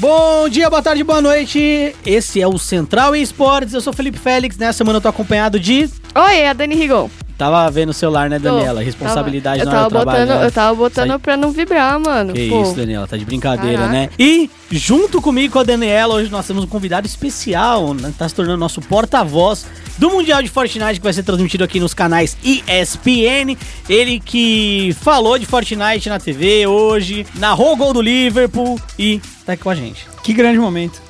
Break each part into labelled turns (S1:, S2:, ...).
S1: Bom dia, boa tarde, boa noite. Esse é o Central Esportes. Eu sou Felipe Félix. Nessa semana eu tô acompanhado de.
S2: Oi, é a Dani Rigon.
S1: Tava vendo o celular, né. Daniela? Responsabilidade
S2: eu
S1: na
S2: tava
S1: hora do trabalho.
S2: botando,
S1: né?
S2: Eu tava botando
S1: Sai-
S2: pra não vibrar, mano.
S1: Que
S2: Pô.
S1: isso, Daniela, tá de brincadeira,
S2: Caraca.
S1: né? E junto comigo com a Daniela, hoje nós temos um convidado especial, né? tá se tornando nosso porta-voz do Mundial de Fortnite que vai ser transmitido aqui nos canais ESPN. Ele que falou de Fortnite na TV hoje, narrou o gol do Liverpool e tá aqui com a gente.
S3: Que grande momento.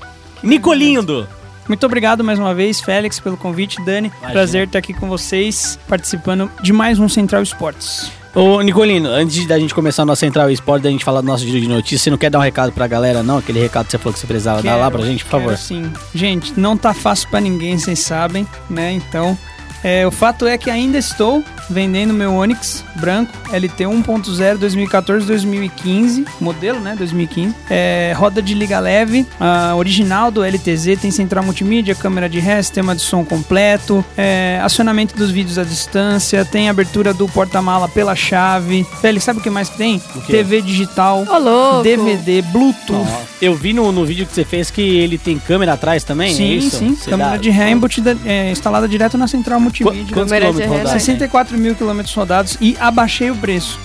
S1: Nicolindo.
S3: Muito obrigado mais uma vez, Félix, pelo convite. Dani,
S1: Imagina.
S3: prazer estar aqui com vocês, participando de mais um Central Esportes.
S1: Ô, Nicolino, antes da gente começar a nossa Central Esporte, da gente falar do nosso giro de notícias, você não quer dar um recado pra galera, não? Aquele recado que você falou que você precisava dar lá pra gente, por favor.
S3: Quero sim. Gente, não tá fácil pra ninguém, vocês sabem, né? Então, é, o fato é que ainda estou vendendo meu Onix branco LT 1.0 2014-2015, modelo, né? 2015. É, roda de liga leve, a original do LTZ, tem central multimídia, câmera de ré, sistema de som completo, é, acionamento dos vídeos à distância, tem abertura do porta-mala pela chave. Velho, sabe o que mais que tem?
S1: O quê?
S3: TV digital,
S2: Ô, louco.
S3: DVD, Bluetooth.
S1: Eu vi no, no vídeo que você fez que ele tem câmera atrás também, é
S3: Sim,
S1: isso?
S3: sim.
S1: Você
S3: Câmera
S1: dá-
S3: de ré embutida, é, instalada direto na central
S1: Qu-
S3: multimídia.
S2: De
S1: quilômetros
S2: ré,
S1: rodados?
S3: 64 mil quilômetros rodados e abaixei o preço.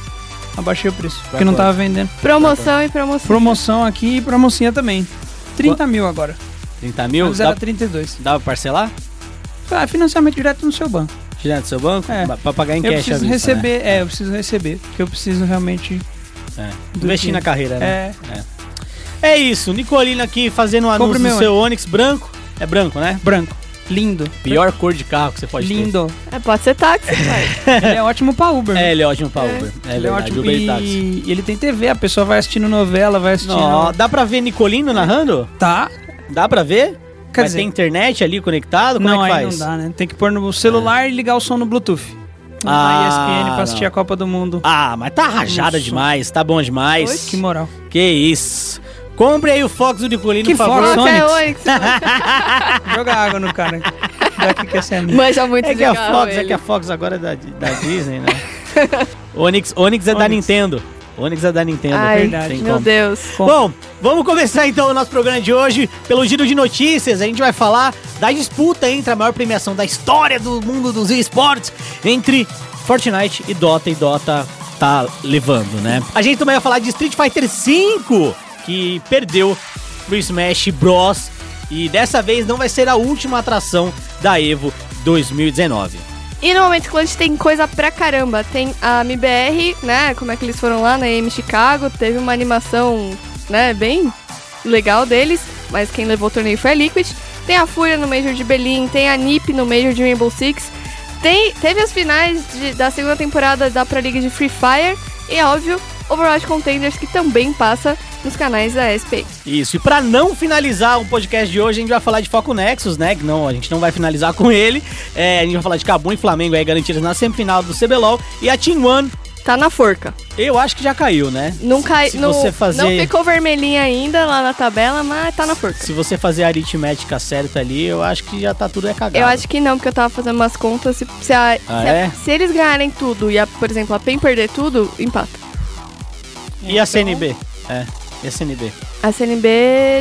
S3: Abaixei o preço, porque não tava vendendo.
S2: Promoção e promoção.
S3: Promoção aqui e promocinha também. 30 mil agora.
S1: 30 mil? Dá,
S3: era 32.
S1: dá pra parcelar?
S3: Ah, financiamento direto no seu banco.
S1: Tirar do seu banco?
S3: É.
S1: Pra pagar em
S3: eu
S1: cash à
S3: preciso
S1: vista,
S3: receber, é, eu preciso receber. Porque eu preciso realmente.
S1: né? É. Investir na carreira, né?
S3: É,
S1: É isso, Nicolino aqui fazendo um anúncio do seu Onix branco. É branco, né?
S3: branco. Lindo.
S1: Pior cor de carro que você pode
S3: Lindo.
S2: É, pode ser táxi, pai.
S3: Ele é ótimo pra Uber.
S1: ter. É, ele é ótimo pra
S2: É.
S1: Uber. É,
S3: Ele é
S1: verdade,
S3: ótimo.
S1: Uber e táxi.
S3: E, ele tem TV, a pessoa vai assistindo novela, vai assistindo.
S1: Não, dá pra ver Nicolino narrando?
S3: Tá.
S1: Dá pra ver?
S3: Quer
S1: Vai
S3: dizer,
S1: ter internet ali conectado? Como
S3: não,
S1: é que
S3: aí
S1: faz?
S3: não dá, né? Tem que pôr no celular e ligar o som no Bluetooth.
S1: Ah,
S3: Ah, ESPN pra assistir
S1: não.
S3: a Copa do Mundo.
S1: Ah, mas tá rajada
S3: Nossa.
S1: demais, tá bom demais.
S2: Oi?
S3: Que moral.
S1: Que isso. Compre aí o Fox do Nicolino,
S3: Que
S1: por favor.
S3: Fox?
S2: É
S3: Onix. Joga água no cara. Daqui que essa é a minha.
S2: Manja muito
S1: É que a Fox, é
S2: ele.
S1: que a Fox agora é da, da Disney, né? Onix, Onix é da
S3: Onix.
S1: Nintendo. Onix é da Nintendo.
S2: Ai,
S3: verdade.
S2: Meu
S1: como.
S2: Deus.
S1: Bom, vamos começar então o nosso programa de hoje pelo giro de notícias. A gente vai falar da disputa entre a maior premiação da história do mundo dos esportes entre Fortnite e Dota. E Dota tá levando, né? A gente também vai falar de Street Fighter V, que perdeu pro Smash Bros. E dessa vez não vai ser a última atração da EVO 2019.
S2: E no Momento Clutch tem coisa pra caramba. Tem a MBR, né? Como é que eles foram lá na EM Chicago. Teve uma animação, né? Bem legal deles. Mas quem levou o torneio foi a Liquid. Tem a Fúria no Major de Berlim. Tem a NiP no Major de Rainbow Six. Tem, teve as finais de- da segunda temporada da Pro League de Free Fire. E, óbvio, Overwatch Contenders, que também passa nos canais da SP.
S1: Isso, e pra não finalizar o podcast de hoje, a gente vai falar de Foco Nexus, né? Que não, a gente não vai finalizar com ele. É, a gente vai falar de Cabum e Flamengo aí garantidas na semifinal do CBLOL. E a Team One,
S2: Tá na forca.
S1: eu acho que já caiu, né?
S2: Não, cai,
S1: se
S2: não,
S1: você fazer-
S2: não ficou vermelhinha ainda lá na tabela, mas tá na forca.
S1: Se você fazer a aritmética certa ali, eu acho que já tá tudo é cagado.
S2: Eu acho que não, porque eu tava fazendo umas contas. Se, se, a-
S1: Ah,
S2: se a-
S1: é?
S2: se eles ganharem tudo e, a, por exemplo, a PEN perder tudo, empata.
S1: E a CNB? É, e a CNB?
S2: A CNB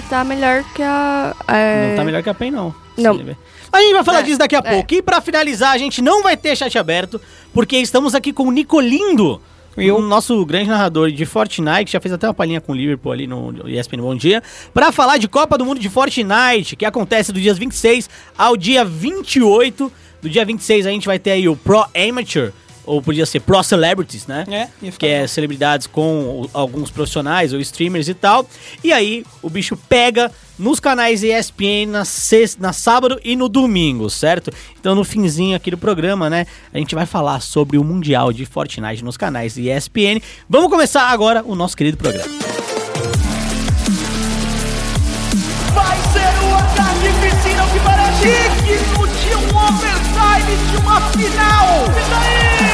S2: tá melhor que a. é,
S1: Não tá melhor que a PEN, não.
S2: Não.
S1: CNB. A gente vai falar
S2: É,
S1: disso daqui a
S2: é.
S1: pouco. E pra finalizar, a gente não vai ter chat aberto, porque estamos aqui com o Nicolindo,
S3: Eu.
S1: o nosso grande narrador de Fortnite, que já fez até uma palhinha com o Liverpool ali no ESPN Bom Dia, pra falar de Copa do Mundo de Fortnite, que acontece do dia 26 ao dia 28. Do dia 26 a gente vai ter aí o Pro Amateur, ou podia ser Pro Celebrities, né?
S3: É,
S1: que é celebridades com alguns profissionais ou streamers e tal. E aí o bicho pega nos canais ESPN na, sexta, na sábado e no domingo, certo? Então no finzinho aqui do programa, né, a gente vai falar sobre o Mundial de Fortnite nos canais ESPN. Vamos começar agora o nosso querido programa.
S4: Vai ser o ataque piscina que parece digno de um overtime de uma final. E daí?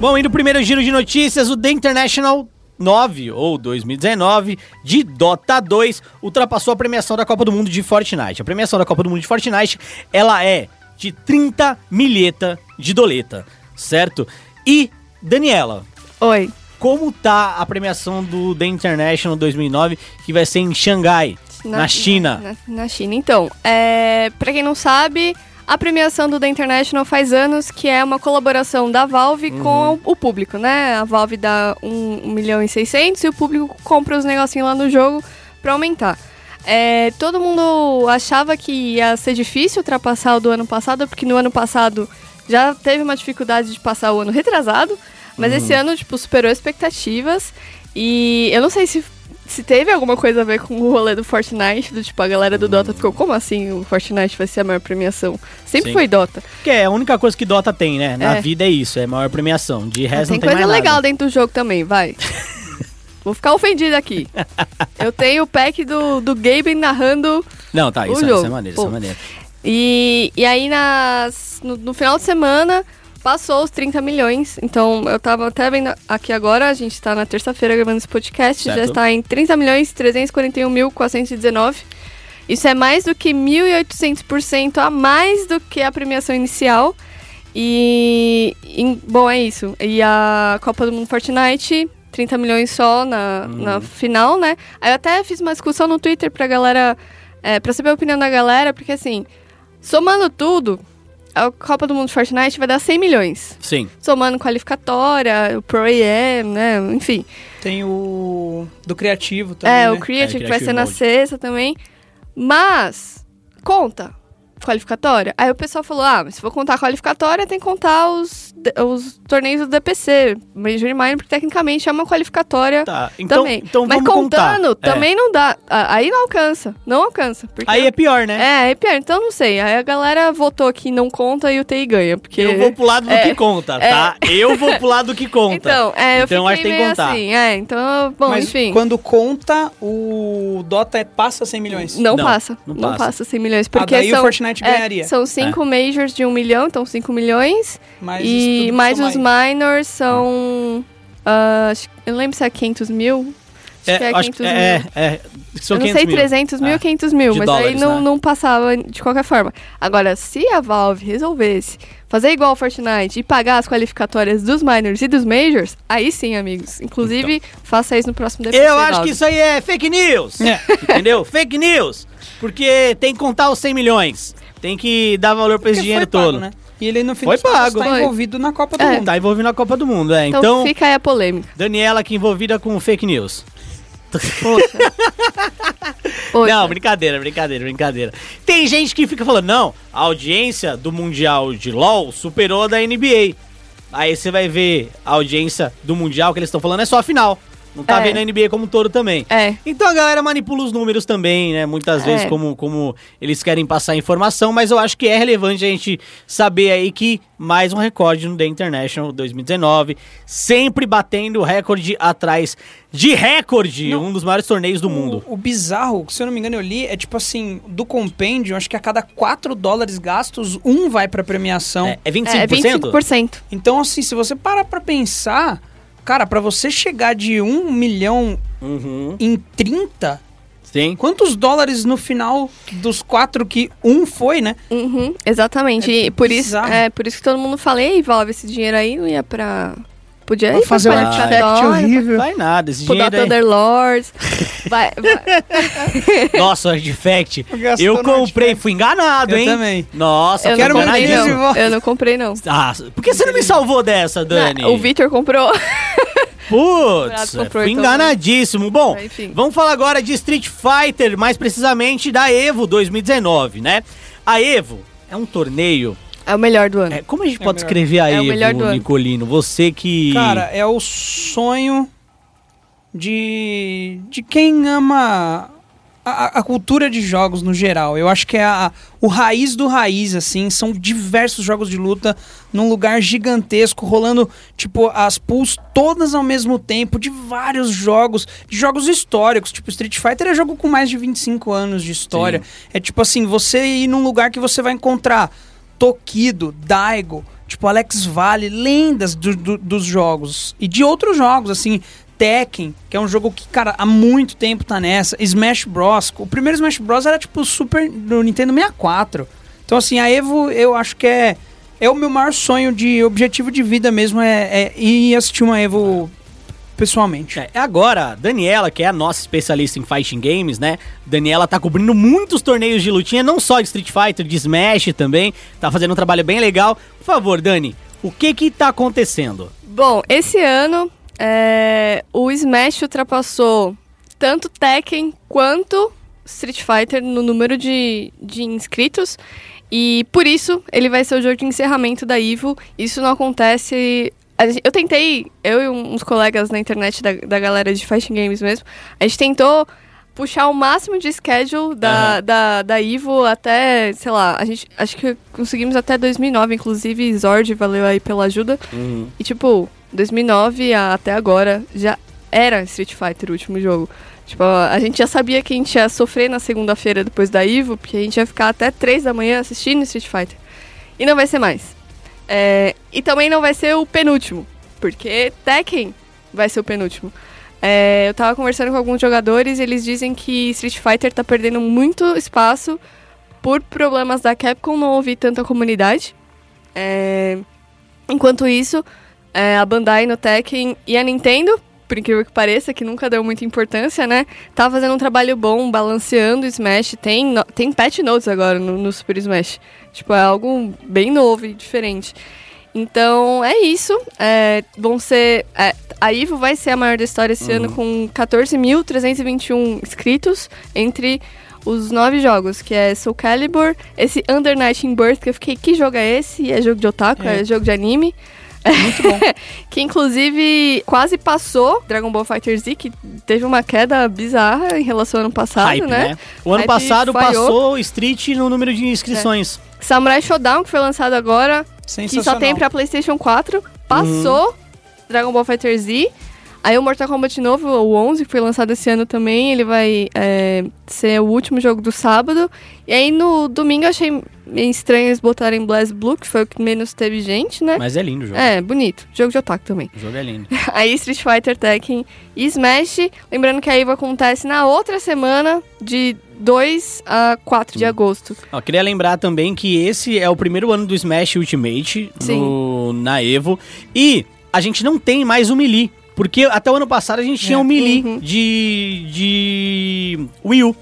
S1: Bom, e no primeiro giro de notícias, o The International 9 ou 2019 de Dota 2 ultrapassou a premiação da Copa do Mundo de Fortnite. A premiação da Copa do Mundo de Fortnite, ela é de 30 milheta de doleta, certo? E Daniela,
S2: Oi.
S1: como tá a premiação do The International 2009, que vai ser em Xangai, na, China.
S2: Na, na China. Então, é, pra quem não sabe, a premiação do The International faz anos que é uma colaboração da Valve
S1: Uhum.
S2: com o público, né? A Valve dá 1 milhão e 600 e o público compra os negocinhos lá no jogo pra aumentar. É, todo mundo achava que ia ser difícil ultrapassar o do ano passado, porque no ano passado já teve uma dificuldade de passar o ano retrasado, mas esse ano, tipo, superou expectativas. E eu não sei se, se teve alguma coisa a ver com o rolê do Fortnite, do tipo, a galera do Dota ficou, como assim o Fortnite vai ser a maior premiação? Sempre
S1: Sim.
S2: foi Dota.
S1: Que é a única coisa que Dota tem, né? Na
S2: É.
S1: vida é isso, é a maior premiação. De resto
S2: tem
S1: não tem
S2: coisa legal
S1: nada.
S2: dentro do jogo também, vai. Vou ficar ofendida aqui. Eu tenho o pack do, do Gabe narrando
S1: Não, tá,
S2: o
S1: isso, é-
S2: jogo.
S1: isso é maneiro, isso
S2: Pô.
S1: é maneiro.
S2: E, e aí nas, no, no final de semana passou os 30 milhões. Então eu tava até vendo aqui agora, a gente tá na terça-feira gravando esse podcast, já
S1: Certo.
S2: está em 30 milhões 341.419. Isso é mais do que 1.800% a mais do que a premiação inicial. E, em- bom, é isso. E a Copa do Mundo Fortnite, 30 milhões só na, na final, né? Aí eu até fiz uma discussão no Twitter pra galera, é, pra saber a opinião da galera, porque assim, somando tudo, a Copa do Mundo Fortnite vai dar 100 milhões.
S1: Sim.
S2: Somando qualificatória, o Pro AM, né? Enfim.
S3: Tem o do criativo também,
S2: É,
S3: né?
S2: o Creative,
S1: É,
S2: que vai
S1: Creative
S2: ser na sexta também. Mas, conta qualificatória. Aí o pessoal falou, ah, mas se for contar a qualificatória, tem que contar os, os torneios do DPC, Major e Minor, porque tecnicamente é uma qualificatória
S1: Tá. Então,
S2: também.
S1: então
S2: mas
S1: vamos
S2: contando,
S1: contar. É.
S2: também não dá. Ah, Aí não alcança, não alcança. Porque
S1: Aí é pior, né?
S2: é, é pior. Então não sei. Aí a galera votou que não conta e o TI ganha. Porque...
S1: Eu vou pro lado do
S2: É.
S1: que conta, tá? Eu vou pro lado do que conta.
S2: Então, é, eu
S1: Então, acho que tem que contar.
S2: assim. É, então, bom,
S3: Mas
S2: enfim.
S3: quando conta, o Dota é, passa 100 milhões.
S2: Não,
S1: Não,
S2: passa.
S1: não
S2: Não,
S1: passa.
S2: passa 100 milhões. Porque
S3: daí o
S2: são,
S3: Fortnite
S2: é,
S3: ganharia.
S2: São cinco majors de um milhão, então 5 milhões.
S3: Mas isso
S2: e mais os minors são. ah, acho- eu não lembro se é 500 mil. Acho que é
S1: É, acho
S2: 500
S1: que
S2: mil.
S1: é, é, são
S2: eu não
S1: 500
S2: sei,
S1: mil.
S2: 300 mil ou 500 mil,
S1: de
S2: mas
S1: dólares,
S2: aí não,
S1: né?
S2: não passava de qualquer forma. Agora, se a Valve resolvesse fazer igual ao Fortnite e pagar as qualificatórias dos minors e dos majors, aí sim, amigos. Inclusive, faça isso no próximo DPC.
S1: Eu acho que isso aí é fake news.
S3: É.
S1: Entendeu? fake news. Porque tem que contar os 100 milhões. Tem que dar valor pra esse dinheiro
S3: pago,
S1: todo.
S3: né? E ele no fim
S1: Foi pago.
S3: tá envolvido na Copa do
S2: É.
S3: Mundo.
S1: Tá envolvido na Copa do Mundo, é.
S2: Então,
S1: Então,
S2: fica aí a polêmica.
S1: Daniela aqui envolvida com fake news.
S2: Poxa. Poxa.
S1: Não, brincadeira, brincadeira, brincadeira. Tem gente que fica falando, não, a audiência do Mundial de LoL superou a da NBA. Aí você vai ver a audiência do Mundial que eles estão falando é só a final. Não tá
S2: É.
S1: vendo a NBA como um todo também.
S2: É.
S1: Então a galera manipula os números também, né? Muitas
S2: É.
S1: vezes como, como eles querem passar informação, mas eu acho que é relevante a gente saber aí que mais um recorde no The International 2019, sempre batendo recorde atrás de recorde, um dos maiores torneios do mundo.
S3: O, o bizarro, se eu não me engano, eu li, é tipo assim, do compêndio, acho que a cada 4 dólares gastos, um vai pra premiação.
S1: É, é
S2: É,
S1: 25%?
S2: 25%.
S3: Então, assim, se você parar pra pensar, cara, pra você chegar de 1 milhão
S1: Uhum.
S3: em 30,
S1: Sim.
S3: quantos dólares no final dos quatro que um foi, né?
S2: Uhum, exatamente.
S3: É
S2: e por isso, é, por isso que todo mundo fala, ei, Valve, esse dinheiro aí não ia pra... Podia ir
S3: fazer um artifact horrível.
S1: Vai nada, esse dinheiro aí.
S2: Thunder Lords. Vai, vai.
S1: Nossa, Artifact. Eu
S3: no
S1: comprei, fui enganado,
S3: Eu
S1: hein?
S3: também.
S1: Nossa,
S2: Eu
S3: quero
S2: não comprei, não.
S3: volta.
S2: Eu não comprei, não.
S1: Ah, por que você não me salvou dessa, Dani?
S2: Não, o Victor comprou.
S1: Putz, fui
S2: então,
S1: enganadíssimo. Bom,
S2: Mas, enfim.
S1: vamos falar agora de Street Fighter, mais precisamente da EVO 2019, né? A EVO é um torneio.
S2: É o melhor do ano.
S1: é, como a gente
S3: É
S1: pode escrever a
S2: É o melhor do ano.
S1: Nicolino? Você que.
S3: Cara, é o sonho de, de quem ama a, a cultura de jogos no geral. Eu acho que é a, o raiz do raiz, assim. São diversos jogos de luta num lugar gigantesco, rolando, tipo, as pools todas ao mesmo tempo, de vários jogos, de jogos históricos. Tipo, Street Fighter é jogo com mais de 25 anos de história. É tipo assim, você ir num lugar que você vai encontrar Tokido, Daigo, tipo Alex Vale, lendas do- do- dos jogos. E de outros jogos, assim, Tekken, que é um jogo que, cara, há muito tempo tá nessa. Smash Bros. O primeiro Smash Bros. era tipo Super no Nintendo 64. Então, assim, a Evo eu acho que é, é o meu maior sonho de objetivo de vida mesmo, é, é ir assistir uma Evo pessoalmente.
S1: É, agora, Daniela, que é a nossa especialista em fighting games, né? Daniela tá cobrindo muitos torneios de lutinha, não só de Street Fighter, de Smash também. Tá fazendo um trabalho bem legal. Por favor, Dani, o que que tá acontecendo?
S2: Bom, esse ano é, o Smash ultrapassou tanto Tekken quanto Street Fighter no número de, de inscritos. E por isso ele vai ser o jogo de encerramento da Evo. Isso não acontece. Gente- Eu tentei, eu e uns colegas na internet da, da galera de Fighting Games mesmo, a gente tentou puxar o máximo de schedule da,
S1: Aham.
S2: da, da Evo até, sei lá, a gente acho que conseguimos até 2009, inclusive Zord valeu aí pela ajuda. E tipo, 2009 a- até agora já era Street Fighter o último jogo. Tipo, a gente já sabia que a gente ia sofrer na segunda-feira depois da Ivo, porque a gente ia ficar até 3 da manhã assistindo Street Fighter. E não vai ser mais. É, e também não vai ser o penúltimo, porque Tekken vai ser o penúltimo. É, eu tava conversando com alguns jogadores e eles dizem que Street Fighter tá perdendo muito espaço por problemas da Capcom não ouvir tanta comunidade. É, enquanto isso, é, a Bandai no Tekken e a Nintendo, por incrível que pareça, que nunca deu muita importância, né? Tá fazendo um trabalho bom, balanceando o Smash. Tem, no- tem patch notes agora no, no Super Smash. Tipo, é algo bem novo e diferente. Então, é isso. É, vão ser... é, a Ivo vai ser a maior da história esse ano com 14.321 inscritos entre os nove jogos, que é Soul Calibur, esse Under Night in Birth, que eu fiquei, que jogo é esse? É jogo de otaku, é,
S3: É.
S2: jogo de anime.
S3: Muito bom.
S2: que inclusive quase passou Dragon Ball Fighter Z, que teve uma queda bizarra em relação ao ano passado,
S1: Hype,
S2: né?
S1: né? O ano
S2: Hype
S1: passado
S2: falhou.
S1: passou Street no número de inscrições.
S2: Samurai Shodown, que foi lançado agora, que só tem pra PlayStation 4, passou Dragon Ball Fighter Z. Aí o Mortal Kombat novo, o 11, que foi lançado esse ano também, ele vai é, ser o último jogo do sábado. E aí no domingo eu achei meio estranho eles botarem Blast Blue, que foi o que menos teve gente, né?
S1: Mas é lindo o jogo.
S2: É, bonito. Jogo de otaku também.
S1: O jogo é lindo.
S2: Aí Street Fighter, Tekken e Smash. Lembrando que a Evo acontece na outra semana, de 2 a 4 de agosto.
S1: Ó, queria lembrar também que esse é o primeiro ano do Smash Ultimate no- na Evo. E a gente não tem mais o Melee. Porque até o ano passado a gente tinha
S3: É.
S1: o Melee
S2: Uhum.
S1: de, de Wii U.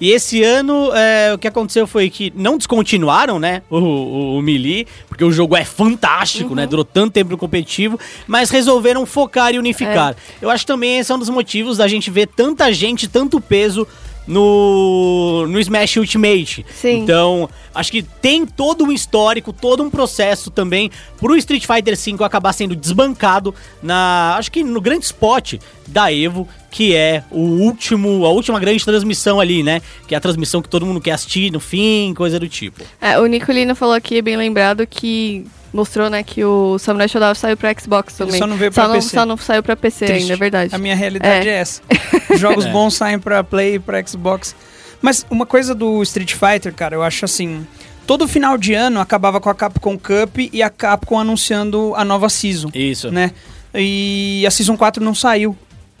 S1: E esse ano, é, o que aconteceu foi que não descontinuaram, né, o, o, o Melee, porque o jogo é fantástico, né, durou tanto tempo no competitivo, mas resolveram focar e unificar. Eu acho também esse é um dos motivos da gente ver tanta gente, tanto peso no, no Smash Ultimate.
S2: Sim.
S1: Então, acho que tem todo um histórico, todo um processo também pro Street Fighter V acabar sendo desbancado na, acho que no grande spot da Evo, que é o último, a última grande transmissão ali, né? Que é a transmissão que todo mundo quer assistir no fim, coisa do tipo.
S2: É, o Nicolino falou aqui, bem lembrado, que mostrou, né, que o Samurai Shodown saiu pra Xbox
S3: Ele
S2: também.
S3: só não veio pra
S2: não,
S3: PC.
S2: Só não saiu pra PC
S3: Triste.
S2: ainda, é verdade.
S3: A minha realidade é,
S2: É.
S3: essa. Jogos
S1: É.
S3: bons saem pra Play e pra Xbox. Mas uma coisa do Street Fighter, cara, eu acho assim. Todo final de ano acabava com a Capcom Cup e a Capcom anunciando a nova season,
S1: Isso.
S3: né? E a Season 4 não saiu.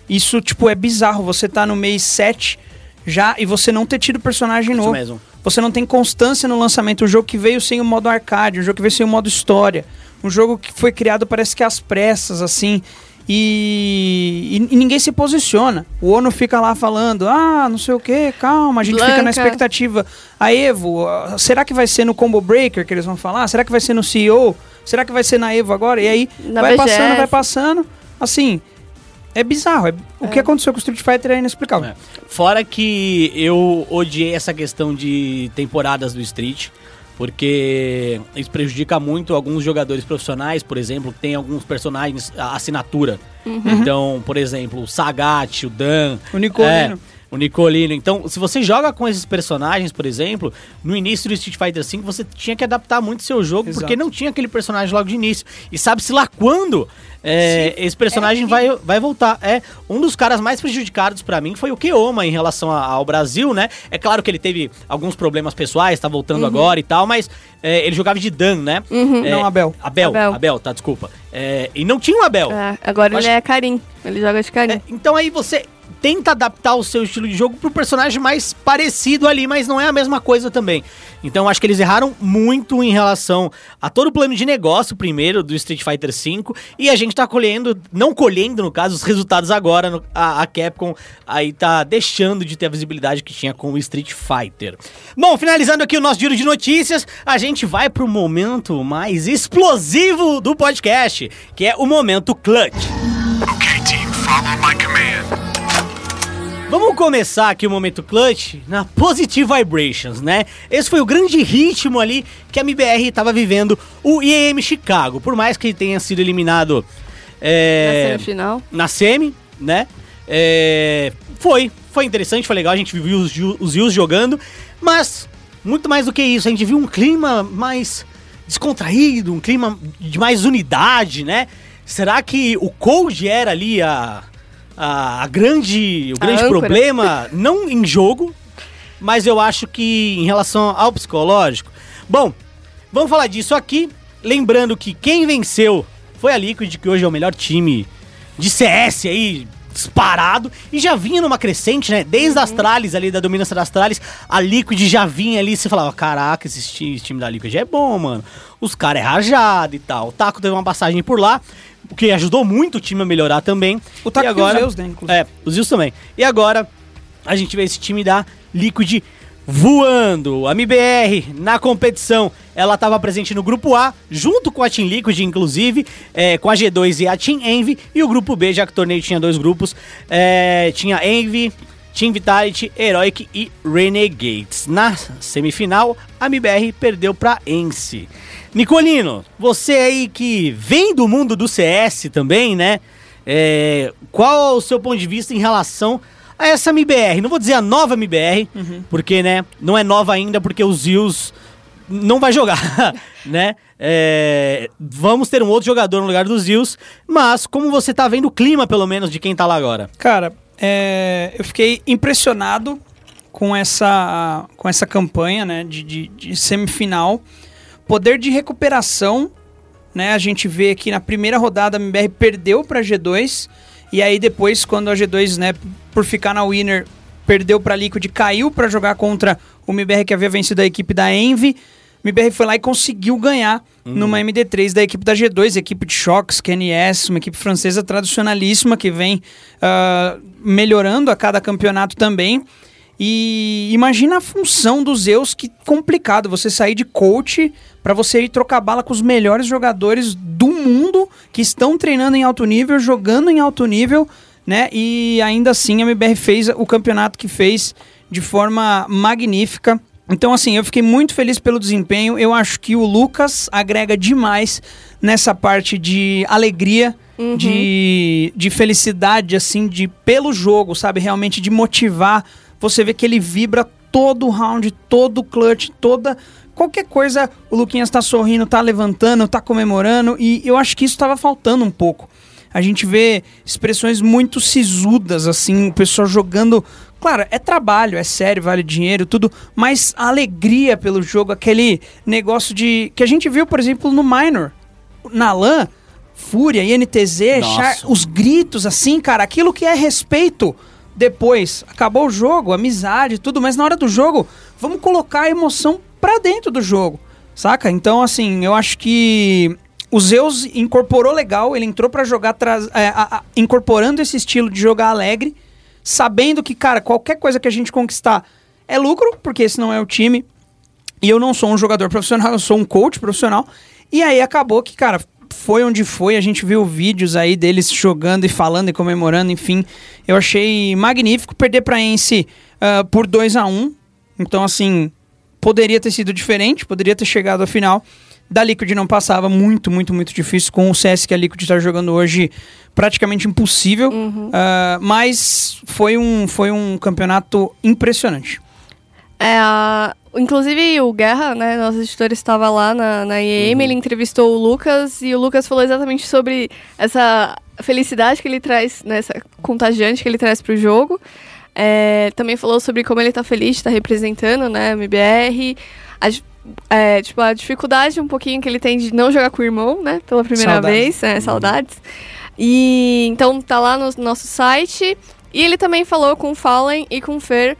S3: Isso, tipo, é bizarro. Você tá no mês 7 já e você não ter tido personagem
S1: Isso
S3: novo.
S1: mesmo.
S3: Você não tem constância no lançamento. Um jogo que veio sem o modo arcade, um jogo que veio sem o modo história. Um jogo que foi criado, parece que às pressas, assim. E, e- ninguém se posiciona. O ONU fica lá falando, ah, não sei o que, calma, a gente fica na
S2: Blanca.
S3: expectativa. A Evo, será que vai ser no Combo Breaker que eles vão falar? Será que vai ser no CEO? Será que vai ser na Evo agora? E aí
S2: Na
S3: vai
S2: BGS.
S3: passando, vai passando. Assim, é bizarro. é- o que aconteceu com o Street Fighter é inexplicável.
S1: É. Fora que eu odiei essa questão de temporadas do Street, porque isso prejudica muito alguns jogadores profissionais, por exemplo, que tem alguns personagens assinatura. Então, por exemplo, o Sagat, o Dan,
S3: O Nicolino.
S1: é, o Nicolino. Então, se você joga com esses personagens, por exemplo, no início do Street Fighter V, você tinha que adaptar muito seu jogo,
S3: Exato.
S1: porque não tinha aquele personagem logo de início. E sabe-se lá quando é, esse personagem vai, vai voltar. É, um dos caras mais prejudicados pra mim foi o Keoma em relação a- ao Brasil, né? É claro que ele teve alguns problemas pessoais, tá voltando agora e tal, mas é, ele jogava de Dan, né? É,
S3: Não, Abel.
S1: Abel.
S2: Abel.
S1: Abel, tá, desculpa. É, e não tinha um Abel.
S2: É, agora
S1: Acho-
S2: ele é Karim. Ele joga de Karim.
S1: É, então aí você tenta adaptar o seu estilo de jogo pro personagem mais parecido ali, mas não é a mesma coisa também. Então acho que eles erraram muito em relação a todo o plano de negócio primeiro do Street Fighter V e a gente tá colhendo, não colhendo no caso, os resultados agora. No, a, a, Capcom aí tá deixando de ter a visibilidade que tinha com o Street Fighter. Bom, finalizando aqui o nosso giro de notícias, a gente vai pro momento mais explosivo do podcast, que é o momento clutch. Okay, team, follow my command. Vamos começar aqui o momento clutch na Positive Vibrations, né? Esse foi o grande ritmo ali que a MBR estava vivendo, o IEM Chicago. Por mais que tenha sido eliminado
S2: é, na semifinal.
S1: Na semi, né? É, foi, foi interessante, foi legal, a gente viu os, os Yus jogando, mas muito mais do que isso, a gente viu um clima mais descontraído, um clima de mais unidade, né? Será que o Cold era ali a a, grande, o grande problema, não em jogo, mas eu acho que em relação ao psicológico. Bom, vamos falar disso aqui. Lembrando que quem venceu foi a Liquid, que hoje é o melhor time de CS aí, disparado, e já vinha numa crescente, né? Desde as uhum. trales ali, da dominância das trales, a Liquid já vinha ali, você falava, caraca, esse time, esse time da Liquid é bom, mano. Os caras é rajado e tal. O Taco teve uma passagem por lá, o que ajudou muito o time a melhorar também.
S3: O Taco
S1: e agora,
S3: e os Zeus, né, inclusive.
S1: É, os Zeus também. E agora, a gente vê esse time da Liquid voando. A MBR, na competição, ela estava presente no grupo A, junto com a Team Liquid, inclusive, é, com a G2 e a Team Envy. E o grupo B, já que o torneio tinha dois grupos, é, tinha Envy, Team Vitality, Heroic e Renegades. Na semifinal, a MBR perdeu para Ence. Nicolino, você aí que vem do mundo do CS também, né? É, qual é o seu ponto de vista em relação a essa MBR? Não vou dizer a nova MBR, uhum. porque, né, não é nova ainda, porque os Zills não vai jogar, né? É, vamos ter um outro jogador no lugar dos Zills, mas como você tá vendo o clima, pelo menos, de quem tá lá agora?
S3: Cara, é, eu fiquei impressionado com essa, com essa campanha, né, de, de, de semifinal. Poder de recuperação, né? A gente vê que na primeira rodada a MBR perdeu para G2 e aí depois quando a G2, né, por ficar na winner, perdeu para Liquid, caiu para jogar contra o MBR que havia vencido a equipe da Envy. MBR foi lá e conseguiu ganhar uhum. numa MD3 da equipe da G2, equipe de Shocks, KNS, uma equipe francesa tradicionalíssima que vem uh, melhorando a cada campeonato também. E imagina a função dos Zeus, que complicado você sair de coach para você ir trocar bala com os melhores jogadores do mundo que estão treinando em alto nível, jogando em alto nível, né? E ainda assim a MBR fez o campeonato que fez de forma magnífica. Então, assim, eu fiquei muito feliz pelo desempenho. Eu acho que o Lucas agrega demais nessa parte de alegria, uhum. de, de felicidade, assim, de pelo jogo, sabe? Realmente de motivar você vê que ele vibra todo o round, todo o clutch, toda. Qualquer coisa, o Luquinhas tá sorrindo, tá levantando, tá comemorando, e eu acho que isso tava faltando um pouco. A gente vê expressões muito sisudas, assim, o pessoal jogando. Claro, é trabalho, é sério, vale dinheiro, tudo, mas a alegria pelo jogo, aquele negócio de. que a gente viu, por exemplo, no Minor. Na LAN, Fúria, INTZ, Char, os gritos, assim, cara, aquilo que é respeito depois, acabou o jogo, amizade, tudo, mas na hora do jogo, vamos colocar a emoção pra dentro do jogo, saca? Então, assim, eu acho que o Zeus incorporou legal, ele entrou para jogar é, a, a, incorporando esse estilo de jogar alegre, sabendo que, cara, qualquer coisa que a gente conquistar é lucro, porque esse não é o time. E eu não sou um jogador profissional, eu sou um coach profissional. E aí acabou que, cara, foi onde foi, a gente viu vídeos aí deles jogando e falando e comemorando, enfim. Eu achei magnífico perder para Ence uh, por 2 a 1 um. Então, assim, poderia ter sido diferente, poderia ter chegado à final. Da Liquid não passava, muito, muito, muito difícil. Com o CS que a Liquid está jogando hoje, praticamente impossível. Uhum. Uh, mas foi um, foi um campeonato impressionante.
S2: É, Inclusive, o Guerra, né, nosso editor, estava lá na, na IEM, uhum. ele entrevistou o Lucas e o Lucas falou exatamente sobre essa felicidade que ele traz, né, essa contagiante que ele traz para o jogo. É, também falou sobre como ele está feliz de estar tá representando, né, a MBR. A, é, tipo, a dificuldade um pouquinho que ele tem de não jogar com o irmão, né, pela primeira saudades. vez, é, saudades. E então tá lá no nosso site E ele também falou com o Fallen e com o Fer.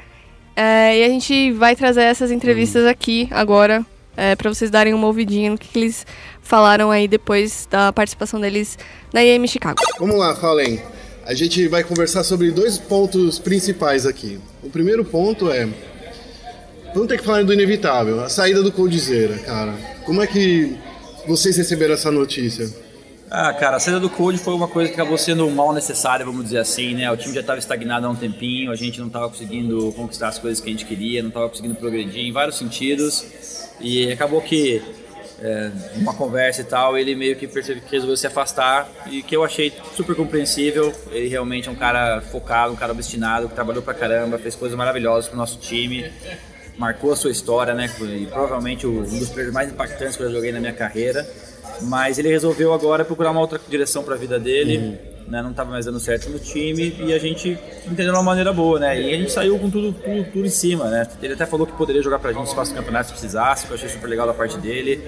S2: É, e a gente vai trazer essas entrevistas aqui agora, é, para vocês darem uma ouvidinha no que, que eles falaram aí depois da participação deles na IEM Chicago.
S5: Vamos lá, Fallen. A gente vai conversar sobre dois pontos principais aqui. O primeiro ponto é. Vamos ter que falar do inevitável, a saída do Coldzera, cara. Como é que vocês receberam essa notícia?
S6: Ah, cara, a saída do Code foi uma coisa que acabou sendo mal necessária, vamos dizer assim, né? O time já estava estagnado há um tempinho, a gente não estava conseguindo conquistar as coisas que a gente queria, não estava conseguindo progredir em vários sentidos. E acabou que, é, numa conversa e tal, ele meio que percebeu que resolveu se afastar e que eu achei super compreensível. Ele realmente é um cara focado, um cara obstinado, que trabalhou pra caramba, fez coisas maravilhosas pro nosso time marcou a sua história, né? E provavelmente um dos players mais impactantes que eu joguei na minha carreira. Mas ele resolveu agora procurar uma outra direção para a vida dele.
S5: Uhum.
S6: Né, não estava mais dando certo no time e a gente entendeu de uma maneira boa, né? E a gente saiu com tudo, tudo, tudo em cima, né? Ele até falou que poderia jogar pra gente espaço do campeonato se precisasse, que eu achei super legal da parte dele.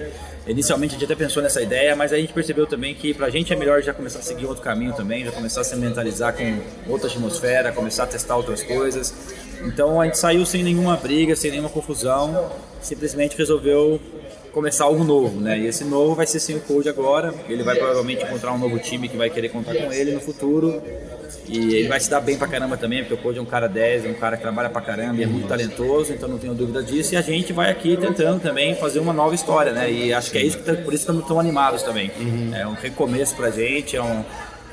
S6: Inicialmente a gente até pensou nessa ideia, mas a gente percebeu também que pra gente é melhor já começar a seguir outro caminho também, já começar a se mentalizar com outra atmosfera, começar a testar outras coisas. Então a gente saiu sem nenhuma briga, sem nenhuma confusão, simplesmente resolveu começar algo novo, né? E esse novo vai ser sem o Code agora. Ele vai provavelmente encontrar um novo time que vai querer contar com ele no futuro. E ele vai se dar bem pra caramba também, porque o Code é um cara 10, é um cara que trabalha pra caramba e é muito talentoso, então não tenho dúvida disso. E a gente vai aqui tentando também fazer uma nova história, né? E acho que é isso que tá, por isso estamos tão animados também. É um recomeço pra gente, é um,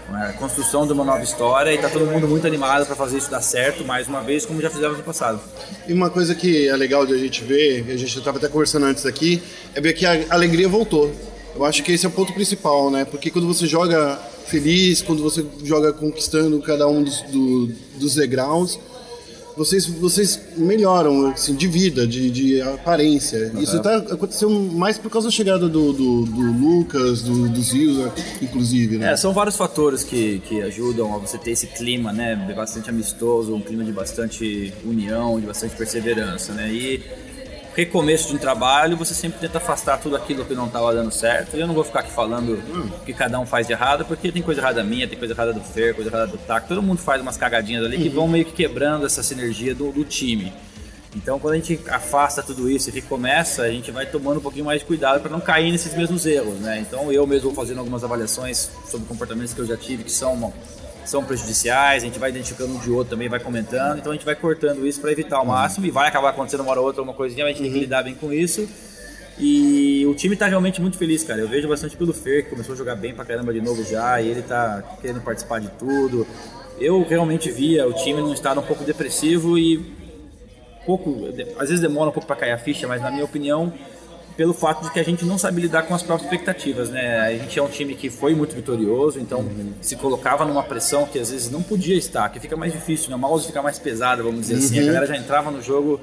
S6: uma construção de uma nova história e tá todo mundo muito animado para fazer isso dar certo mais uma vez, como já fizemos no passado.
S5: E uma coisa que é legal de a gente ver, a gente estava até conversando antes aqui, é ver que a alegria voltou. Eu acho que esse é o ponto principal, né? Porque quando você joga feliz, quando você joga conquistando cada um dos, do, dos degraus, vocês, vocês melhoram assim, de vida, de, de aparência. Isso tá acontecendo mais por causa da chegada do, do, do Lucas, do, do Zilza, inclusive, né?
S6: É, são vários fatores que, que ajudam a você ter esse clima, né, bastante amistoso, um clima de bastante união, de bastante perseverança, né, e recomeço de um trabalho, você sempre tenta afastar tudo aquilo que não estava dando certo, e eu não vou ficar aqui falando o que cada um faz de errado, porque tem coisa errada minha, tem coisa errada do Fer, coisa errada do Taco, todo mundo faz umas cagadinhas ali que vão meio que quebrando essa sinergia do, do time. Então, quando a gente afasta tudo isso e recomeça, a gente vai tomando um pouquinho mais de cuidado para não cair nesses mesmos erros, né? Então, eu mesmo vou fazendo algumas avaliações sobre comportamentos que eu já tive que são são prejudiciais, a gente vai identificando um de outro também, vai comentando, então a gente vai cortando isso para evitar ao máximo e vai acabar acontecendo uma hora ou outra uma coisinha, mas a gente tem que lidar bem com isso. E o time tá realmente muito feliz, cara. Eu vejo bastante pelo Fer, que começou a jogar bem pra caramba de novo já, e ele tá querendo participar de tudo. Eu realmente via o time num estado um pouco depressivo e pouco, às vezes demora um pouco para cair a ficha, mas na minha opinião, pelo fato de que a gente não sabe lidar com as próprias expectativas, né? A gente é um time que foi muito vitorioso, então se colocava numa pressão que às vezes não podia estar, que fica mais difícil, né? O mouse fica mais pesado, vamos dizer assim. A galera já entrava no jogo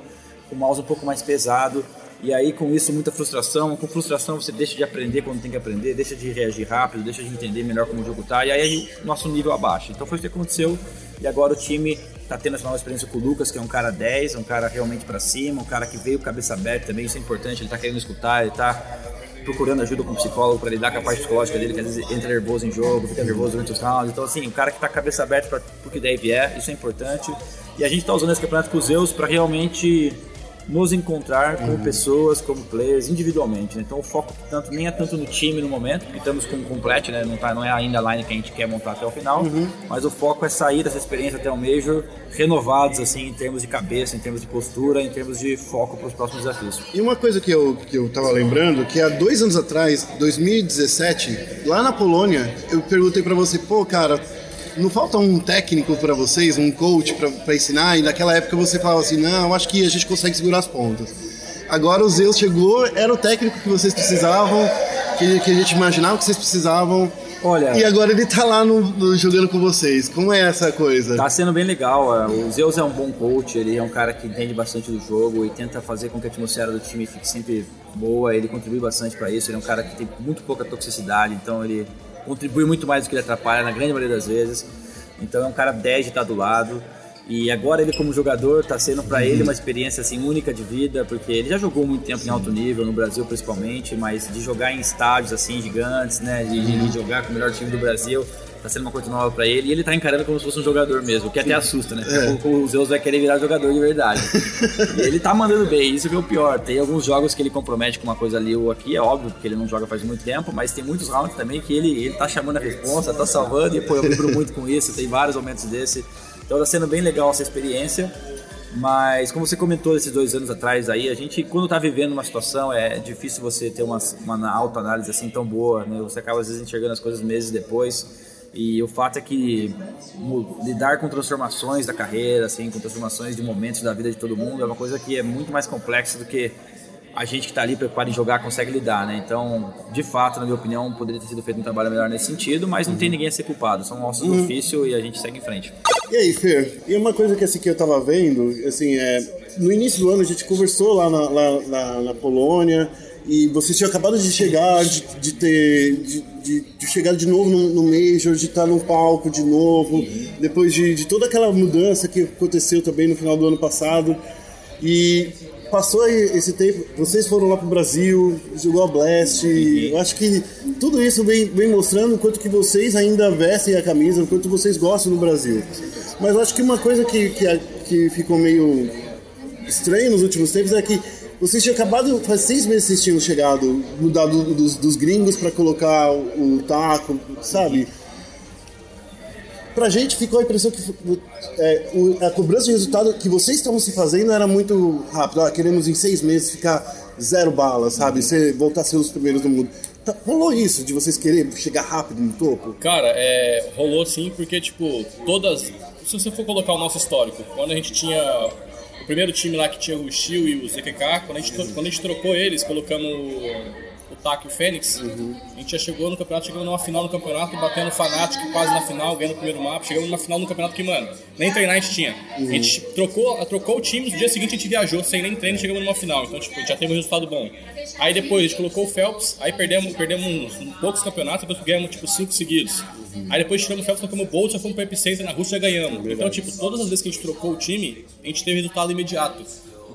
S6: com o mouse um pouco mais pesado. E aí, com isso, muita frustração. Com frustração, você deixa de aprender quando tem que aprender, deixa de reagir rápido, deixa de entender melhor como o jogo tá. E aí, o nosso nível abaixa. Então, foi o que aconteceu. E agora o time tá tendo essa nova experiência com o Lucas, que é um cara 10, um cara realmente para cima, um cara que veio cabeça aberta também, isso é importante. Ele tá querendo escutar, ele tá procurando ajuda com o psicólogo para lidar com a parte psicológica dele, que às vezes entra nervoso em jogo, fica nervoso durante os rounds. Então, assim, o cara que tá cabeça aberta para o que deve é, isso é importante. E a gente tá usando esse campeonato com os Zeus para realmente nos encontrar como pessoas, como players, individualmente. né? Então o foco tanto nem é tanto no time no momento, porque estamos com o complete, né? Não, tá, não é ainda a line que a gente quer montar até o final, mas o foco é sair dessa experiência até o Major renovados, assim, em termos de cabeça, em termos de postura, em termos de foco para os próximos desafios.
S5: E uma coisa que eu, que eu tava lembrando, que há dois anos atrás, 2017, lá na Polônia, eu perguntei pra você, pô, cara, não falta um técnico pra vocês, um coach pra ensinar? E naquela época você falava assim, não, acho que a gente consegue segurar as pontas. Agora o Zeus chegou, era o técnico que vocês precisavam, que, que a gente imaginava que vocês precisavam.
S6: Olha-
S5: E agora ele tá lá no- no- jogando com vocês. Como é essa coisa?
S6: Tá sendo bem legal. é, O Zeus é um bom coach, ele é um cara que entende bastante do jogo e tenta fazer com que a atmosfera do time fique sempre boa. Ele contribui bastante para isso. Ele é um cara que tem muito pouca toxicidade, então ele contribui muito mais do que ele atrapalha, na grande maioria das vezes. Então é um cara 10 de estar do lado. E agora ele como jogador tá sendo para ele uma experiência assim única de vida, porque ele já jogou muito tempo em alto nível no Brasil principalmente, mas de jogar em estádios assim gigantes, né, de, de jogar com o melhor time do Brasil, tá sendo uma coisa nova pra ele, e ele tá encarando como se fosse um jogador mesmo, o que até assusta, né? Pouco o Zeus vai querer virar jogador de verdade. e ele tá mandando bem, isso que é o pior. Tem alguns jogos que ele compromete com uma coisa ali ou aqui, é óbvio, porque ele não joga faz muito tempo, mas tem muitos rounds também que ele, ele tá chamando a responsa, tá salvando, e pô, eu vibro muito com isso, tem vários momentos desse. Então tá sendo bem legal essa experiência. Mas como você comentou esses dois anos atrás aí, a gente quando tá vivendo uma situação é difícil você ter uma, uma autoanálise assim tão boa, né? Você acaba às vezes enxergando as coisas meses depois. E o fato é que lidar com transformações da carreira, assim, com transformações de momentos da vida de todo mundo é uma coisa que é muito mais complexa do que a gente que está ali preparado em jogar consegue lidar, né? Então, de fato, na minha opinião, poderia ter sido feito um trabalho melhor nesse sentido, mas não tem ninguém a ser culpado. São ossos do ofício e a gente segue em frente.
S5: E aí, Fer, e uma coisa que, assim, que eu tava vendo, assim, é, no início do ano a gente conversou lá na, lá- lá na Polônia e você tinha acabado de chegar, de, de ter, de, de- de chegar de novo no, no Major, de estar no palco de novo, depois de, de toda aquela mudança que aconteceu também no final do ano passado. E passou esse tempo, vocês foram lá pro Brasil, jogou a Blast, eu acho que tudo isso vem, vem mostrando o quanto que vocês ainda vestem a camisa, o quanto vocês gostam do Brasil. Mas eu acho que uma coisa que, que, que ficou meio estranho nos últimos tempos é que vocês tinham acabado, faz seis meses vocês tinham chegado, mudado dos, dos gringos para colocar o, o taco, sabe? Pra gente ficou a impressão que é, o- a cobrança de resultado que vocês estavam se fazendo era muito rápido. Ah, queremos em seis meses ficar zero bala, sabe? Ser, voltar a ser os primeiros do mundo. Tá- rolou isso de vocês quererem chegar rápido no topo?
S7: Cara, é, rolou sim, porque, tipo, todas. Se você for colocar o nosso histórico, quando a gente tinha o primeiro time lá que tinha o Steel e o ZQK, quando a gente, quando a gente trocou eles, colocamos o, o e Fênix, a gente já chegou no campeonato, chegamos numa final no campeonato, batendo o Fnatic quase na final, ganhando o primeiro mapa, chegamos numa final no campeonato que, mano, nem treinar a gente tinha. A gente trocou, trocou o time, no dia seguinte a gente viajou sem nem treino, chegamos numa final, então, tipo, já teve um resultado bom. Aí depois a gente colocou o Phelps, aí perdemos, perdemos uns, uns poucos campeonatos, depois ganhamos, tipo, cinco seguidos. Aí depois tiramos o Phelps, colocamos o Bolt, já fomos pro Epicenter na Rússia e ganhamos. Então, tipo, todas as vezes que a gente trocou o time, a gente teve resultado imediato.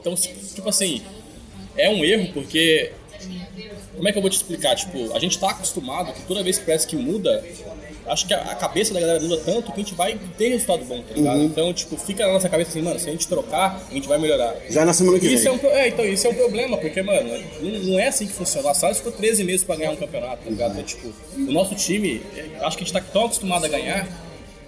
S7: Então, tipo assim, é um erro porque como é que eu vou te explicar? Tipo, a gente tá acostumado que toda vez que parece que muda, acho que a, cabeça da galera muda tanto que a gente vai ter resultado bom, tá ligado? Então, tipo, fica na nossa cabeça assim, mano, se a gente trocar, a gente vai melhorar.
S5: Já na semana que
S7: Isso é,
S5: vem.
S7: um, pro- é, então, isso é um problema, porque, mano, não, é assim que funciona. A Salles ficou 13 meses pra ganhar um campeonato, tá ligado? É, tipo, o nosso time, é, acho que a gente tá tão acostumado a ganhar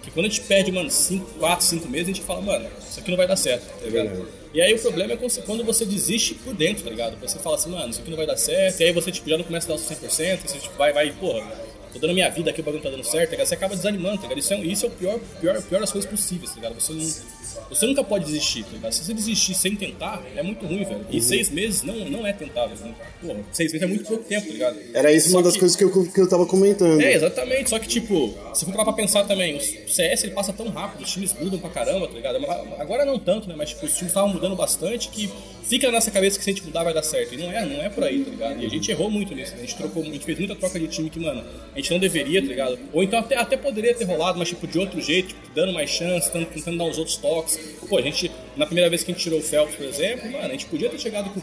S7: que quando a gente perde, mano, 5, 4, 5 meses, a gente fala, mano, isso aqui não vai dar certo, tá ligado? E aí o problema é quando você- desiste por dentro, tá ligado? Você fala assim, mano, isso aqui não vai dar certo, e aí você, tipo, já não começa a dar o seu 100%, você, tipo, vai, vai, porra, tô dando minha vida aqui, o bagulho não tá dando certo, tá? Você acaba desanimando, tá ligado? Isso é, isso é o pior, pior, pior das coisas possíveis, tá ligado? Você não... Você nunca pode desistir, tá ligado? Se você desistir sem tentar, é muito ruim, velho. E seis meses não, não é tentável. Né? Porra, seis meses é muito pouco tempo, tá ligado?
S5: Era isso uma
S7: Só
S5: das
S7: que-
S5: coisas que eu, que eu tava comentando.
S7: é, exatamente. Só que, tipo, se for parar pra pensar também, o CS ele passa tão rápido, os times mudam pra caramba, tá ligado? Agora não tanto, né? Mas, tipo, os times estavam mudando bastante que fica na nossa cabeça que se a gente mudar vai dar certo. E não é, não é por aí, tá ligado? E a gente errou muito nisso, né? A gente trocou, a gente fez muita troca de time que, mano, a gente não deveria, tá ligado? Ou então até, até poderia ter rolado, mas, tipo, de outro jeito, tipo, dando mais chance, tentando, tentando dar uns outros toques. Pô, a gente, na primeira vez que a gente tirou o Phelps, por exemplo, mano, a gente podia ter chegado com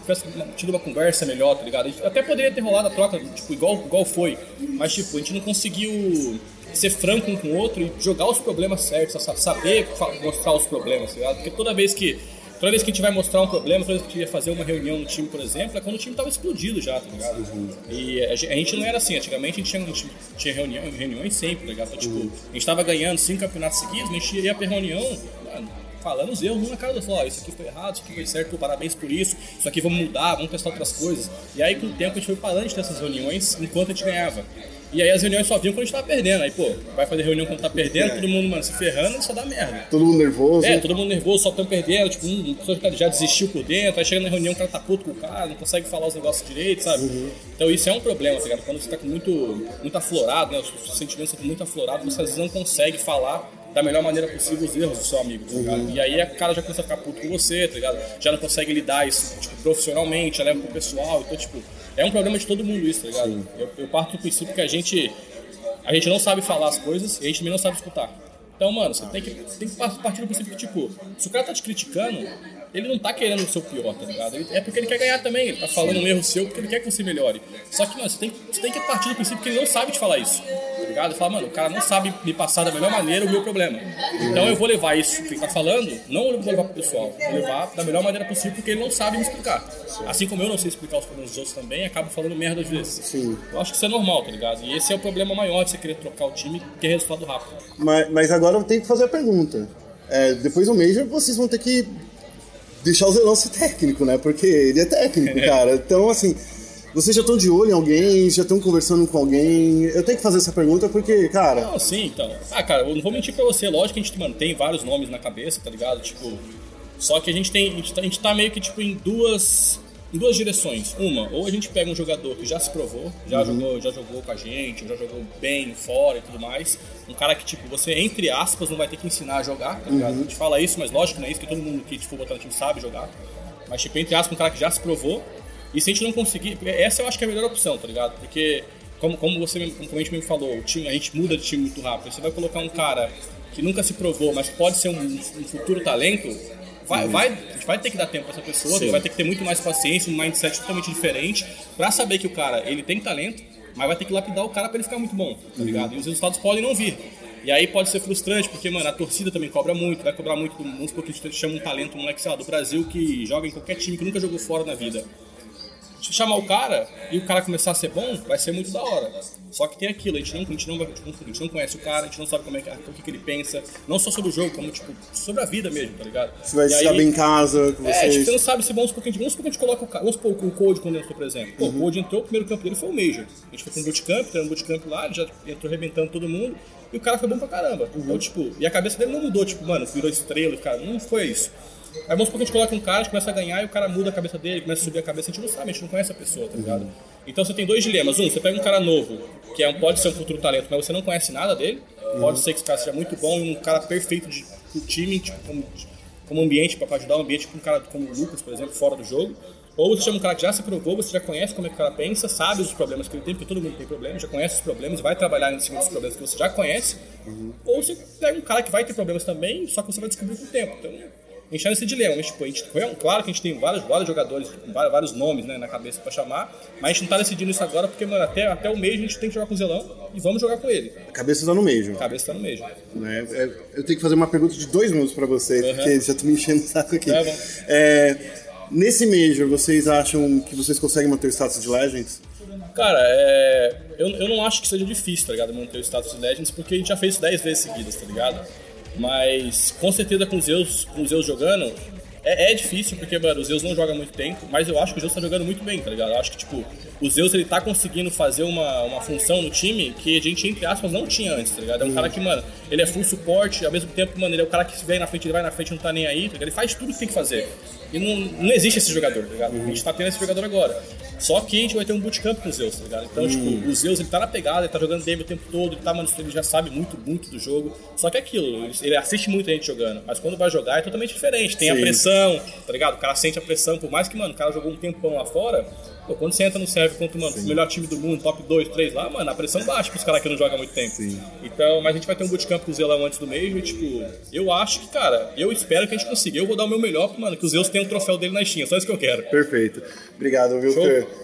S7: tido uma conversa melhor, tá ligado? Até poderia ter rolado a troca, tipo, igual, igual foi. Mas, tipo, a gente não conseguiu ser franco um com o outro e jogar os problemas certos, sa- saber mostrar os problemas, tá ligado? Porque toda vez que. Toda vez que a gente vai mostrar um problema, toda vez que a gente ia fazer uma reunião no time, por exemplo, é quando o time tava explodido já, tá ligado? E a gente não era assim, antigamente a gente tinha, a gente tinha reunião, reuniões sempre, tá ligado? Então, tipo, a gente tava ganhando cinco campeonatos seguidos, a gente ia pra reunião, mano, falando os erros um na cara do outro, ó, isso aqui foi errado, isso aqui foi certo, parabéns por isso, isso aqui vamos mudar, vamos testar outras coisas. E aí com o tempo a gente foi parando de ter essas reuniões enquanto a gente ganhava. E aí as reuniões só vinham quando a gente tava perdendo. Aí, pô, vai fazer reunião quando tá perdendo, todo mundo, mano, se ferrando, só dá merda.
S5: Todo mundo nervoso.
S7: É, todo mundo nervoso, só tão perdendo, tipo, um, uma pessoa que já desistiu por dentro, aí chega na reunião, o cara tá puto com o cara, não consegue falar os negócios direito, sabe? Então isso é um problema, tá ligado? Quando você tá com muito, muito aflorado, né? Os sentimentos estão muito aflorados, você às vezes não consegue falar da melhor maneira possível os erros do seu amigo, tá ligado? E aí o cara já começa a ficar puto com você, tá ligado? Já não consegue lidar isso, tipo, profissionalmente, já leva pro pessoal, então, tipo, é um problema de todo mundo isso, tá ligado? Eu, eu parto do princípio que a gente a gente não sabe falar as coisas e a gente também não sabe escutar. Então, mano, você tem que, tem que partir do princípio que, tipo, se o cara tá te criticando, ele não tá querendo o seu pior, tá ligado? Ele- é porque ele quer ganhar também, ele tá falando um erro seu porque ele quer que você melhore. Só que, mano, você tem, você tem que partir do princípio que ele não sabe te falar isso. ligado? E fala, mano, o cara não sabe me passar da melhor maneira o meu problema. Então eu vou levar isso que ele tá falando, não vou levar pro pessoal, vou levar da melhor maneira possível porque ele não sabe me explicar. Assim como eu não sei explicar os problemas dos outros também, acabo falando merda às vezes.
S5: Sim.
S7: Eu acho que isso é normal, tá ligado? E esse é o problema maior de você querer trocar o time, que é resultado rápido.
S5: Mas, mas agora eu tenho que fazer a pergunta. É, depois do Major, vocês vão ter que deixar o Zelão técnico, né? Porque ele é técnico, cara. Então, assim, vocês já estão de olho em alguém, já estão conversando com alguém. Eu tenho que fazer essa pergunta porque, cara.
S7: Não, sim, então. Ah, cara, eu não vou mentir pra você, lógico que a gente mantém vários nomes na cabeça, tá ligado? Tipo. Só que a gente tem. A gente tá, a gente tá meio que tipo em duas. Em duas direções. Uma, ou a gente pega um jogador que já se provou, já, jogou, já jogou com a gente, já jogou bem fora e tudo mais. Um cara que, tipo, você, entre aspas, não vai ter que ensinar a jogar, tá ligado? A gente fala isso, mas lógico, não é isso que todo mundo que tipo, botar no time sabe jogar. Mas, tipo, entre aspas, um cara que já se provou. E se a gente não conseguir. Essa eu acho que é a melhor opção, tá ligado? Porque, como, como você como a gente mesmo falou, o time, a gente muda de time muito rápido. Você vai colocar um cara que nunca se provou, mas pode ser um, um futuro talento. Vai, vai, vai ter que dar tempo pra essa pessoa, vai ter que ter muito mais paciência, um mindset totalmente diferente, pra saber que o cara ele tem talento, mas vai ter que lapidar o cara pra ele ficar muito bom, tá ligado? E os resultados podem não vir. E aí pode ser frustrante, porque, mano, a torcida também cobra muito, vai cobrar muito, do- vamos supor que a gente chama um talento, um moleque, sei lá, do Brasil que joga em qualquer time que nunca jogou fora na vida. Se chamar o cara e o cara começar a ser bom, vai ser muito da hora. Só que tem aquilo, a gente não, a gente não, vai- tipo, a gente não conhece o cara, a gente não sabe como é que, o que, que ele pensa, não só sobre o jogo, como tipo, sobre a vida mesmo, tá ligado?
S5: Você vai saber em casa, que
S7: é, tipo,
S5: vocês.
S7: você não sabe se vamos supor que a gente, vamos supor que a gente coloca o cara, vamos supor o Code quando entrou, por exemplo. Pô, o Code entrou, o primeiro campo dele foi o Major. A gente foi pra um bootcamp, treinou um bootcamp lá, ele já entrou arrebentando todo mundo, e o cara foi bom pra caramba. Então, tipo, e a cabeça dele não mudou, tipo, mano, virou estrela, cara, não foi isso. Aí vamos supor que a gente coloca um cara, a gente começa a ganhar e o cara muda a cabeça dele, começa a subir a cabeça, a gente não sabe, a gente não conhece a pessoa, tá ligado? Então você tem dois dilemas. Um, você pega um cara novo, que é um, pode ser um futuro talento, mas você não conhece nada dele. Pode ser que esse cara seja muito bom e um cara perfeito de, pro time, tipo, como, como ambiente, para ajudar o ambiente com um cara como o Lucas, por exemplo, fora do jogo. Ou você chama um cara que já se provou, você já conhece como é que o cara pensa, sabe os problemas que ele tem, porque todo mundo tem problemas, já conhece os problemas, vai trabalhar em cima dos problemas que você já conhece. Ou você pega um cara que vai ter problemas também, só que você vai descobrir com o tempo. Então, gente tá nesse dilema. Mas, tipo, a gente, claro que a gente tem vários, vários jogadores, com vários, nomes né, na cabeça pra chamar, mas a gente não tá decidindo isso agora, porque, mano, até, até o mês a gente tem que jogar com o Zelão e vamos jogar com ele.
S5: A cabeça tá no meio,
S7: A cabeça tá no mês.
S5: né? É, eu tenho que fazer uma pergunta de dois minutos pra vocês,
S7: Uhum.
S5: porque já tô me enchendo o saco aqui.
S7: Bom.
S5: É, nesse Major, vocês acham que vocês conseguem manter o status de Legends?
S7: Cara, é, eu, eu não acho que seja difícil, tá ligado? Manter o status de Legends, porque a gente já fez isso 10 vezes seguidas, tá ligado? Mas com certeza com os Zeus, com os Zeus jogando, é, é difícil, porque, mano, o Zeus não joga muito tempo, mas eu acho que o Zeus tá jogando muito bem, tá ligado? Eu acho que, tipo, o Zeus ele tá conseguindo fazer uma, uma função no time que a gente, entre aspas, não tinha antes, tá ligado? É um cara que, mano, ele é full suporte, ao mesmo tempo, mano, ele é o cara que se vem na frente, ele vai na frente, não tá nem aí, tá ligado? Ele faz tudo que tem que fazer. E não, não existe esse jogador, tá ligado? A gente tá tendo esse jogador agora. Só que a gente vai ter um bootcamp com o Zeus, tá ligado? Então, tipo, o Zeus ele tá na pegada, ele tá jogando DM o tempo todo, ele tá, mano, ele já sabe muito, muito do jogo. Só que é aquilo, ele, assiste muito a gente jogando, mas quando vai jogar é totalmente diferente. Tem a
S5: Sim.
S7: pressão, tá ligado? O cara sente a pressão, por mais que, mano, o cara jogou um tempão lá fora. Pô, quando você entra no server contra mano, o melhor time do mundo, top 2, 3 lá, mano, a pressão baixa pros caras que não jogam há muito tempo. Então, mas a gente vai ter um bootcamp com o Zelão antes do mês e, tipo, eu acho que, cara, eu espero que a gente consiga. Eu vou dar o meu melhor, mano, que o Zeus tenha o troféu dele na Steam, só isso que eu quero.
S5: Perfeito. Obrigado, viu?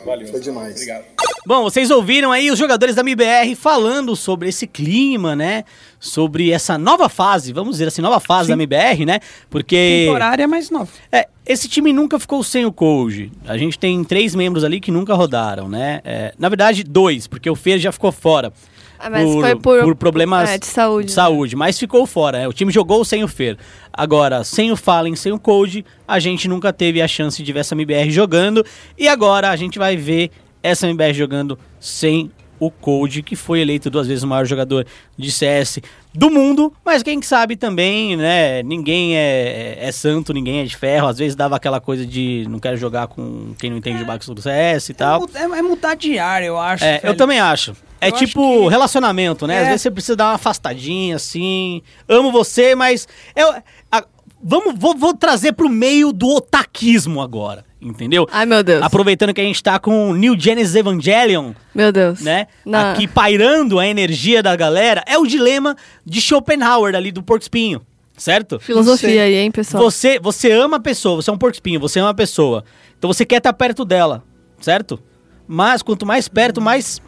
S7: Valeu.
S5: Foi demais.
S7: Obrigado.
S1: Bom, vocês ouviram aí os jogadores da MBR falando sobre esse clima, né? Sobre essa nova fase, vamos dizer assim, nova fase da MBR, né? Porque.
S3: Temporária, mas nova.
S1: É, esse time nunca ficou sem o Koji. A gente tem três membros ali que nunca rodaram, né? É, na verdade, dois, porque o Fer já ficou fora.
S2: Ah, mas foi por-
S1: problemas
S2: é, de saúde,
S1: de
S2: né?
S1: saúde, mas ficou fora. né? O time jogou sem o Fer. Agora, sem o Fallen, sem o Code, a gente nunca teve a chance de ver essa MBR jogando. E agora a gente vai ver essa MBR jogando sem o Code, que foi eleito duas vezes o maior jogador de CS do mundo, mas quem sabe também, né? Ninguém é, é santo, ninguém é de ferro. Às vezes dava aquela coisa de não quero jogar com quem não entende de básico do CS e
S3: É,
S1: tal.
S3: é, é mudar de ar, eu acho.
S1: É, eu
S3: Félix.
S1: também acho. É
S3: Eu
S1: tipo
S3: que-
S1: relacionamento, né? Às
S3: É.
S1: vezes você precisa dar uma afastadinha, assim. Amo você, mas. Eu, a- vamos, vou, vou trazer pro meio do otaquismo agora, entendeu?
S2: Ai, meu Deus.
S1: Aproveitando que a gente tá com New Genesis Evangelion,
S2: Meu Deus.
S1: né?
S2: Não.
S1: Aqui pairando a energia da galera, é o dilema de Schopenhauer ali do Porco Espinho, certo?
S2: Filosofia aí, hein, pessoal?
S1: Você, você ama a pessoa, você é um porco espinho, você ama a pessoa. Então você quer estar perto dela, certo? Mas quanto mais perto, mais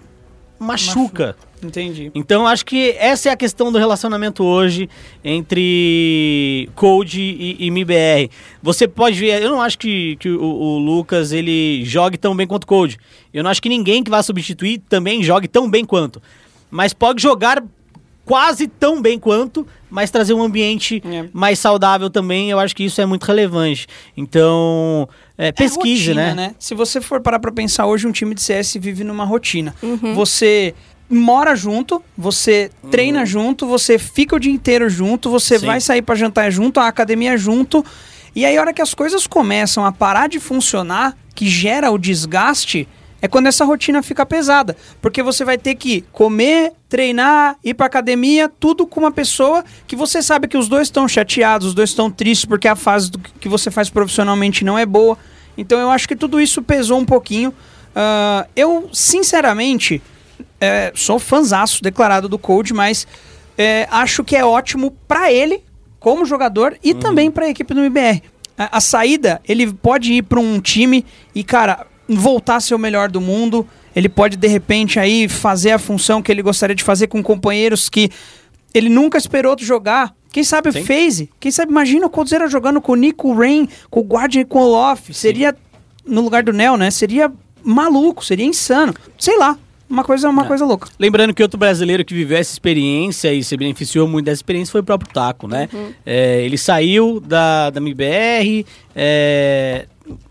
S1: machuca.
S3: Entendi.
S1: Então acho que essa é a questão do relacionamento hoje entre Code e, e MIBR. Você pode ver, eu não acho que, que o, o Lucas ele jogue tão bem quanto o Code. Eu não acho que ninguém que vá substituir também jogue tão bem quanto. Mas pode jogar quase tão bem quanto, mas trazer um ambiente
S3: É.
S1: mais saudável também, eu acho que isso é muito relevante. Então, é, pesquise,
S3: É rotina,
S1: né?
S3: Se você for parar pra pensar hoje, um time de CS vive numa rotina. Você mora junto, você treina junto, você fica o dia inteiro junto, você
S1: Sim.
S3: vai sair pra jantar junto, a academia junto. E aí, a hora que as coisas começam a parar de funcionar, que gera o desgaste, é quando essa rotina fica pesada. Porque você vai ter que comer, treinar, ir pra academia, tudo com uma pessoa que você sabe que os dois estão chateados, os dois estão tristes porque a fase que você faz profissionalmente não é boa. Então eu acho que tudo isso pesou um pouquinho. Ah, eu, sinceramente, é, sou fãzaço declarado do Cold, mas é, acho que é ótimo pra ele, como jogador, e também pra equipe do MBR. A, a saída, ele pode ir pra um time e, cara, voltar a ser o melhor do mundo. Ele pode, de repente, aí fazer a função que ele gostaria de fazer com companheiros que ele nunca esperou jogar. Quem sabe
S1: Sim.
S3: FaZe? Quem sabe, imagina o Coldzera jogando com o Nico Rain, com o Guardian e com o Olof. Seria, no lugar do Nel, né? Seria maluco, seria insano. Sei lá, uma coisa, uma
S1: É.
S3: coisa louca.
S1: Lembrando que outro brasileiro que viveu essa experiência e se beneficiou muito dessa experiência foi o próprio Taco, né? É, ele saiu da, da MBR, é,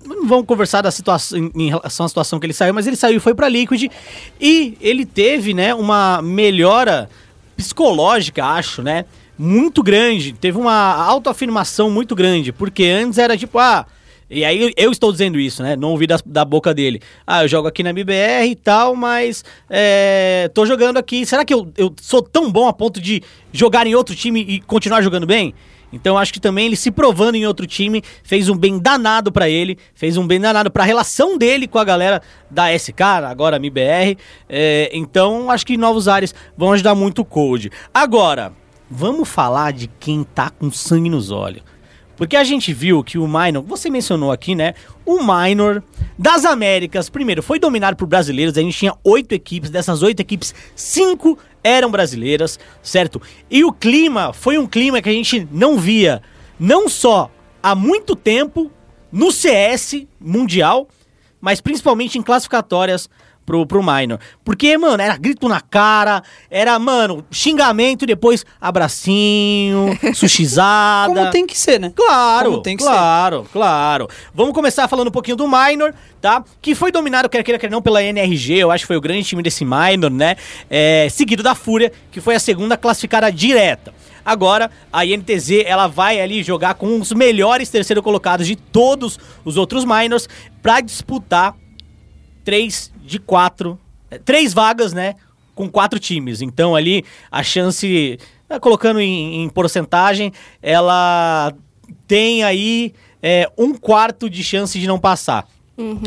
S1: não vamos conversar da situação, em, relação à situação que ele saiu, mas ele saiu e foi pra Liquid e ele teve, né, uma melhora psicológica, acho, né? Muito grande, teve uma autoafirmação muito grande, porque antes era tipo, ah, e aí eu- eu estou dizendo isso, né? Não ouvi da, da boca dele. Ah, eu jogo aqui na MBR e tal, mas é, tô jogando aqui. Será que eu, eu sou tão bom a ponto de jogar em outro time e continuar jogando bem? Então acho que também ele se provando em outro time fez um bem danado pra ele, fez um bem danado pra relação dele com a galera da SK, agora MBR. É, então acho que novos ares vão ajudar muito o Code. Agora, vamos falar de quem tá com sangue nos olhos. Porque a gente viu que o Minor, você mencionou aqui, né? O Minor das Américas, primeiro, foi dominado por brasileiros. A gente tinha oito equipes, dessas oito equipes, cinco eram brasileiras, certo? E o clima foi um clima que a gente não via, não só há muito tempo no CS mundial, mas principalmente em classificatórias pro, pro minor. Porque, mano, era grito na cara, era, mano, xingamento e depois abracinho, sushizada.
S3: Como tem que ser, né?
S1: Claro,
S3: Como tem que
S1: claro, claro. Vamos começar falando um pouquinho do Minor, tá? Que foi dominado, quer queira, quer não, pela NRG, eu acho que foi o grande time desse Minor, né? É, seguido da Fúria, que foi a segunda classificada direta. Agora, a INTZ, ela vai ali jogar com os melhores terceiro colocados de todos os outros Minors pra disputar três de quatro, é, três vagas, né? Com quatro times. Então ali a chance, eh, colocando em, em porcentagem, ela tem aí é, um quarto de chance de não passar.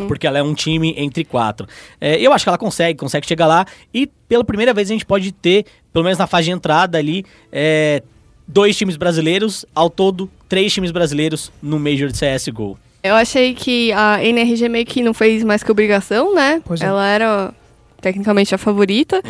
S1: Porque ela é um time entre quatro. É, eu acho que ela consegue, consegue chegar lá. E pela primeira vez a gente pode ter, pelo menos na fase de entrada ali, é, dois times brasileiros. Ao todo, três times brasileiros no Major de CSGO.
S2: Eu achei que a NRG meio que não fez mais que obrigação, né?
S3: Pois é.
S2: Ela era tecnicamente a favorita.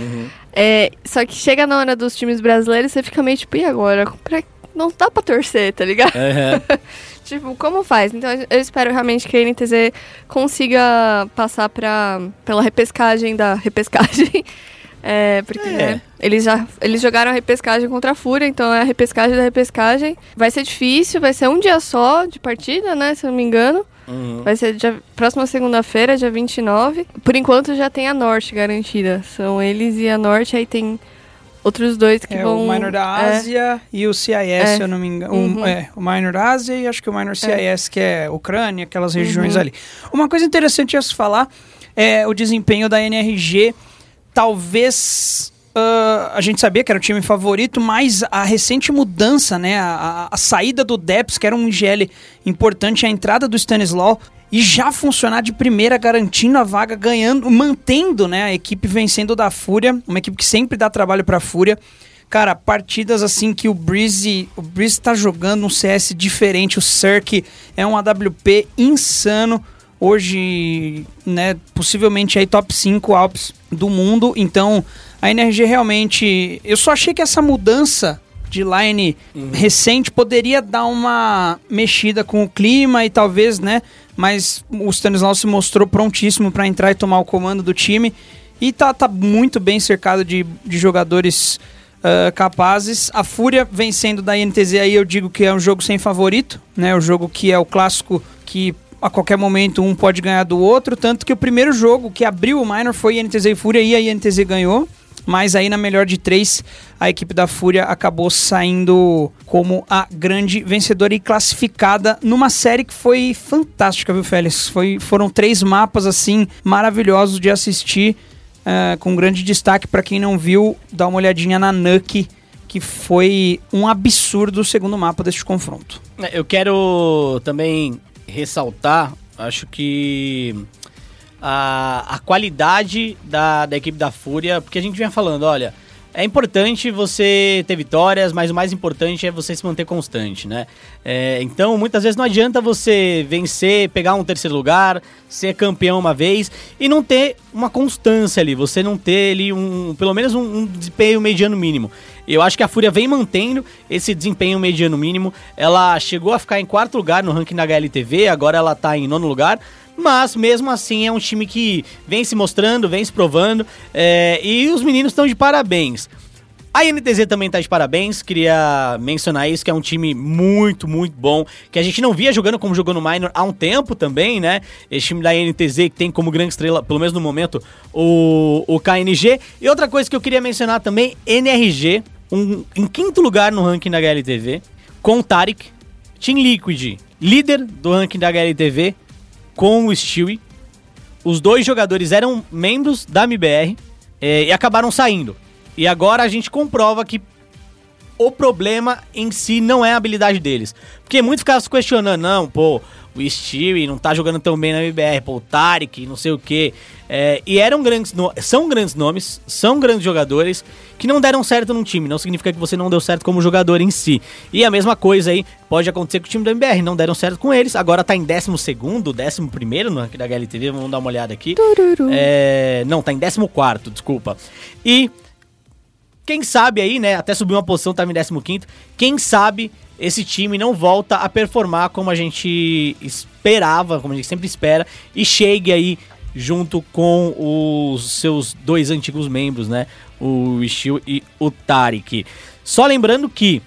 S2: É, só que chega na hora dos times brasileiros, você fica meio tipo, e agora? Pra- Não dá pra torcer, tá ligado? tipo, como faz? Então eu espero realmente que a NTZ consiga passar pra, pela repescagem da repescagem. É, porque
S1: É.
S2: né, eles já eles jogaram a repescagem contra a Fúria, então é a repescagem da repescagem. Vai ser difícil, vai ser um dia só de partida, né? Se eu não me engano.
S1: Uhum.
S2: Vai ser dia, próxima segunda-feira, dia 29. Por enquanto já tem a Norte garantida. São eles e a Norte, aí tem outros dois que
S3: É
S2: vão.
S3: o Minor da
S2: é,
S3: Ásia e o CIS,
S2: É.
S3: se eu não me engano.
S2: Uhum.
S3: O, é, o Minor da Ásia e acho que o Minor CIS, que é Ucrânia, aquelas regiões
S2: Uhum.
S3: ali. Uma coisa interessante a se falar é o desempenho da NRG. Talvez ah, a gente sabia que era o time favorito, mas a recente mudança, né? A, a- a saída do Deps, que era um IGL importante, a entrada do Stanislau. E já funcionar de primeira, garantindo a vaga, ganhando, mantendo né, a equipe vencendo da Fúria, uma equipe que sempre dá trabalho pra Fúria. Cara, partidas assim que o Breeze, o Breeze tá jogando um CS diferente, o Cirque é um AWP insano. Hoje, né, possivelmente aí top 5 Alps do mundo. Então, a NRG realmente, eu só achei que essa mudança de line recente poderia dar uma mexida com o clima e talvez, né, mas o Stanislau se mostrou prontíssimo para entrar e tomar o comando do time e tá, tá muito bem cercado de, de jogadores ah, capazes. A Fúria vencendo da INTZ aí eu digo que é um jogo sem favorito, né? O jogo que é o clássico que a qualquer momento um pode ganhar do outro, tanto que o primeiro jogo que abriu o Minor foi INTZ e Fúria e a INTZ ganhou. Mas aí na melhor de três, a equipe da Fúria acabou saindo como a grande vencedora e classificada numa série que foi fantástica, viu, Félix? Foi, foram três mapas assim maravilhosos de assistir. Uh, com grande destaque para quem não viu, dá uma olhadinha na Nuke, que foi um absurdo o segundo mapa deste confronto.
S1: É, Eu quero também ressaltar, acho que a, a qualidade da, da equipe da Fúria, porque a gente vinha falando, olha, é importante você ter vitórias, mas o mais importante é você se manter constante, né? É, então, muitas vezes não adianta você vencer, pegar um terceiro lugar, ser campeão uma vez e não ter uma constância ali, você não ter ali um, pelo menos um, um desempenho mediano mínimo. Eu acho que a Fúria vem mantendo esse desempenho mediano mínimo. Ela chegou a ficar em quarto lugar no ranking da HLTV, agora ela tá em nono lugar. Mas mesmo assim é um time que vem se mostrando, vem se provando. é, e os meninos estão de parabéns. A INTZ também tá de parabéns, queria mencionar isso, que é um time muito, muito bom, que a gente não via jogando como jogou no Minor há um tempo também, né? Esse time da INTZ que tem como grande estrela, pelo menos no momento, o, o KNG. E outra coisa que eu queria mencionar também, NRG, um, em quinto lugar no ranking da HLTV, com o Tarek, Team Liquid, líder do ranking da HLTV, com o Stewie. Os dois jogadores eram membros da MBR eh, e acabaram saindo. E agora a gente comprova que o problema em si não é a habilidade deles. Porque muito ficava se questionando, não, pô, o Stewie não tá jogando tão bem na MBR, pô, o Tarek, não sei o quê. É, e eram grandes são grandes nomes, são grandes jogadores que não deram certo num time. Não significa que você não deu certo como jogador em si. E a mesma coisa aí pode acontecer com o time da MBR. Não deram certo com eles, agora tá em 12 segundo, 11 primeiro no ranking da HLTV, vamos dar uma olhada aqui. É, não, tá em 14, desculpa. E quem sabe aí, né? Até subiu uma posição, tava em 15. Quem sabe esse time não volta a performar como a gente esperava, como a gente sempre espera, e chegue aí junto com os seus dois antigos membros, né? O Ishio e o Tarik. Só lembrando que,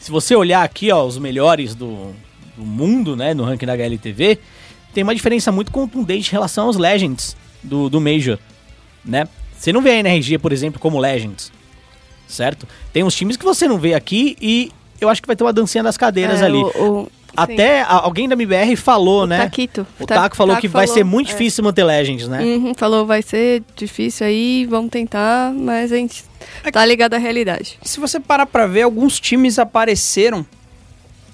S1: se você olhar aqui, ó, os melhores do, do mundo, né? No ranking da HLTV, tem uma diferença muito contundente em relação aos Legends do, do Major, né? Você não vê a NRG, por exemplo, como Legends, certo? Tem uns times que você não vê aqui e eu acho que vai ter uma dancinha das cadeiras
S2: É,
S1: ali.
S2: o- o-
S1: Até a- alguém da MBR falou,
S2: O
S1: né?
S2: Taquito.
S1: O
S2: Ta-
S1: Taco falou
S2: Taco
S1: que vai
S2: falou,
S1: ser muito
S2: é.
S1: difícil manter Legends, né?
S2: Uhum, falou, vai ser difícil aí, vamos tentar, mas a gente tá ligado à realidade.
S3: Se você parar pra ver, alguns times apareceram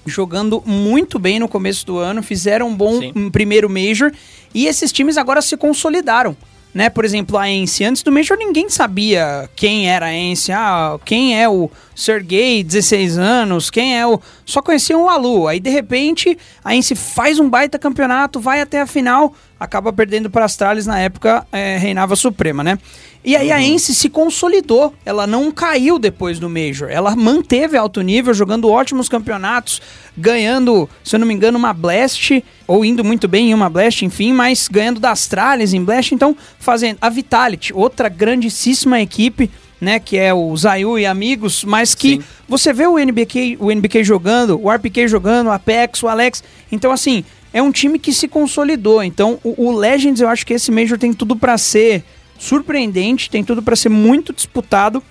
S3: jogando muito bem no começo do ano, fizeram um bom
S1: Sim.
S3: primeiro Major, e esses times agora se consolidaram. Né? Por exemplo, a Ence, antes do Major ninguém sabia quem era a Ence, ah, quem é o Sergei, 16 anos, quem é o... Só conheciam o Alu, aí de repente a Ence faz um baita campeonato, vai até a final, acaba perdendo para Astralis, na época eh, reinava Suprema, né? E aí a Ence se consolidou, ela não caiu depois do Major, ela manteve alto nível, jogando ótimos campeonatos, ganhando, se eu não me engano, uma Blast, ou indo muito bem em uma Blast, enfim, mas ganhando da Astralis em Blast, então fazendo a Vitality, outra grandíssima equipe, né, que é o Zayu e amigos, mas que
S1: Sim.
S3: você vê o NBK, o NBK jogando, o RPK jogando, o Apex, o Alex, então assim, é um time que se consolidou, então o, o Legends eu acho que esse Major tem tudo pra ser surpreendente, tem tudo pra ser muito disputado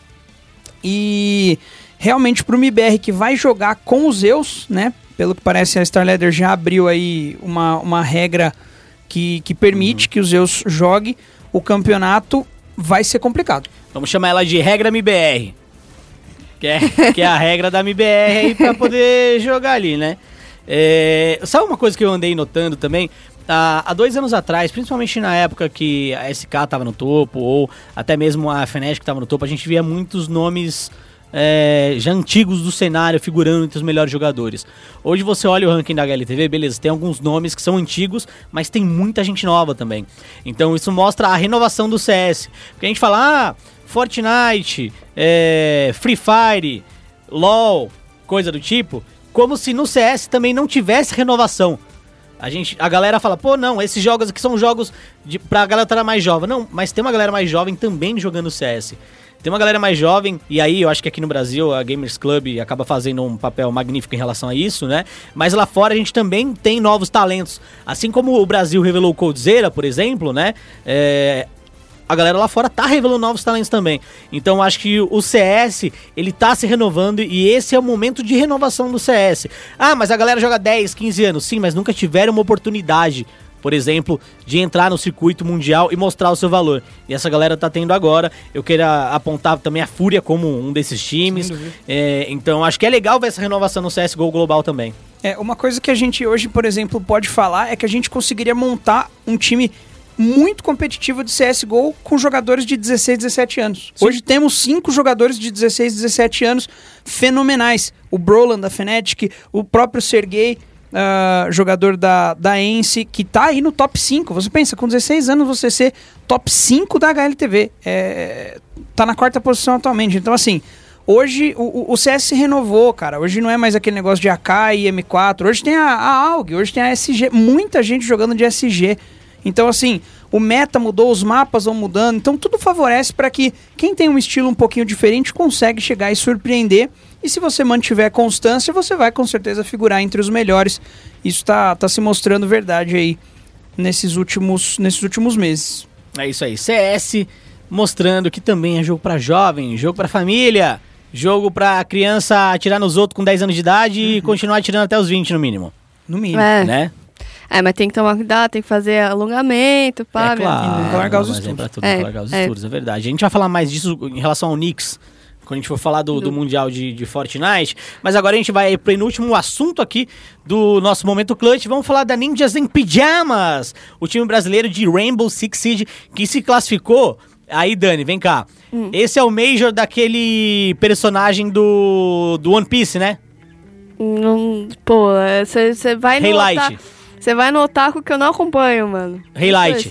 S3: e realmente pro MIBR que vai jogar com os Zeus, né? Pelo que parece a Star Leader já abriu aí uma, uma regra que, que permite que o Zeus jogue o campeonato, vai ser complicado.
S1: Vamos chamar ela de regra MBR. Que é, que é a regra da MBR aí pra poder jogar ali, né? É, sabe uma coisa que eu andei notando também? Há, dois anos atrás, principalmente na época que a SK tava no topo, ou até mesmo a Fnatic tava no topo, a gente via muitos nomes é, já antigos do cenário figurando entre os melhores jogadores. Hoje você olha o ranking da HLTV, beleza, tem alguns nomes que são antigos, mas tem muita gente nova também. Então isso mostra a renovação do CS. Porque a gente fala, ah, Fortnite, é, Free Fire, LoL, coisa do tipo, como se no CS também não tivesse renovação. A, gente, a galera fala, pô, não, esses jogos aqui são jogos de, pra galera mais jovem. Não, mas tem uma galera mais jovem também jogando CS. Tem uma galera mais jovem, e aí eu acho que aqui no Brasil a Gamers Club acaba fazendo um papel magnífico em relação a isso, né? Mas lá fora a gente também tem novos talentos. Assim como o Brasil revelou o Coldzera, por exemplo, né? É, a galera lá fora tá revelando novos talentos também. Então acho que o CS, ele tá se renovando e esse é o momento de renovação do CS. Ah, mas a galera joga 10, 15 anos. Sim, mas nunca tiveram uma oportunidade, por exemplo, de entrar no circuito mundial e mostrar o seu valor. E essa galera tá tendo agora. Eu queria apontar também a Fúria como um desses times. É, então acho que é legal ver essa renovação no CSGO global também.
S3: É, uma coisa que a gente hoje, por exemplo, pode falar é que a gente conseguiria montar um time muito competitivo de CSGO com jogadores de 16, 17 anos. Sim. Hoje temos cinco jogadores de 16, 17 anos fenomenais. O Brolan da Fnatic, o próprio Sergei, uh, jogador da, da Ence, que tá aí no top 5. Você pensa, com 16 anos você ser top 5 da HLTV. É, tá na quarta posição atualmente. Então, assim, Hoje o, o, CS se renovou, cara. Hoje não é mais aquele negócio de AK e M4. Hoje tem a, a AUG, hoje tem a SG. Muita gente jogando de SG. Então, assim, o meta mudou, os mapas vão mudando, então tudo favorece para que quem tem um estilo um pouquinho diferente consegue chegar e surpreender. E se você mantiver constância, você vai com certeza figurar entre os melhores. Isso está tá se mostrando verdade aí nesses últimos, nesses últimos meses.
S1: É isso aí. CS mostrando que também é jogo para jovem, jogo para família, jogo para criança atirar nos outros com 10 anos de idade uhum. e continuar atirando até os 20 no mínimo.
S3: No mínimo.
S2: É.
S1: Né?
S2: É, mas tem que tomar cuidado, tem que fazer alongamento, pá.
S1: É claro,
S3: não largar os
S1: mas
S3: estudos.
S1: É pra tudo,
S2: É,
S1: largar os
S2: é.
S1: estudos, é verdade. A gente vai falar mais disso em relação ao Knicks, quando a gente for falar do, do Mundial de, de Fortnite. Mas agora a gente vai pro penúltimo assunto aqui do nosso Momento Clutch. Vamos falar da Ninjas em Pijamas, o time brasileiro de Rainbow Six Siege, que se classificou... Aí, Dani, vem cá.
S2: Hum.
S1: Esse é o Major daquele personagem do, do One Piece, né?
S2: Não, pô, você vai no
S1: Haylight.
S2: otaku- Você vai no otaku que eu não acompanho, mano. Isso.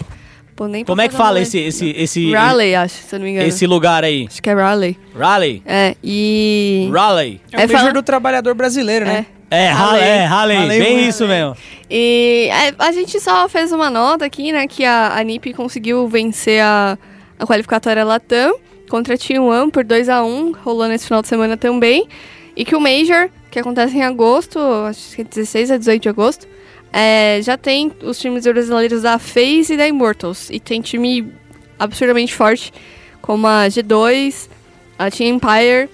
S2: Pô, nem
S1: Como é que fala esse, esse, esse,
S2: Raleigh, acho, se eu não me engano.
S1: esse lugar aí?
S2: Acho que é Raleigh.
S1: Raleigh?
S2: É, e...
S1: Raleigh.
S3: É o
S2: É,
S3: Major
S2: fala-
S3: do trabalhador brasileiro, né?
S1: É, Raleigh, é, Raleigh,
S3: Raleigh
S1: bem isso mesmo.
S2: E é, a gente só fez uma nota aqui, né, que a, a NiP conseguiu vencer a, a qualificatória Latam contra a Team One por 2 a 1 rolando esse final de semana também. E que o Major, que acontece em agosto, acho que é 16 a 18 de agosto, é, já tem os times brasileiros da FaZe e da Immortals. E tem time absurdamente forte, como a G2, a Team Empire,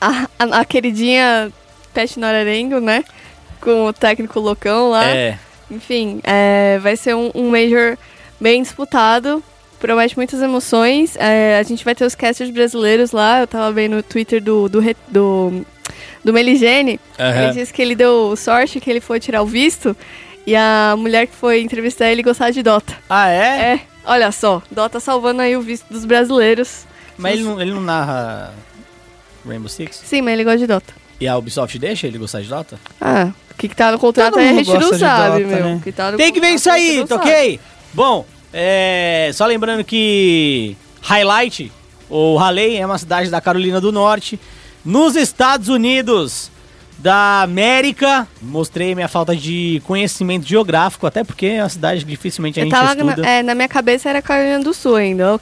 S2: a, a, a queridinha Pet Norarengo, né? Com o técnico loucão lá.
S1: É.
S2: Enfim, é, vai ser um, um Major bem disputado. Promete muitas emoções. É, a gente vai ter os casters brasileiros lá. Eu tava vendo no Twitter do, do, do, do Meligene.
S1: Aham.
S2: Ele disse que ele deu sorte, que ele foi tirar o visto. E a mulher que foi entrevistar ele gostava de Dota.
S1: Ah, é?
S2: É, olha só. Dota salvando aí o visto dos brasileiros.
S1: Mas ele não, ele não narra Rainbow Six?
S2: Sim, mas ele gosta de Dota.
S1: E a Ubisoft deixa ele gostar de Dota?
S2: Ah, o que, que tá no contrato
S3: Todo
S2: aí a gente não sabe,
S3: Dota,
S2: meu.
S3: né?
S2: Que tá no
S1: Tem que ver isso
S2: gente
S1: aí, tá ok? Bom, é, só lembrando que Highlight, ou Raleigh, é uma cidade da Carolina do Norte, nos Estados Unidos da América. Mostrei minha falta de conhecimento geográfico, até porque é uma cidade que dificilmente a
S2: Eu
S1: gente
S2: tava
S1: estuda.
S2: na, é, na minha cabeça era Carolina do Sul ainda.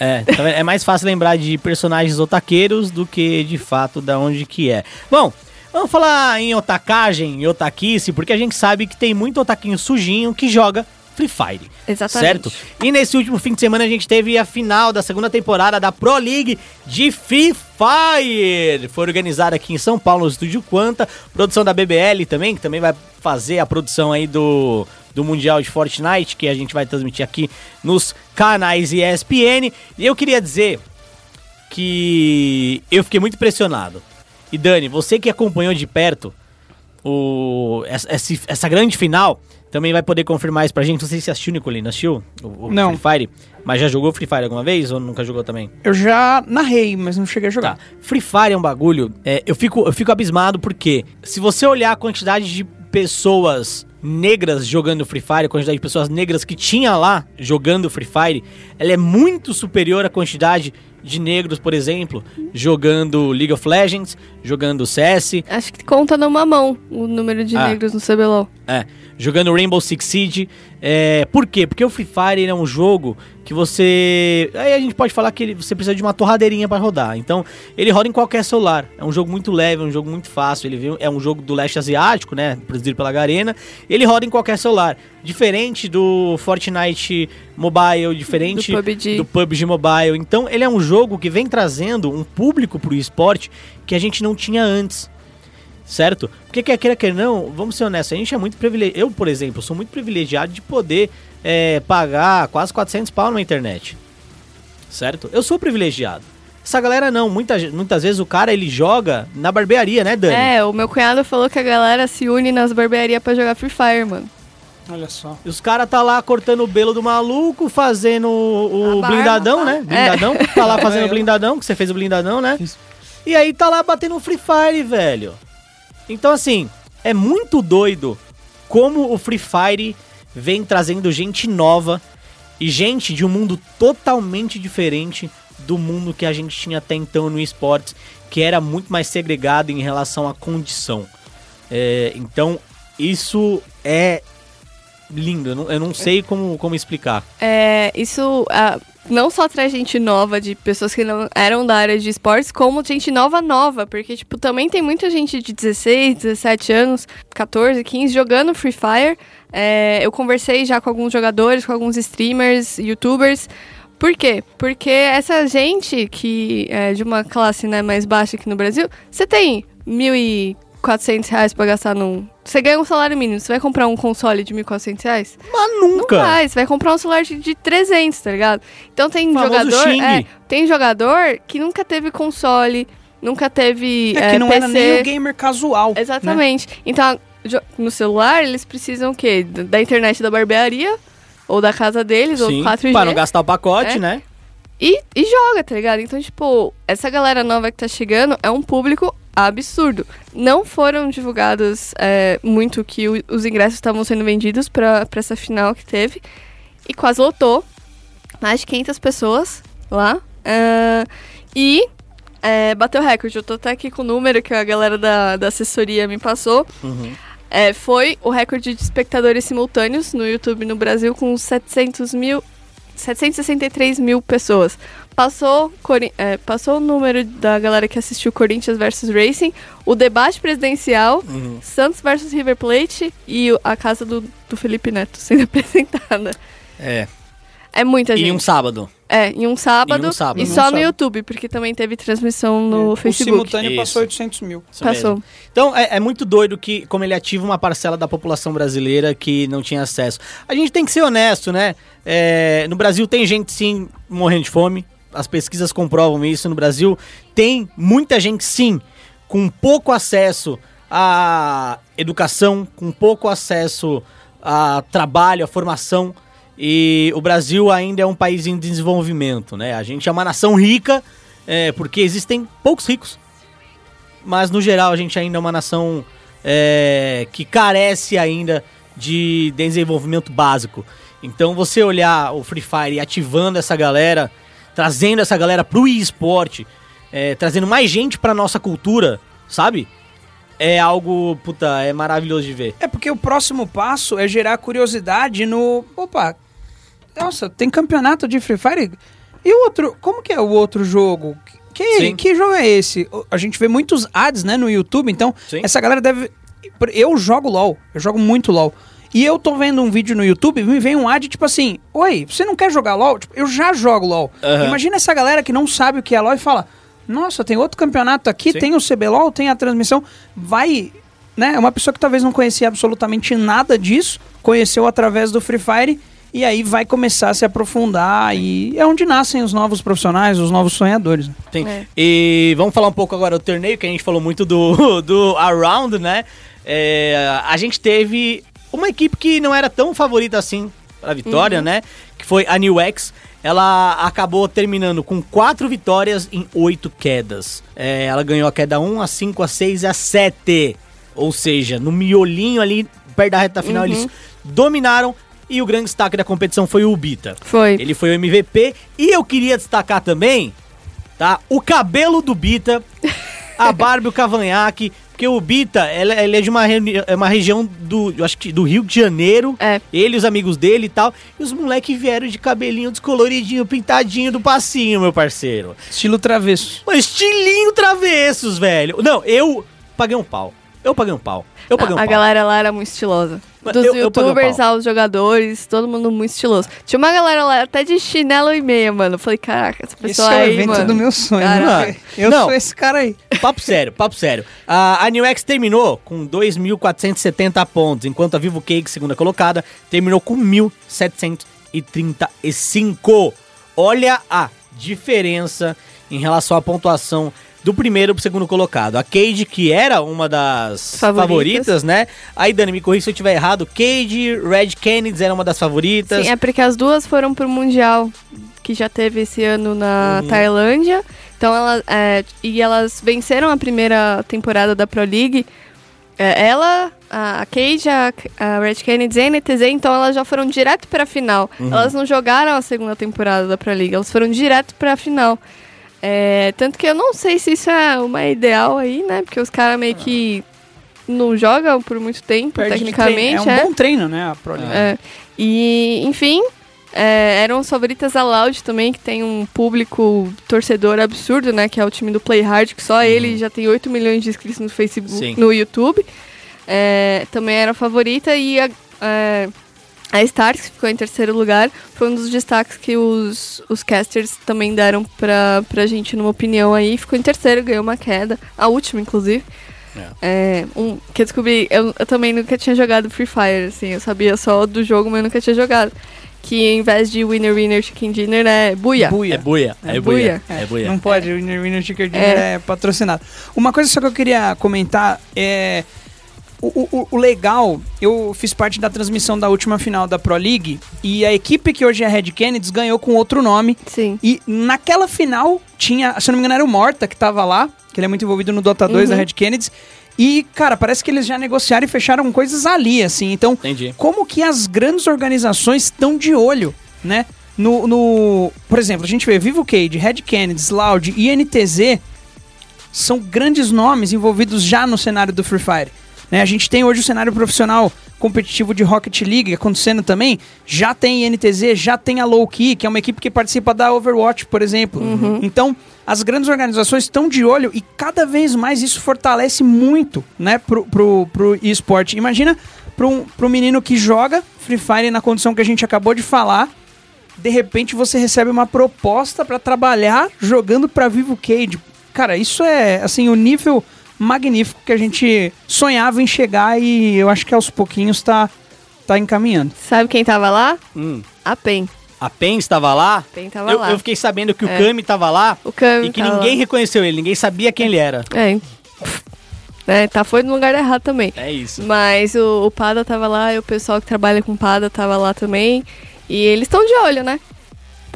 S1: É, vendo? é mais fácil lembrar de personagens otaqueiros do que de fato da onde que é. Bom, vamos falar em otacagem e otaquice, porque a gente sabe que tem muito otaquinho sujinho que joga Free Fire.
S2: Exatamente.
S1: Certo? E nesse último fim de semana a gente teve a final da segunda temporada da Pro League de Free Fire. Foi organizada aqui em São Paulo, no Estúdio Quanta. Produção da BBL também, que também vai fazer a produção aí do, do Mundial de Fortnite, que a gente vai transmitir aqui nos canais ESPN. E eu queria dizer que eu fiquei muito impressionado. E Dani, você que acompanhou de perto o, essa, essa grande final também vai poder confirmar isso pra gente. Não sei se assistiu, Nicolino. Assistiu o, o
S3: Não.
S1: Free Fire? Mas já jogou Free Fire alguma vez ou nunca jogou também?
S3: Eu já narrei, mas não cheguei a jogar.
S1: Tá. Free Fire é um bagulho. é, eu, fico, eu fico abismado porque se você olhar a quantidade de pessoas negras jogando Free Fire, a quantidade de pessoas negras que tinha lá jogando Free Fire, ela é muito superior à quantidade de negros, por exemplo, jogando League of Legends, jogando CS,
S2: Acho que conta numa mão o número de
S1: Ah.
S2: negros no CBLOL.
S1: É, jogando Rainbow Six Siege. É, por quê? Porque o Free Fire é um jogo que você. Aí a gente pode falar que ele- você precisa de uma torradeirinha para rodar. Então, ele roda em qualquer celular. É um jogo muito leve, é um jogo muito fácil. Ele é um jogo do leste asiático, né? Produzido pela Garena. Ele roda em qualquer celular. Diferente do Fortnite Mobile, diferente
S2: Do PUBG.
S1: do PUBG Mobile. Então, ele é um jogo que vem trazendo um público pro esporte que a gente não tinha antes. Certo? Porque quer queira, quer não, vamos ser honestos, a gente é muito privilegiado. Eu, por exemplo, sou muito privilegiado de poder é, pagar quase 400 pau na internet. Certo? Eu sou privilegiado. Essa galera não, muita, muitas vezes o cara ele joga na barbearia, né, Dani?
S2: É, o meu cunhado falou que a galera se une nas barbearias pra jogar Free Fire, mano.
S3: Olha só.
S1: E os caras tá lá cortando o belo do maluco, fazendo o, o
S2: barba,
S1: blindadão,
S2: tá?
S1: né? Blindadão. Tá lá fazendo o
S3: eu.
S1: blindadão, que você fez o blindadão, né?
S3: Fiz.
S1: E aí tá lá batendo um Free Fire, velho. Então, assim, é muito doido como o Free Fire vem trazendo gente nova e gente de um mundo totalmente diferente do mundo que a gente tinha até então no esportes, que era muito mais segregado em relação à condição. É, então, isso é lindo. Eu não, eu não sei como, como explicar.
S2: É, isso ah, não só traz gente nova, de pessoas que não eram da área de esportes, como gente nova nova, porque, tipo, também tem muita gente de 16, 17 anos, 14, 15, jogando Free Fire. É, eu conversei já com alguns jogadores, com alguns streamers, youtubers. Por quê? Porque essa gente que é de uma classe né, mais baixa aqui no Brasil, você tem 1.400 reais pra gastar num... Você ganha um salário mínimo, você vai comprar um console de 1.400 reais?
S1: Mas
S2: Não
S1: nunca!
S2: vai, você vai comprar um celular de, de 300, tá ligado? Então tem jogador, é, tem jogador que nunca teve console, nunca teve
S3: É
S2: é,
S3: que não
S2: PC.
S3: era nem o gamer casual. né?
S2: Exatamente. Então, jo- no celular, eles precisam o quê? Da internet da barbearia, ou da casa deles,
S1: Sim,
S2: ou 4G.
S1: pra não gastar o pacote,
S2: É.
S1: né?
S2: E, e joga, tá ligado? Então, tipo, essa galera nova que tá chegando é um público absurdo. Não foram divulgados é, muito que o- os ingressos estavam sendo vendidos pra essa final que teve. E quase lotou. Mais de 500 pessoas lá. Ah, e é, bateu recorde. Eu tô até aqui com o número que a galera da, da assessoria me passou. É, foi o recorde de espectadores simultâneos no YouTube no Brasil com 700 mil 763 mil pessoas. Passou, é, passou o número da galera que assistiu Corinthians versus Racing, o debate presidencial, Santos versus River Plate e a casa do, do Felipe Neto sendo apresentada.
S1: É.
S2: É muita
S1: E
S2: gente.
S1: um sábado.
S2: É, em um sábado.
S1: Em um sábado.
S2: E
S1: Em um
S2: só no
S3: sábado.
S2: YouTube, porque também teve transmissão no
S3: o
S2: Facebook.
S3: simultâneo
S1: Isso.
S3: passou 800 mil.
S1: Isso
S2: Passou.
S1: mesmo. Então é, é muito doido que como ele ativa uma parcela da população brasileira que não tinha acesso. A gente tem que ser honesto, né? É, no Brasil tem gente sim morrendo de fome. As pesquisas comprovam isso. No Brasil tem muita gente sim com pouco acesso à educação, com pouco acesso a trabalho, a formação. E o Brasil ainda é um país em desenvolvimento, né? A gente é uma nação rica, é, porque existem poucos ricos mas no geral a gente ainda é uma nação é, que carece ainda de desenvolvimento básico. Então você olhar o Free Fire ativando essa galera, trazendo essa galera pro esporte, é, trazendo mais gente pra nossa cultura, sabe? É algo, puta, é maravilhoso de ver.
S3: É porque o próximo passo é gerar curiosidade no. Opa, nossa, tem campeonato de Free Fire? E o outro. Como que é o outro jogo? Que,
S1: Sim.
S3: que jogo é esse? A gente vê muitos ads, né, no YouTube, então
S1: Sim.
S3: essa galera deve. Eu jogo LOL, eu jogo muito LOL. E eu tô vendo um vídeo no YouTube e me vem um ad tipo assim: Oi, você não quer jogar LOL? Tipo, eu já jogo LOL.
S1: Aham.
S3: Imagina essa galera que não sabe o que é LOL e fala: Nossa, tem outro campeonato aqui,
S1: Sim.
S3: tem o CBLOL, tem a transmissão. Vai né? Uma pessoa que talvez não conhecia absolutamente nada disso, conheceu através do Free Fire E aí vai começar a se aprofundar e é onde nascem os novos profissionais, os novos sonhadores. né?
S1: Tem.
S2: É.
S1: E vamos falar um pouco agora do torneio, que a gente falou muito do, do Around, né? É, a gente teve uma equipe que não era tão favorita assim pra vitória, né? Que foi a New X. Ela acabou terminando com quatro vitórias em oito quedas. É, ela ganhou a queda 1, a 5, a 6 e a 7. Ou seja, no miolinho ali, perto da reta final, eles dominaram. E o grande destaque da competição foi o Ubita.
S2: Foi.
S1: Ele foi o MVP. E eu queria destacar também, tá? O cabelo do Bita, a barba e o cavanhaque. Porque o Bita, ela- ele é de uma, é uma região do, eu acho que do Rio de Janeiro.
S2: É.
S1: Ele e os amigos dele e tal. E os moleques vieram de cabelinho descoloridinho, pintadinho do passinho, meu parceiro.
S3: Estilo travesso.
S1: Um estilinho travessos, velho. Não, eu paguei um pau. Eu paguei um pau. Eu paguei um
S2: a
S1: pau.
S2: galera lá era muito estilosa.
S1: Mas
S2: Dos
S1: eu- eu paguei um
S2: youtubers
S1: pau.
S2: aos jogadores, todo mundo muito estiloso. Tinha uma galera lá até de chinelo e meia, mano. Eu falei, caraca, essa
S3: Esse
S2: pessoa
S3: é o
S2: aí,
S3: evento
S2: mano.
S3: do meu sonho.
S2: Caraca.
S3: né? Eu
S1: Não.
S3: sou esse cara aí.
S1: Papo sério, papo sério. A, a New X terminou com 2.470 pontos, enquanto a Vivo Cake, segunda colocada, terminou com 1.735. Olha a diferença em relação à pontuação do primeiro pro segundo colocado. A Cade, que era uma das favoritas,
S2: Favoritas.
S1: né? Aí, Dani, me corrija se eu estiver errado. Cade, Red Kennedy era uma das favoritas.
S2: Sim, é porque as duas foram pro Mundial que já teve esse ano na
S1: Uhum.
S2: Tailândia. Então elas é, e elas venceram a primeira temporada da Pro League. É, ela, a Cage, a, a Red Kennedy e a NTZ, então elas já foram direto pra final.
S1: Uhum.
S2: Elas não jogaram a segunda temporada da Pro League, elas foram direto pra final. É, tanto que eu não sei se isso é uma ideal aí, né? Porque os caras meio que não jogam por muito tempo,
S3: Perde de
S2: tecnicamente.
S3: treino. É um bom treino, né? A Pro League.
S2: É. E, enfim, é, eram as favoritas a Loud também, que tem um público torcedor absurdo, né? Que é o time do Play Hard, que só ele já tem 8 milhões de inscritos no Facebook,
S1: Sim.
S2: no YouTube. É, também era a favorita e a, é, a Stars, que ficou em terceiro lugar, foi um dos destaques que os, os casters também deram pra, pra gente, numa opinião aí. Ficou em terceiro, ganhou uma queda, a última, inclusive. É, um, que eu descobri, eu, eu também nunca tinha jogado Free Fire, assim, eu sabia só do jogo, mas eu nunca tinha jogado. Que em vez de Winner Winner Chicken Dinner é Buia.
S1: É
S3: Buia.
S1: buia, é,
S2: É
S1: buia,
S2: buia.
S1: é buia.
S3: Não pode, o Winner Winner Chicken Dinner
S2: É.
S3: é. patrocinado. Uma coisa só que eu queria comentar é. O, o- o legal, eu fiz parte da transmissão da última final da Pro League e a equipe que hoje é a Red Kennedy ganhou com outro nome.
S2: Sim.
S3: E naquela final tinha, se eu não me engano, era o Morta que tava lá, que ele é muito envolvido no Dota 2 da Red Kennedy. E, cara, parece que eles já negociaram e fecharam coisas ali, assim. Então,
S1: Entendi.
S3: como que as grandes organizações estão de olho, né? No, no- por exemplo, a gente vê Vivo Cage, Red Kennedy, Loud e NTZ são grandes nomes envolvidos já no cenário do Free Fire. Né? A gente tem hoje o cenário profissional competitivo de Rocket League acontecendo também. Já tem NTZ, já tem a Low Key, que é uma equipe que participa da Overwatch, por exemplo. Então, as grandes organizações estão de olho e cada vez mais isso fortalece muito, né, pro, pro, pro esporte. Imagina para um, pro menino que joga Free Fire na condição que a gente acabou de falar, de repente você recebe uma proposta para trabalhar jogando para Vivo Cage. Cara, isso é assim o nível magnífico que a gente sonhava em chegar e eu acho que aos pouquinhos tá tá encaminhando.
S2: Sabe quem tava lá?
S1: Hum.
S2: A PEN.
S1: A PEN estava lá?
S2: PEN tava
S1: eu,
S2: lá.
S1: eu fiquei sabendo que o
S2: É.
S1: Kami tava lá
S2: O Kami
S1: e que ninguém
S2: lá.
S1: reconheceu ele, ninguém sabia quem ele era.
S2: É. É, tá, foi no lugar errado também.
S1: É isso.
S2: Mas o, o Pada tava lá e o pessoal que trabalha com Pada tava lá também. E eles estão de olho, né?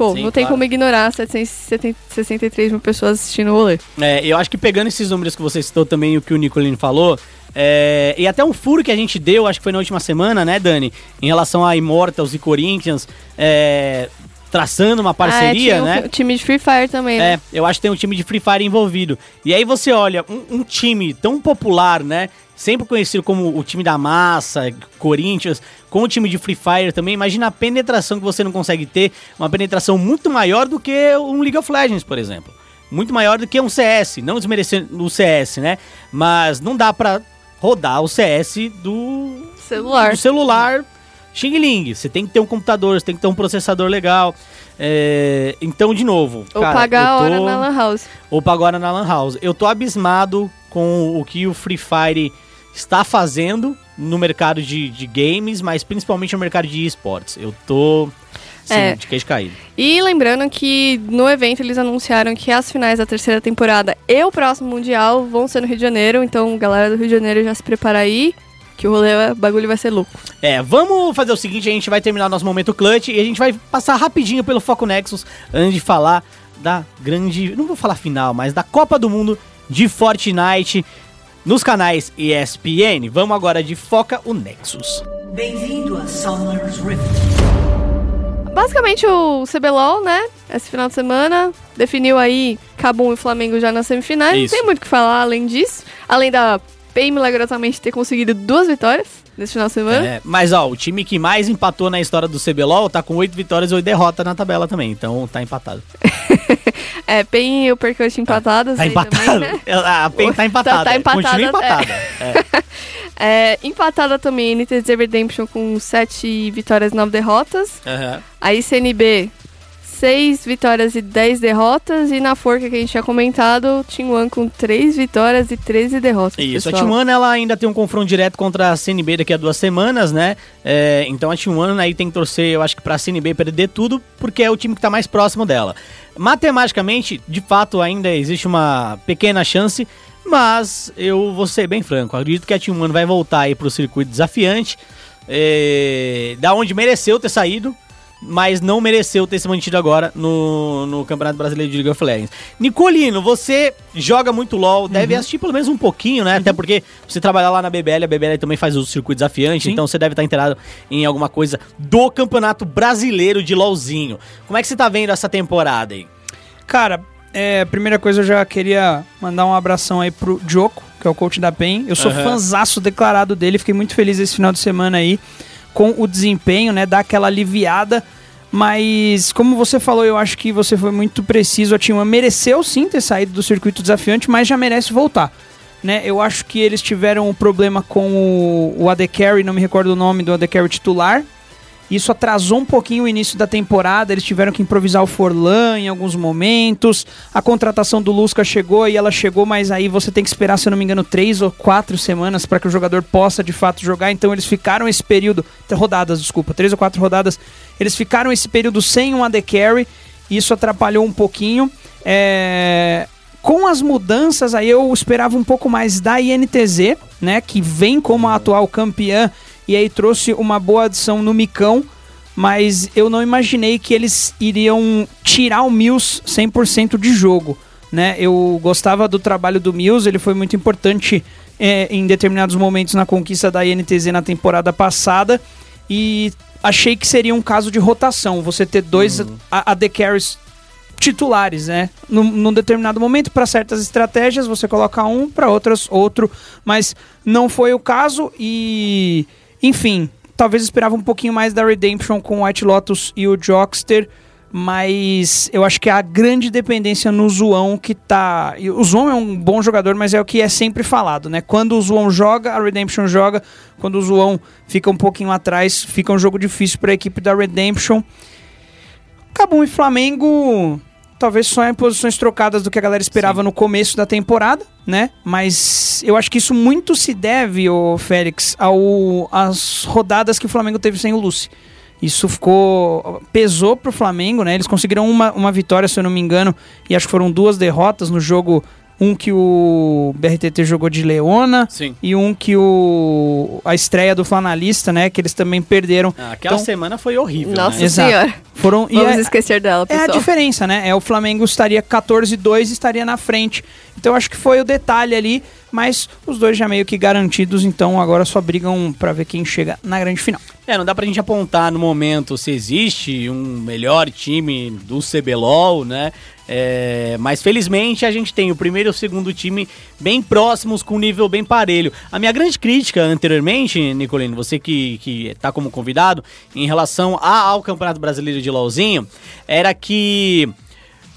S2: Pô,
S1: Sim,
S2: não tem
S1: claro.
S2: como ignorar 763 mil pessoas assistindo o rolê.
S1: É, eu acho que pegando esses números que você citou também e o que o Nicolino falou, é, e até um furo que a gente deu, acho que foi na última semana, né, Dani? Em relação a Immortals e Corinthians, é, traçando uma parceria,
S2: ah, é,
S1: né?
S2: O time de Free Fire também, né?
S1: É, eu acho que tem um time de Free Fire envolvido. E aí você olha, um, um time tão popular, né? Sempre conhecido como o time da massa, Corinthians, com o time de Free Fire também. Imagina a penetração que você não consegue ter, uma penetração muito maior do que um League of Legends, por exemplo. Muito maior do que um CS, não desmerecendo o CS, né? Mas não dá pra rodar o CS do
S2: Celular.
S1: do celular Xing Ling. Você tem que ter um computador, você tem que ter um processador legal. É, então, de novo.
S2: Ou
S1: cara,
S2: pagar a
S1: tô-
S2: hora na Lan House.
S1: ou pagar a hora na Lan House. Eu tô abismado com o que o Free Fire está fazendo no mercado de, de games, mas principalmente no mercado de esportes. Eu tô sim,
S2: É.
S1: de queijo caído.
S2: E lembrando que no evento eles anunciaram que as finais da terceira temporada e o próximo Mundial vão ser no Rio de Janeiro. Então, galera do Rio de Janeiro já se prepara aí, que o rolê, o bagulho vai ser louco.
S1: É, vamos fazer o seguinte, a gente vai terminar o nosso momento clutch e a gente vai passar rapidinho pelo Foco Nexus antes de falar da grande, não vou falar final, mas da Copa do Mundo de Fortnite nos canais ESPN. Vamos agora de Foca o Nexus.
S8: Bem-vindo a Summer's Rift.
S2: Basicamente o CBLOL, né? Esse final de semana definiu aí Cabum e Flamengo já nas semifinais.
S1: Isso.
S2: Não tem muito o que falar além disso. Além da PEN milagrosamente ter conseguido duas vitórias nesse final de semana.
S1: É, mas ó, o time que mais empatou na história do CBLOL tá com 8 vitórias e 8 derrotas na tabela também, então tá empatado.
S2: É, PEN e o Percut empatadas.
S1: Tá
S2: aí
S1: empatado.
S2: Também, né?
S1: A PEN tá empatada.
S2: Tá empatada,
S1: Continua empatada. É.
S2: É, empatada também NTZ Redemption com 7 vitórias e 9 derrotas.
S1: Aham.
S2: Aí CNB, 6 vitórias e 10 derrotas. E na forca que a gente tinha comentado, One com 3 vitórias e 13 derrotas.
S1: Isso, a
S2: pessoal.
S1: Team One ela ainda tem um confronto direto contra a CNB daqui a duas semanas, né? É, então a One aí tem que torcer, eu acho que pra CNB perder tudo, porque é o time que tá mais próximo dela. Matematicamente, de fato, ainda existe uma pequena chance, mas eu vou ser bem franco, acredito que a One vai voltar aí pro circuito desafiante, é, da onde mereceu ter saído, mas não mereceu ter se mantido agora no, no Campeonato Brasileiro de League of Legends. Nicolino, você joga muito LoL, deve assistir pelo menos um pouquinho, né? Até porque você trabalha lá na BBL, a BBL também faz o circuito desafiante,
S3: Sim.
S1: então você deve estar inteirado em alguma coisa do Campeonato Brasileiro de LoLzinho. Como é que você tá vendo essa temporada aí?
S3: Cara, é, primeira coisa eu já queria mandar um abração aí pro Joko, que é o coach da PEN. Eu sou fanzaço declarado dele, fiquei muito feliz esse final de semana aí com o desempenho, né? Dar aquela aliviada. Mas, como você falou, eu acho que você foi muito preciso. A One mereceu sim ter saído do circuito desafiante, mas já merece voltar. Né? Eu acho que eles tiveram um problema com o, o AD Carry, não me recordo o nome do AD Carry titular. Isso atrasou um pouquinho o início da temporada, eles tiveram que improvisar o Forlan em alguns momentos. A contratação do Lusca chegou e ela chegou, mas aí você tem que esperar, se eu não me engano, três ou quatro semanas para que o jogador possa de fato jogar. Então eles ficaram esse período, rodadas, desculpa, três ou quatro rodadas, eles ficaram esse período sem um AD Carry. Isso atrapalhou um pouquinho. É, com as mudanças aí eu esperava um pouco mais da INTZ, né, que vem como a atual campeã e aí trouxe uma boa adição no Micão, mas eu não imaginei que eles iriam tirar o Mills 100% de jogo, né? Eu gostava do trabalho do Mills, ele foi muito importante é, em determinados momentos na conquista da INTZ na temporada passada e achei que seria um caso de rotação, você ter dois a- AD Carries titulares, né? Num, num determinado momento, para certas estratégias, você coloca um, para outras, outro. Mas não foi o caso e. Enfim, talvez esperava um pouquinho mais da Redemption com o White Lotus e o Jockster. Mas eu acho que é a grande dependência no Zoão que tá. O Zoão é um bom jogador, mas é o que é sempre falado, né? Quando o Zoão joga, a Redemption joga. Quando o Zoão fica um pouquinho atrás, fica um jogo difícil para a equipe da Redemption. Cabum e Flamengo, talvez só em posições trocadas do que a galera esperava no começo da temporada, né? Mas eu acho que isso muito se deve, ô Félix, ao às rodadas que o Flamengo teve sem o Lucy. Isso ficou. pesou pro Flamengo, né? Eles conseguiram uma, uma vitória, se eu não me engano, e acho que foram duas derrotas no jogo. Um que o BRTT jogou de Leona
S1: Sim.
S3: e um que o a estreia do Flanalista, né? Que eles também perderam.
S1: Ah, aquela
S3: Então-
S1: semana foi horrível,
S2: Nossa
S1: né?
S3: Exato.
S2: senhora.
S3: Foram e
S2: Vamos
S3: é-
S2: esquecer dela,
S3: é a
S2: pessoal.
S3: diferença, né? É o Flamengo estaria 14-2 e estaria na frente. Então acho que foi o detalhe ali, mas os dois já meio que garantidos, então agora só brigam pra ver quem chega na grande final.
S1: É, não dá pra gente apontar no momento se existe um melhor time do CBLOL, né? É, mas felizmente a gente tem o primeiro e o segundo time bem próximos, com nível bem parelho. A minha grande crítica anteriormente, Nicolino, você que, que tá como convidado, em relação a- ao Campeonato Brasileiro de LOLzinho, era que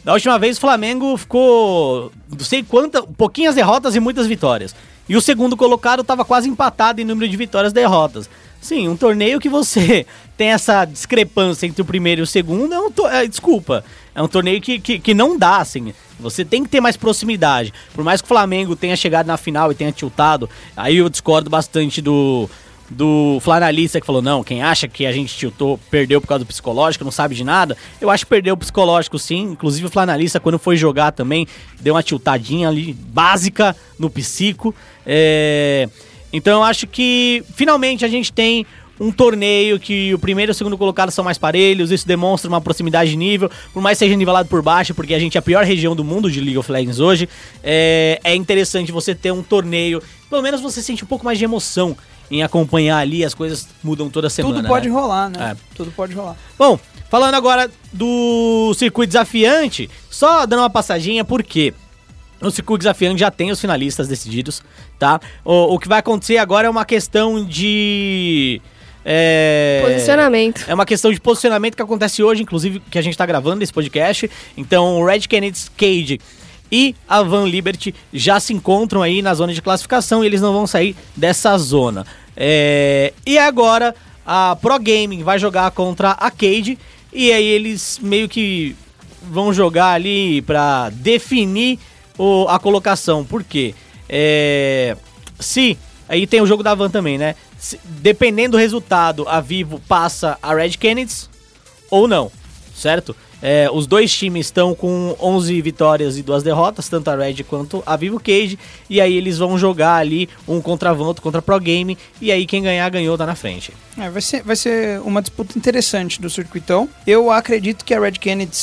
S1: da última vez o Flamengo ficou, não sei quantas, pouquinhas derrotas e muitas vitórias. E o segundo colocado estava quase empatado em número de vitórias e derrotas. Sim, um torneio que você tem essa discrepância entre o primeiro e o segundo é um é, desculpa, é um torneio que, que, que não dá, assim. Você tem que ter mais proximidade. Por mais que o Flamengo tenha chegado na final e tenha tiltado, aí eu discordo bastante do do flanalista que falou, não, quem acha que a gente tiltou, perdeu por causa do psicológico, não sabe de nada. Eu acho que perdeu o psicológico sim, inclusive o flanalista quando foi jogar também, deu uma tiltadinha ali, básica no psico. É... Então eu acho que finalmente a gente tem um torneio que o primeiro e o segundo colocado são mais parelhos, isso demonstra uma proximidade de nível, por mais seja nivelado por baixo, porque a gente é a pior região do mundo de League of Legends hoje, é, é interessante você ter um torneio, pelo menos você sente um pouco mais de emoção em acompanhar ali, as coisas mudam toda semana.
S3: Tudo pode
S1: né?
S3: rolar, né?
S1: É.
S3: Tudo pode rolar.
S1: Bom, falando agora do circuito desafiante, só dando uma passadinha, por quê? No circuito desafiante já tem os finalistas decididos, tá? O, o que vai acontecer agora é uma questão de. É...
S2: Posicionamento.
S1: É uma questão de posicionamento que acontece hoje, inclusive, que a gente tá gravando esse podcast. Então, o Red Kennedy Cage e a Van Liberty já se encontram aí na zona de classificação e eles não vão sair dessa zona. É, E agora a Pro Gaming vai jogar contra a Cade e aí eles meio que vão jogar ali pra definir o- a colocação. Por quê? É, se aí tem o jogo da Van também, né? Se- dependendo do resultado, a Vivo passa a Red Kennedys ou não, certo? É, os dois times estão com 11 vitórias e duas derrotas, tanto a Red quanto a Vivo Cage, e aí eles vão jogar ali um contra a Van, outro contra Pro Game, e aí quem ganhar, ganhou, tá na frente.
S3: É, vai, ser, vai ser uma disputa interessante do circuitão. Eu acredito que a Red Kennedy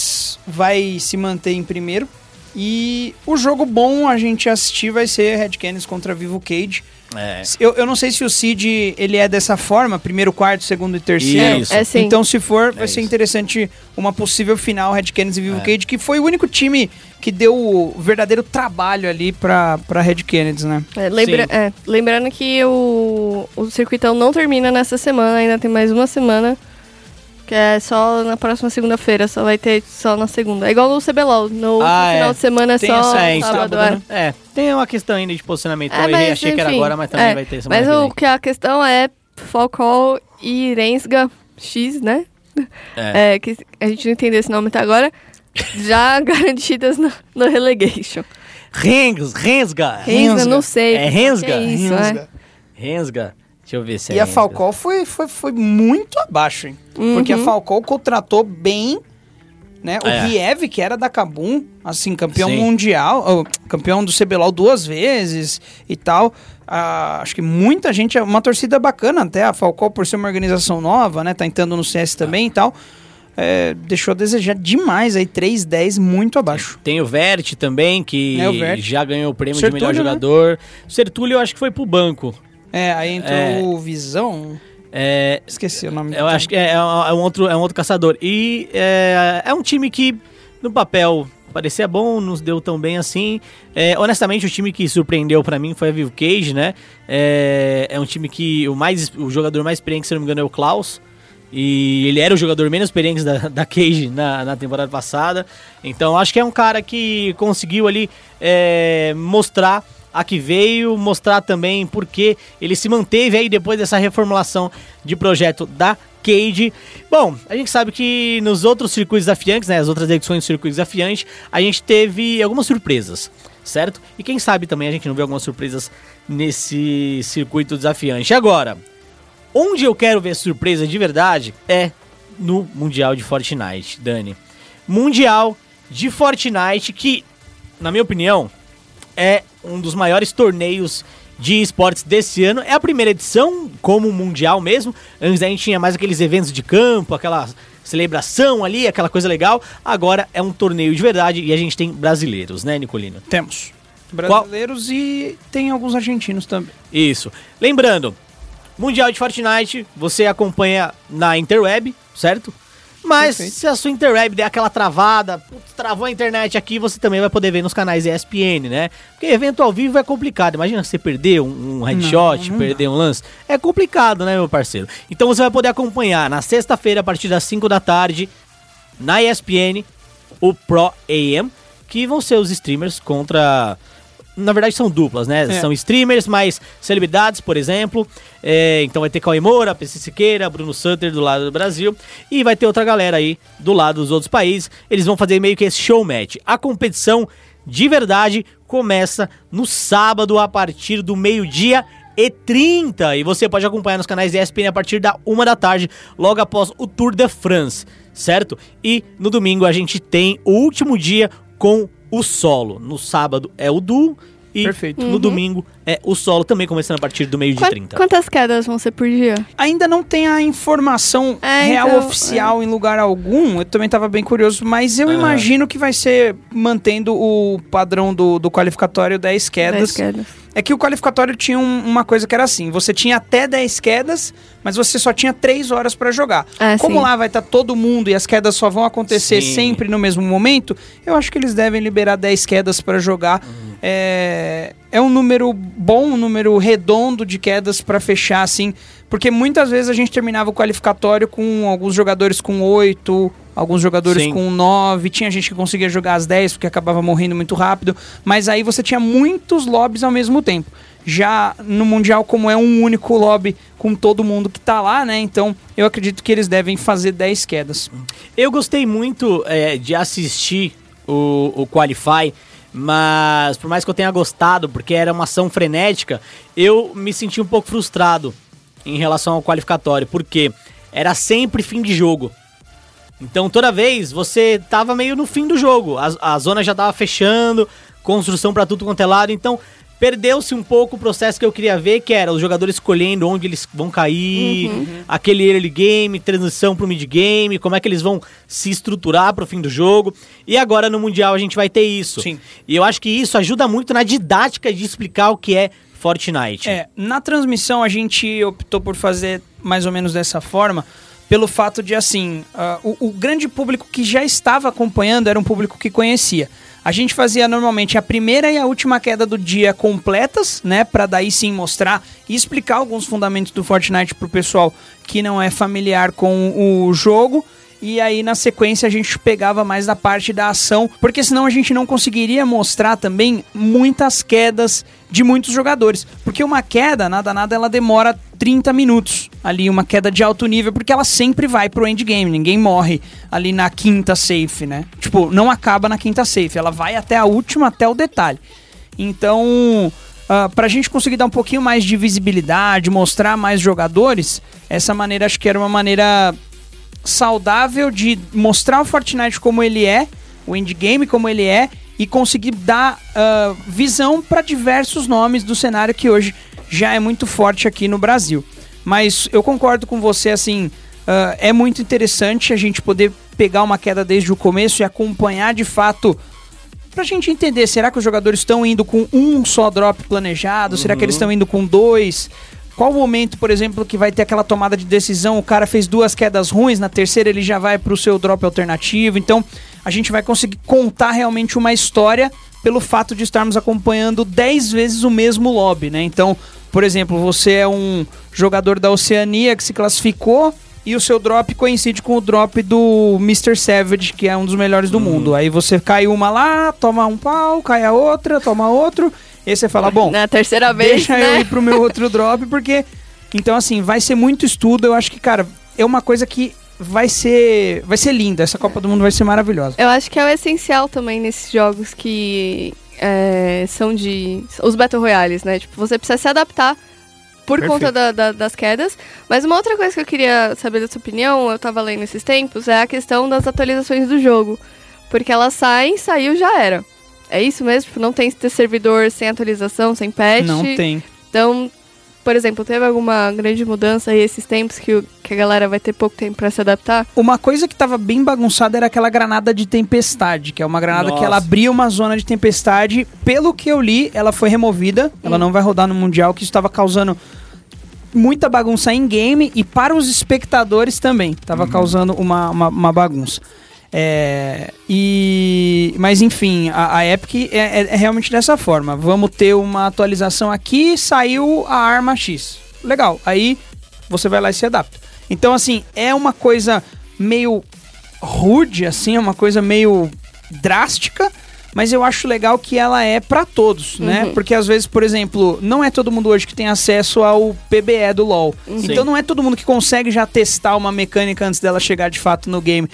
S3: vai se manter em primeiro. E o jogo bom a gente assistir vai ser Red Kennedy contra Vivo Cage.
S1: É.
S3: Eu, eu não sei se o Cid ele é dessa forma, primeiro, quarto, segundo e terceiro.
S1: Isso.
S2: É sim.
S3: Então, se for, vai
S1: É
S3: ser
S1: isso.
S3: interessante uma possível final Red Kennedy e Vivo
S1: É.
S3: Cage, que foi o único time que deu o verdadeiro trabalho ali pra, pra Red Kennedy, né?
S2: É, lembra- é, lembrando que o, o circuitão não termina nessa semana, ainda tem mais uma semana. Que é só na próxima segunda-feira, só vai ter só na segunda. É igual no CBLOL, no
S1: Ah,
S2: final
S1: é.
S2: de semana é
S3: Tem
S2: só
S3: essa-
S1: É,
S2: sábado,
S3: sábado,
S2: é.
S3: né?
S1: É, tem uma questão ainda de posicionamento.
S2: É,
S1: eu errei,
S2: mas,
S1: achei que era
S2: enfim,
S1: agora, mas também
S2: é.
S1: vai ter semana
S2: Mas
S1: que
S2: o que a questão é Falcão e Rensga X, né?
S1: É.
S2: É, que a gente não entendeu esse nome até agora. Já garantidas no, no relegation.
S1: Rengs, Rensga.
S2: Rensga, não sei.
S1: É Rensga?
S2: é isso,
S3: Rensga.
S1: Rensga. Deixa eu ver se é
S3: E a
S1: Rensga.
S3: Falcão foi, foi, foi muito abaixo, hein? Porque a
S2: Uhum.
S3: Falcão contratou bem, né? O
S1: É.
S3: Riev, que era da Kabum, assim, campeão
S1: Sim.
S3: mundial, campeão do CBLOL duas vezes e tal. Ah, acho que muita gente, é uma torcida bacana até, a Falcão por ser uma organização nova, né? Tá entrando no CS também e tal. É, deixou a desejar demais aí, 3-10, muito abaixo.
S1: Tem o Vert também, que
S3: É, o Vert.
S1: já ganhou o prêmio de
S3: Sertúlio,
S1: melhor
S3: né?
S1: jogador. O Sertúlio eu acho que foi pro banco.
S3: É, aí entrou
S1: É.
S3: o Visão,
S1: É,
S3: esqueci o nome
S1: eu acho que é, é um é um outro, é um outro caçador. E é, é um time que, no papel, parecia bom, nos deu tão bem assim. É, honestamente, o time que surpreendeu pra mim foi a Vivo Cage, né? É, é um time que o, mais, o jogador mais experiente, se não me engano, é o Klaus. E ele era o jogador menos experiente da, da Cage na, na temporada passada. Então acho que é um cara que conseguiu ali é, mostrar a que veio, mostrar também porque ele se manteve aí depois dessa reformulação de projeto da Cage. Bom, a gente sabe que nos outros circuitos desafiantes, né, as outras edições do circuito desafiante, a gente teve algumas surpresas, certo? E quem sabe também a gente não vê algumas surpresas nesse circuito desafiante. Agora, Onde eu quero ver surpresa de verdade é no Mundial de Fortnite, Dani. Mundial de Fortnite que, na minha opinião, é um dos maiores torneios de esportes desse ano. É a primeira edição, como mundial mesmo. Antes a gente tinha mais aqueles eventos de campo, aquela celebração ali, aquela coisa legal. Agora é um torneio de verdade e a gente tem brasileiros, né, Nicolino?
S3: Temos. Brasileiros e tem alguns argentinos também.
S1: Isso. Lembrando, Mundial de Fortnite, você acompanha na Interweb, certo? Mas
S3: Perfeito.
S1: se a sua Interweb der aquela travada, putz, travou a internet aqui, você também vai poder ver nos canais ESPN, né? Porque evento ao vivo é complicado. Imagina você perder um, um headshot,
S3: não
S1: perder um lance. É complicado, né, meu parceiro? Então você vai poder acompanhar na sexta-feira, a partir das 5 da tarde, na ESPN, o Pro AM, que vão ser os streamers contra na verdade são duplas, né?
S3: É.
S1: São streamers, mais celebridades, por exemplo. É, então vai ter Cauê Moura, PC Siqueira, Bruno Sutter do lado do Brasil. E vai ter outra galera aí do lado dos outros países. Eles vão fazer meio que esse show match. A competição de verdade começa no sábado a partir do meio-dia e 30. E você pode acompanhar nos canais ESPN a partir da uma da tarde, logo após o Tour de France, certo? E no domingo a gente tem o último dia com o solo. No sábado é o duo e
S3: Perfeito.
S1: no domingo é o solo, também começando a partir do meio-dia e
S2: Qua-
S1: 30.
S2: Quantas quedas vão ser por dia?
S3: Ainda não tem a informação
S2: É,
S3: real
S2: então,
S3: oficial em lugar algum. Eu também tava bem curioso, mas eu
S1: Ah.
S3: imagino que vai ser mantendo o padrão do, do qualificatório 10 quedas.
S2: Dez quedas.
S3: É que o qualificatório tinha um- uma coisa que era assim: você tinha até 10 quedas, mas você só tinha 3 horas pra jogar.
S2: Ah,
S3: Como
S2: sim.
S3: lá vai estar todo mundo e as quedas só vão acontecer
S1: Sim.
S3: sempre no mesmo momento, eu acho que eles devem liberar 10 quedas pra jogar.
S1: Uhum.
S3: É, é um número bom, um número redondo de quedas pra fechar, assim. Porque muitas vezes a gente terminava o qualificatório com alguns jogadores com 8, alguns jogadores
S1: Sim.
S3: com 9, tinha gente que conseguia jogar as 10 porque acabava morrendo muito rápido, mas aí você tinha muitos lobbies ao mesmo tempo. Já no Mundial, como é um único lobby com todo mundo que tá lá, né? Então eu acredito que eles devem fazer 10 quedas.
S1: Eu gostei muito é, de assistir o, o Qualify, mas por mais que eu tenha gostado, porque era uma ação frenética, eu me senti um pouco frustrado em relação ao qualificatório, porque era sempre fim de jogo. Então toda vez você tava meio no fim do jogo, a, a zona já tava fechando, construção pra tudo quanto é lado, então perdeu-se um pouco o processo que eu queria ver, que era os jogadores escolhendo onde eles vão cair, aquele early game, transição pro mid game, como é que eles vão se estruturar pro fim do jogo. E agora no mundial a gente vai ter isso.
S3: Sim.
S1: E eu acho que isso ajuda muito na didática de explicar o que é Fortnite.
S3: É, na transmissão a gente optou por fazer mais ou menos dessa forma, pelo fato de, assim, ah, o, o grande público que já estava acompanhando era um público que conhecia. A gente fazia normalmente a primeira e a última queda do dia completas, né, Pra daí sim mostrar e explicar alguns fundamentos do Fortnite pro pessoal que não é familiar com o jogo. E aí, na sequência, a gente pegava mais da parte da ação, porque senão a gente não conseguiria mostrar também muitas quedas de muitos jogadores. Porque uma queda, nada, nada, ela demora 30 minutos. Ali, uma queda de alto nível, porque ela sempre vai pro endgame. Ninguém morre ali na quinta safe, né? Tipo, não acaba na quinta safe, ela vai até a última, até o detalhe. Então, ah, pra gente conseguir dar um pouquinho mais de visibilidade, mostrar mais jogadores, essa maneira acho que era uma maneira saudável de mostrar o Fortnite como ele é, o endgame como ele é, e conseguir dar ah, visão para diversos nomes do cenário que hoje já é muito forte aqui no Brasil. Mas eu concordo com você, assim, ah, é muito interessante a gente poder pegar uma queda desde o começo e acompanhar de fato pra gente entender, será que os jogadores estão indo com um só drop planejado? Será que eles estão indo com dois? Qual o momento, por exemplo, que vai ter aquela tomada de decisão? O cara fez duas quedas ruins, na terceira ele já vai pro seu drop alternativo. Então, a gente vai conseguir contar realmente uma história pelo fato de estarmos acompanhando 10 vezes o mesmo lobby, né? Então, por exemplo, você é um jogador da Oceania que se classificou e o seu drop coincide com o drop do Mr. Savage, que é um dos melhores do mundo. Aí você cai uma lá, toma um pau, cai a outra, toma outro. E aí você fala, bom,
S2: Na terceira vez,
S3: deixa
S2: né?
S3: eu ir pro meu outro drop, porque. Então, assim, vai ser muito estudo. Eu acho que, cara, é uma coisa que vai ser. Vai ser linda. Essa Copa do Mundo vai ser maravilhosa.
S2: Eu acho que é o essencial também nesses jogos que é, são de. Os Battle Royales, né? Tipo, você precisa se adaptar por
S3: Perfeito.
S2: conta da- da- das quedas. Mas uma outra coisa que eu queria saber da sua opinião, eu tava lendo esses tempos, é a questão das atualizações do jogo. Porque elas saem, saiu, já era. É isso mesmo? Tipo, não tem ter servidor sem atualização, sem patch.
S3: Não tem.
S2: Então, por exemplo, teve alguma grande mudança aí esses tempos que, o- que a galera vai ter pouco tempo pra se adaptar?
S3: Uma coisa que tava bem bagunçada era aquela granada de tempestade, que é uma granada
S1: Nossa.
S3: que ela abria uma zona de tempestade. Pelo que eu li, ela foi removida. Ela não vai rodar no Mundial, que isso estava causando muita bagunça em game e para os espectadores também. Tava causando uma, uma, uma bagunça. É, e mas enfim, a, a Epic é, é- é realmente dessa forma. Vamos ter uma atualização aqui, saiu a arma X. Legal. Aí você vai lá e se adapta. Então assim, é uma coisa meio rude assim, é uma coisa meio drástica, mas eu acho legal que ela é pra todos, né? Porque às vezes, por exemplo, não é todo mundo hoje que tem acesso ao PBE do LoL. Então não é todo mundo que consegue já testar uma mecânica antes dela chegar de fato no game.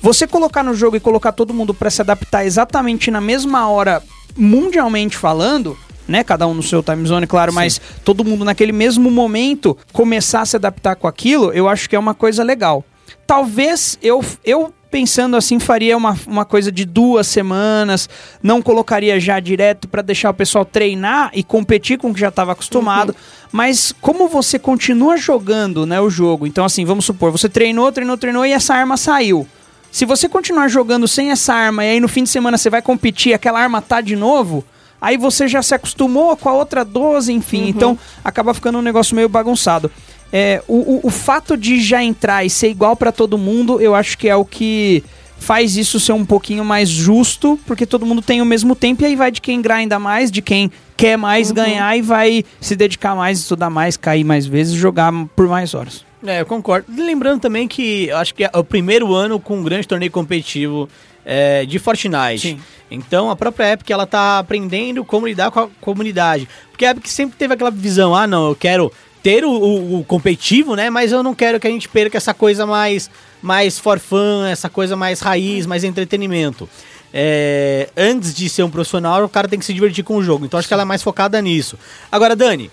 S3: Você colocar no jogo e colocar todo mundo pra se adaptar exatamente na mesma hora, mundialmente falando, né? Cada um no seu time zone, claro, mas todo mundo naquele mesmo momento começar a se adaptar com aquilo, eu acho que é uma coisa legal. Talvez eu, eu pensando assim, faria uma, uma coisa de duas semanas, não colocaria já direto pra deixar o pessoal treinar e competir com o que já estava acostumado. Mas como você continua jogando né, o jogo, então assim, vamos supor, você treinou, treinou, treinou e essa arma saiu. Se você continuar jogando sem essa arma e aí no fim de semana você vai competir, aquela arma tá de novo, aí você já se acostumou com a outra 12, enfim. Então acaba ficando um negócio meio bagunçado. É, o, o, o fato de já entrar e ser igual pra todo mundo, eu acho que é o que faz isso ser um pouquinho mais justo, porque todo mundo tem o mesmo tempo e aí vai de quem grinda mais, de quem quer mais ganhar e vai se dedicar mais, estudar mais, cair mais vezes, jogar por mais horas.
S1: É, eu concordo. Lembrando também que eu acho que é o primeiro ano com um grande torneio competitivo é, de Fortnite.
S3: Sim.
S1: Então a própria Epic ela tá aprendendo como lidar com a comunidade. Porque a Epic sempre teve aquela visão, ah não, eu quero ter o, o- o competitivo, né? Mas eu não quero que a gente perca essa coisa mais, mais for fun, essa coisa mais raiz, mais entretenimento. É, antes de ser um profissional, o cara tem que se divertir com o jogo. Então acho que ela é mais focada nisso. Agora, Dani,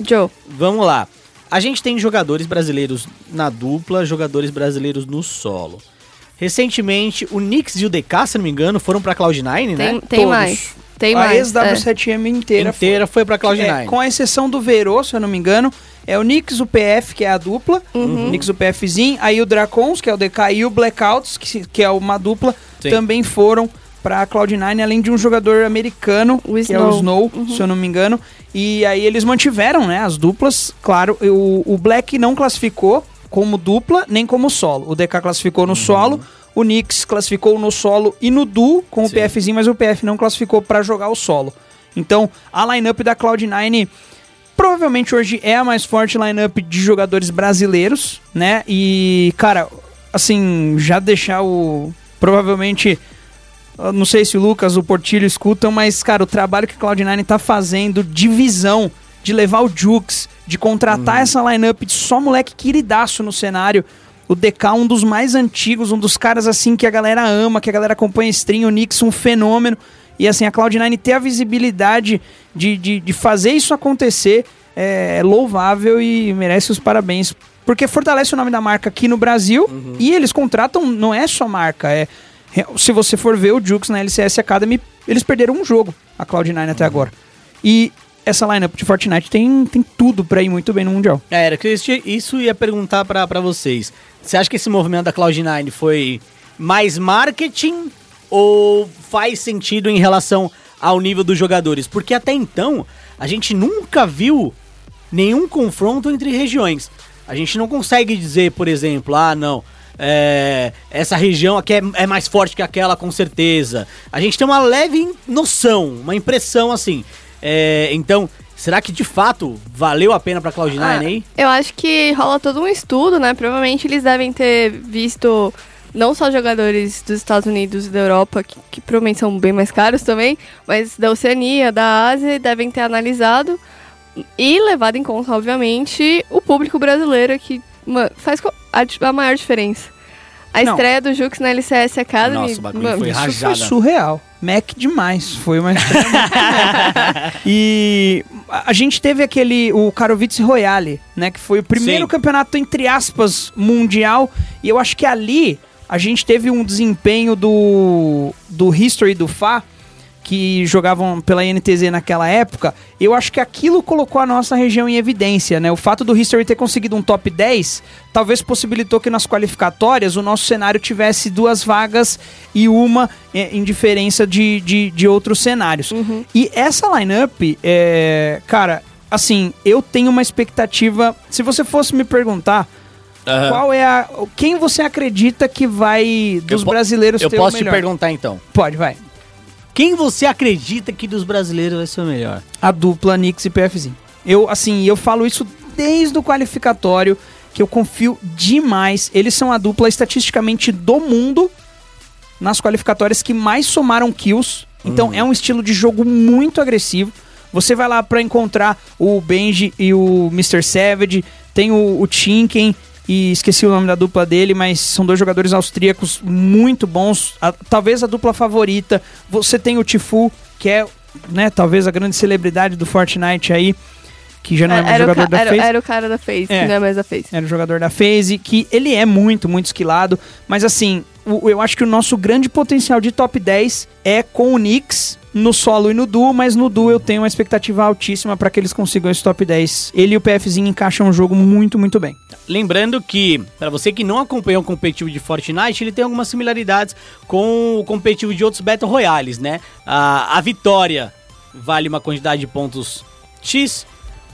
S2: Joe.
S1: Vamos lá. A gente tem jogadores brasileiros na dupla, jogadores brasileiros no solo. Recentemente, o Knicks e o DK, se não me engano, foram pra Cloud9,
S2: Tem,
S1: né?
S2: tem
S3: Todos.
S2: mais. Tem
S3: a
S2: mais. é.
S3: ex-W7M inteira,
S1: Inteira foi pra
S3: foi.
S1: Cloud9.
S3: É, com a exceção do Verô, se eu não me engano, é o Nix, o PF, que é a dupla,
S2: Uhum.
S3: Nix, o PFzinho, aí o Dracons, que é o DK, e o Blackouts, que, que é uma dupla,
S1: Sim.
S3: também foram pra Cloud9, além de um jogador americano,
S2: O
S3: que é o
S2: Snow.
S3: Snow, se eu não me engano. E aí eles mantiveram, né, as duplas. Claro, o, o Black não classificou como dupla, nem como solo. O DK classificou no solo, o Nix classificou no solo e no duo com o
S1: Sim.
S3: PFzinho, mas o PF não classificou pra jogar o solo. Então, a lineup da Cloud9 provavelmente hoje é a mais forte lineup de jogadores brasileiros, né? E, cara, assim, já deixar o. Provavelmente. Não sei se o Lucas, o Portilho escutam, mas, cara, o trabalho que a Cloud9 tá fazendo de visão, de levar o Jukes, de contratar essa lineup de só moleque queridaço no cenário. O DK, um dos mais antigos, um dos caras assim que a galera ama, que a galera acompanha stream, o Nix, um fenômeno. E assim, a Cloud9 ter a visibilidade de, de, de fazer isso acontecer é louvável e merece os parabéns. Porque fortalece o nome da marca aqui no Brasil e eles contratam, não é só marca, é. É- Se você for ver o Jukes na LCS Academy, eles perderam um jogo, a Cloud9 até agora. E essa lineup de Fortnite tem, tem tudo pra ir muito bem no Mundial.
S1: É, era que isso ia perguntar pra vocês. Você acha que esse movimento da Cloud9 foi mais marketing ou faz sentido em relação ao nível dos jogadores? Porque até então, a gente nunca viu nenhum confronto entre regiões. A gente não consegue dizer, por exemplo, ah, não, é, essa região aqui é, é mais forte que aquela, com certeza. A gente tem uma leve noção, uma impressão assim. É, então, será que de fato valeu a pena pra Cloud9
S2: Ah,
S1: aí?
S2: Eu acho que rola todo um estudo, né? Provavelmente eles devem ter visto não só jogadores dos Estados Unidos e da Europa, que, que provavelmente são bem mais caros também, mas da Oceania, da Ásia, devem ter analisado e levado em conta, obviamente, o público brasileiro que ma- faz a, a maior diferença. A
S3: Não.
S2: estreia do Jux na LCS Academy.
S1: Nossa, o bagulho
S2: mano,
S1: foi rajada.
S3: foi surreal. Mac demais. Foi uma estreia. E a gente teve aquele, o Karovitz Royale, né? Que foi o primeiro
S1: Sim.
S3: campeonato, entre aspas, mundial. E eu acho que ali a gente teve um desempenho do, do History do Fá, que jogavam pela NTZ naquela época, eu acho que aquilo colocou a nossa região em evidência, né? O fato do History ter conseguido um top 10 talvez possibilitou que nas qualificatórias o nosso cenário tivesse duas vagas e uma eh, em diferença de, de, de outros cenários. E essa lineup, é, cara, assim, eu tenho uma expectativa. Se você fosse me perguntar. Qual é a. Quem você acredita que vai dos
S1: Eu
S3: brasileiros
S1: Eu
S3: ter
S1: posso
S3: o
S1: te
S3: melhor?
S1: perguntar então.
S3: Pode, vai.
S1: Quem você acredita que dos brasileiros vai ser o melhor?
S3: a dupla Knicks e PFZ. Eu, assim, eu falo isso desde o qualificatório, que eu confio demais. Eles são a dupla estatisticamente do mundo nas qualificatórias que mais somaram kills Então é um estilo de jogo muito agressivo. Você vai lá pra encontrar o Benji e o Mr. Savage, tem o, o Chinken e esqueci o nome da dupla dele, mas são dois jogadores austríacos muito bons, a- talvez a dupla favorita. Você tem o Tifu, que é, né, talvez a grande celebridade do Fortnite aí, que já não é, mais
S2: era, o
S3: jogador da
S2: era,
S3: FaZe.
S2: era o cara da Face,
S3: É.
S2: não é mais da Face.
S3: Era o jogador da FaZe, que ele é muito, muito esquilado. Mas assim, o- eu acho que o nosso grande potencial de top 10 é com o Knicks no solo e no duo, mas no duo eu tenho uma expectativa altíssima para que eles consigam esse top 10. Ele e o PFzinho encaixam o jogo muito, muito bem.
S1: Lembrando que, para você que não acompanhou o competitivo de Fortnite, ele tem algumas similaridades com o competitivo de outros Battle Royales, né? A, a vitória vale uma quantidade de pontos X,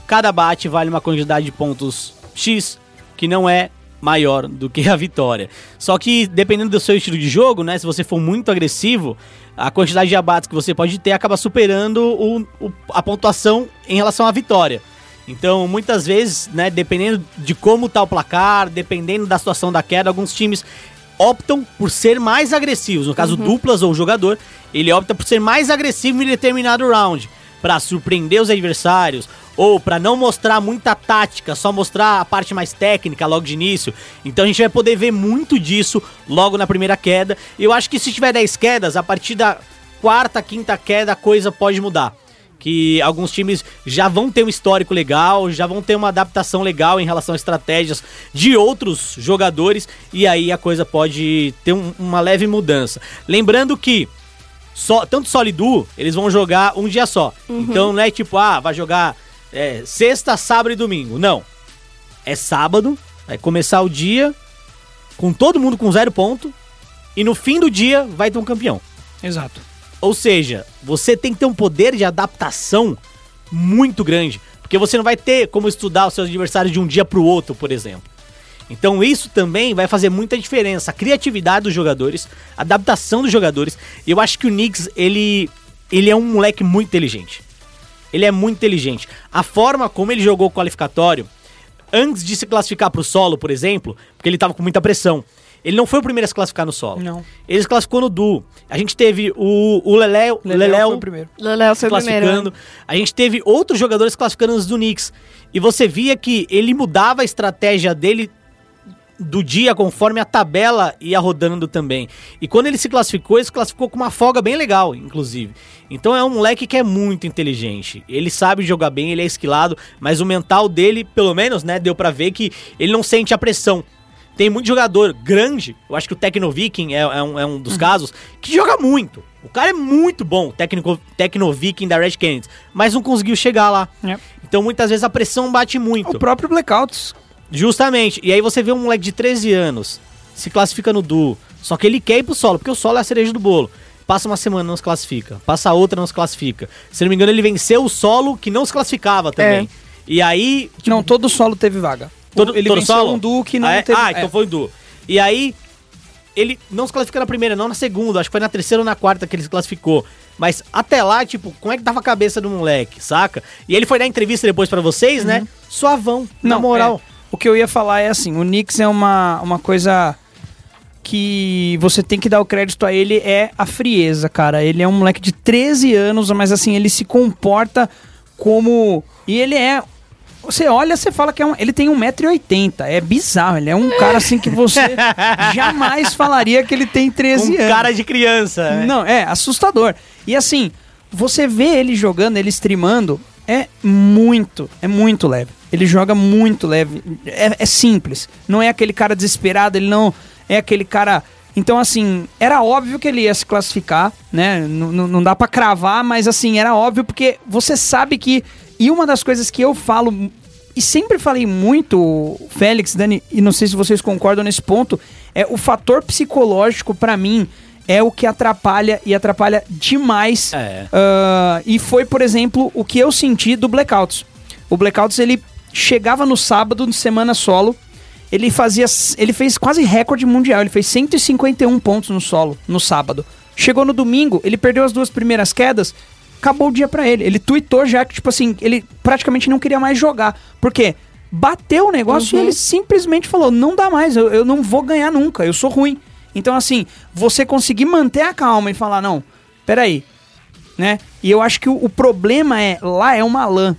S1: cada bate vale uma quantidade de pontos X, que não é maior do que a vitória. Só que dependendo do seu estilo de jogo, né, se você for muito agressivo, a quantidade de abates que você pode ter acaba superando o- o- a pontuação em relação à vitória. Então, muitas vezes, né, dependendo de como tá o placar, dependendo da situação da queda, alguns times optam por ser mais agressivos. No caso, duplas ou jogador, ele opta por ser mais agressivo em determinado round, para surpreender os adversários ou para não mostrar muita tática, só mostrar a parte mais técnica logo de início. Então a gente vai poder ver muito disso logo na primeira queda. E eu acho que se tiver 10 quedas, a partir da quarta, quinta queda, a coisa pode mudar que alguns times já vão ter um histórico legal, já vão ter uma adaptação legal em relação a estratégias de outros jogadores e aí a coisa pode ter um- uma leve mudança. Lembrando que só tanto Solo e Duo, eles vão jogar um dia só. Então não é tipo, ah, vai jogar é, sexta, sábado e domingo. Não. É sábado, vai começar o dia com todo mundo com zero ponto e no fim do dia vai ter um campeão.
S3: Exato.
S1: Ou seja, você tem que ter um poder de adaptação muito grande, porque você não vai ter como estudar os seus adversários de um dia para o outro, por exemplo. Então isso também vai fazer muita diferença, a criatividade dos jogadores, a adaptação dos jogadores. E eu acho que o Knicks, ele ele é um moleque muito inteligente. Ele é muito inteligente. A forma como ele jogou o qualificatório, antes de se classificar pro solo, por exemplo, porque ele tava com muita pressão. Ele não foi o primeiro a se classificar no solo.
S3: Não.
S1: Ele se classificou no duo. A gente teve o, o Leléo,
S3: Leléo
S1: Leléo
S3: foi o primeiro.
S2: Leléo
S1: se
S2: foi o primeiro.
S1: classificando. A gente teve outros jogadores se classificando antes do Knicks. E você via que ele mudava a estratégia dele do dia conforme a tabela ia rodando também. E quando ele se classificou, ele se classificou com uma folga bem legal, inclusive. Então é um moleque que é muito inteligente. Ele sabe jogar bem, ele é esquilado, mas o mental dele, pelo menos, né, deu pra ver que ele não sente a pressão. Tem muito jogador grande, eu acho que o Tecno Viking é, é um, é um dos casos, que joga muito. O cara é muito bom, técnico, Tecno Viking da Red Canids, mas não conseguiu chegar lá.
S3: É.
S1: Então muitas vezes a pressão bate muito.
S3: O próprio Blackouts.
S1: Justamente. E aí você vê um moleque de 13 anos, se classifica no duo, só que ele quer ir pro solo, porque o solo é a cereja do bolo. Passa uma semana, não se classifica. Passa outra, não se classifica. Se não me engano, ele venceu o solo que não se classificava também. E aí,
S3: não, todo solo teve vaga.
S1: todo,
S3: ele
S1: todo
S3: venceu
S1: solo?
S3: um duo que não
S1: ah, é?
S3: teve...
S1: Ah,
S3: é.
S1: então foi o duo. E aí, ele não se classifica na primeira, não na segunda. Acho que foi na terceira ou na quarta que ele se classificou. Mas até lá, tipo, como é que tava a cabeça do moleque, saca? E ele foi dar entrevista depois pra vocês, né? Suavão, na
S3: Não,
S1: moral.
S3: é. O que eu ia falar é assim, o Knicks é uma, uma coisa que você tem que dar o crédito a ele é a frieza, cara. Ele é um moleque de 13 anos, mas assim, ele se comporta como... E ele é... Você olha, você fala que é um, ele tem 1,80m. É bizarro. Ele é um cara assim que você jamais falaria que ele tem 13
S1: Um
S3: anos.
S1: cara de criança. né?
S3: Não, é assustador. E assim, você vê ele jogando, ele streamando, é muito, é muito leve. Ele joga muito leve. É, é simples. Não é aquele cara desesperado, ele não é aquele cara. Então, assim, era óbvio que ele ia se classificar, né? N- n- não dá pra cravar, mas assim, era óbvio porque você sabe que. E uma das coisas que eu falo, e sempre falei muito, Félix, Dani, e não sei se vocês concordam nesse ponto, é o fator psicológico pra mim é o que atrapalha e atrapalha demais.
S1: É.
S3: Ah, e foi, por exemplo, o que eu senti do Blackouts. O Blackouts ele chegava no sábado, de semana solo, ele fazia, ele fez quase recorde mundial, ele fez 151 pontos no solo no sábado. Chegou no domingo, ele perdeu as duas primeiras quedas, acabou o dia pra ele. Ele tweetou já que tipo assim, ele praticamente não queria mais jogar, porque bateu o negócio e ele simplesmente falou: "Não dá mais, eu, eu não vou ganhar nunca, eu sou ruim". Então assim, você conseguir manter a calma e falar: "Não, peraí, né? E eu acho que o, o problema é, lá é uma LAN.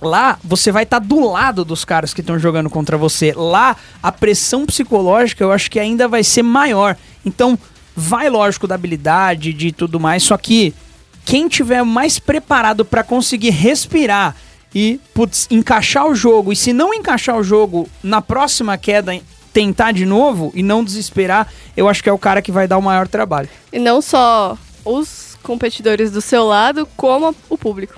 S3: Lá você vai estar do lado dos caras que estão jogando contra você. Lá a pressão psicológica eu acho que ainda vai ser maior. Então vai lógico da habilidade, de tudo mais, só que quem tiver mais preparado para conseguir respirar e putz, encaixar o jogo, e se não encaixar o jogo na próxima queda tentar de novo e não desesperar, eu acho que é o cara que vai dar o maior trabalho.
S2: E não só os competidores do seu lado, como o público.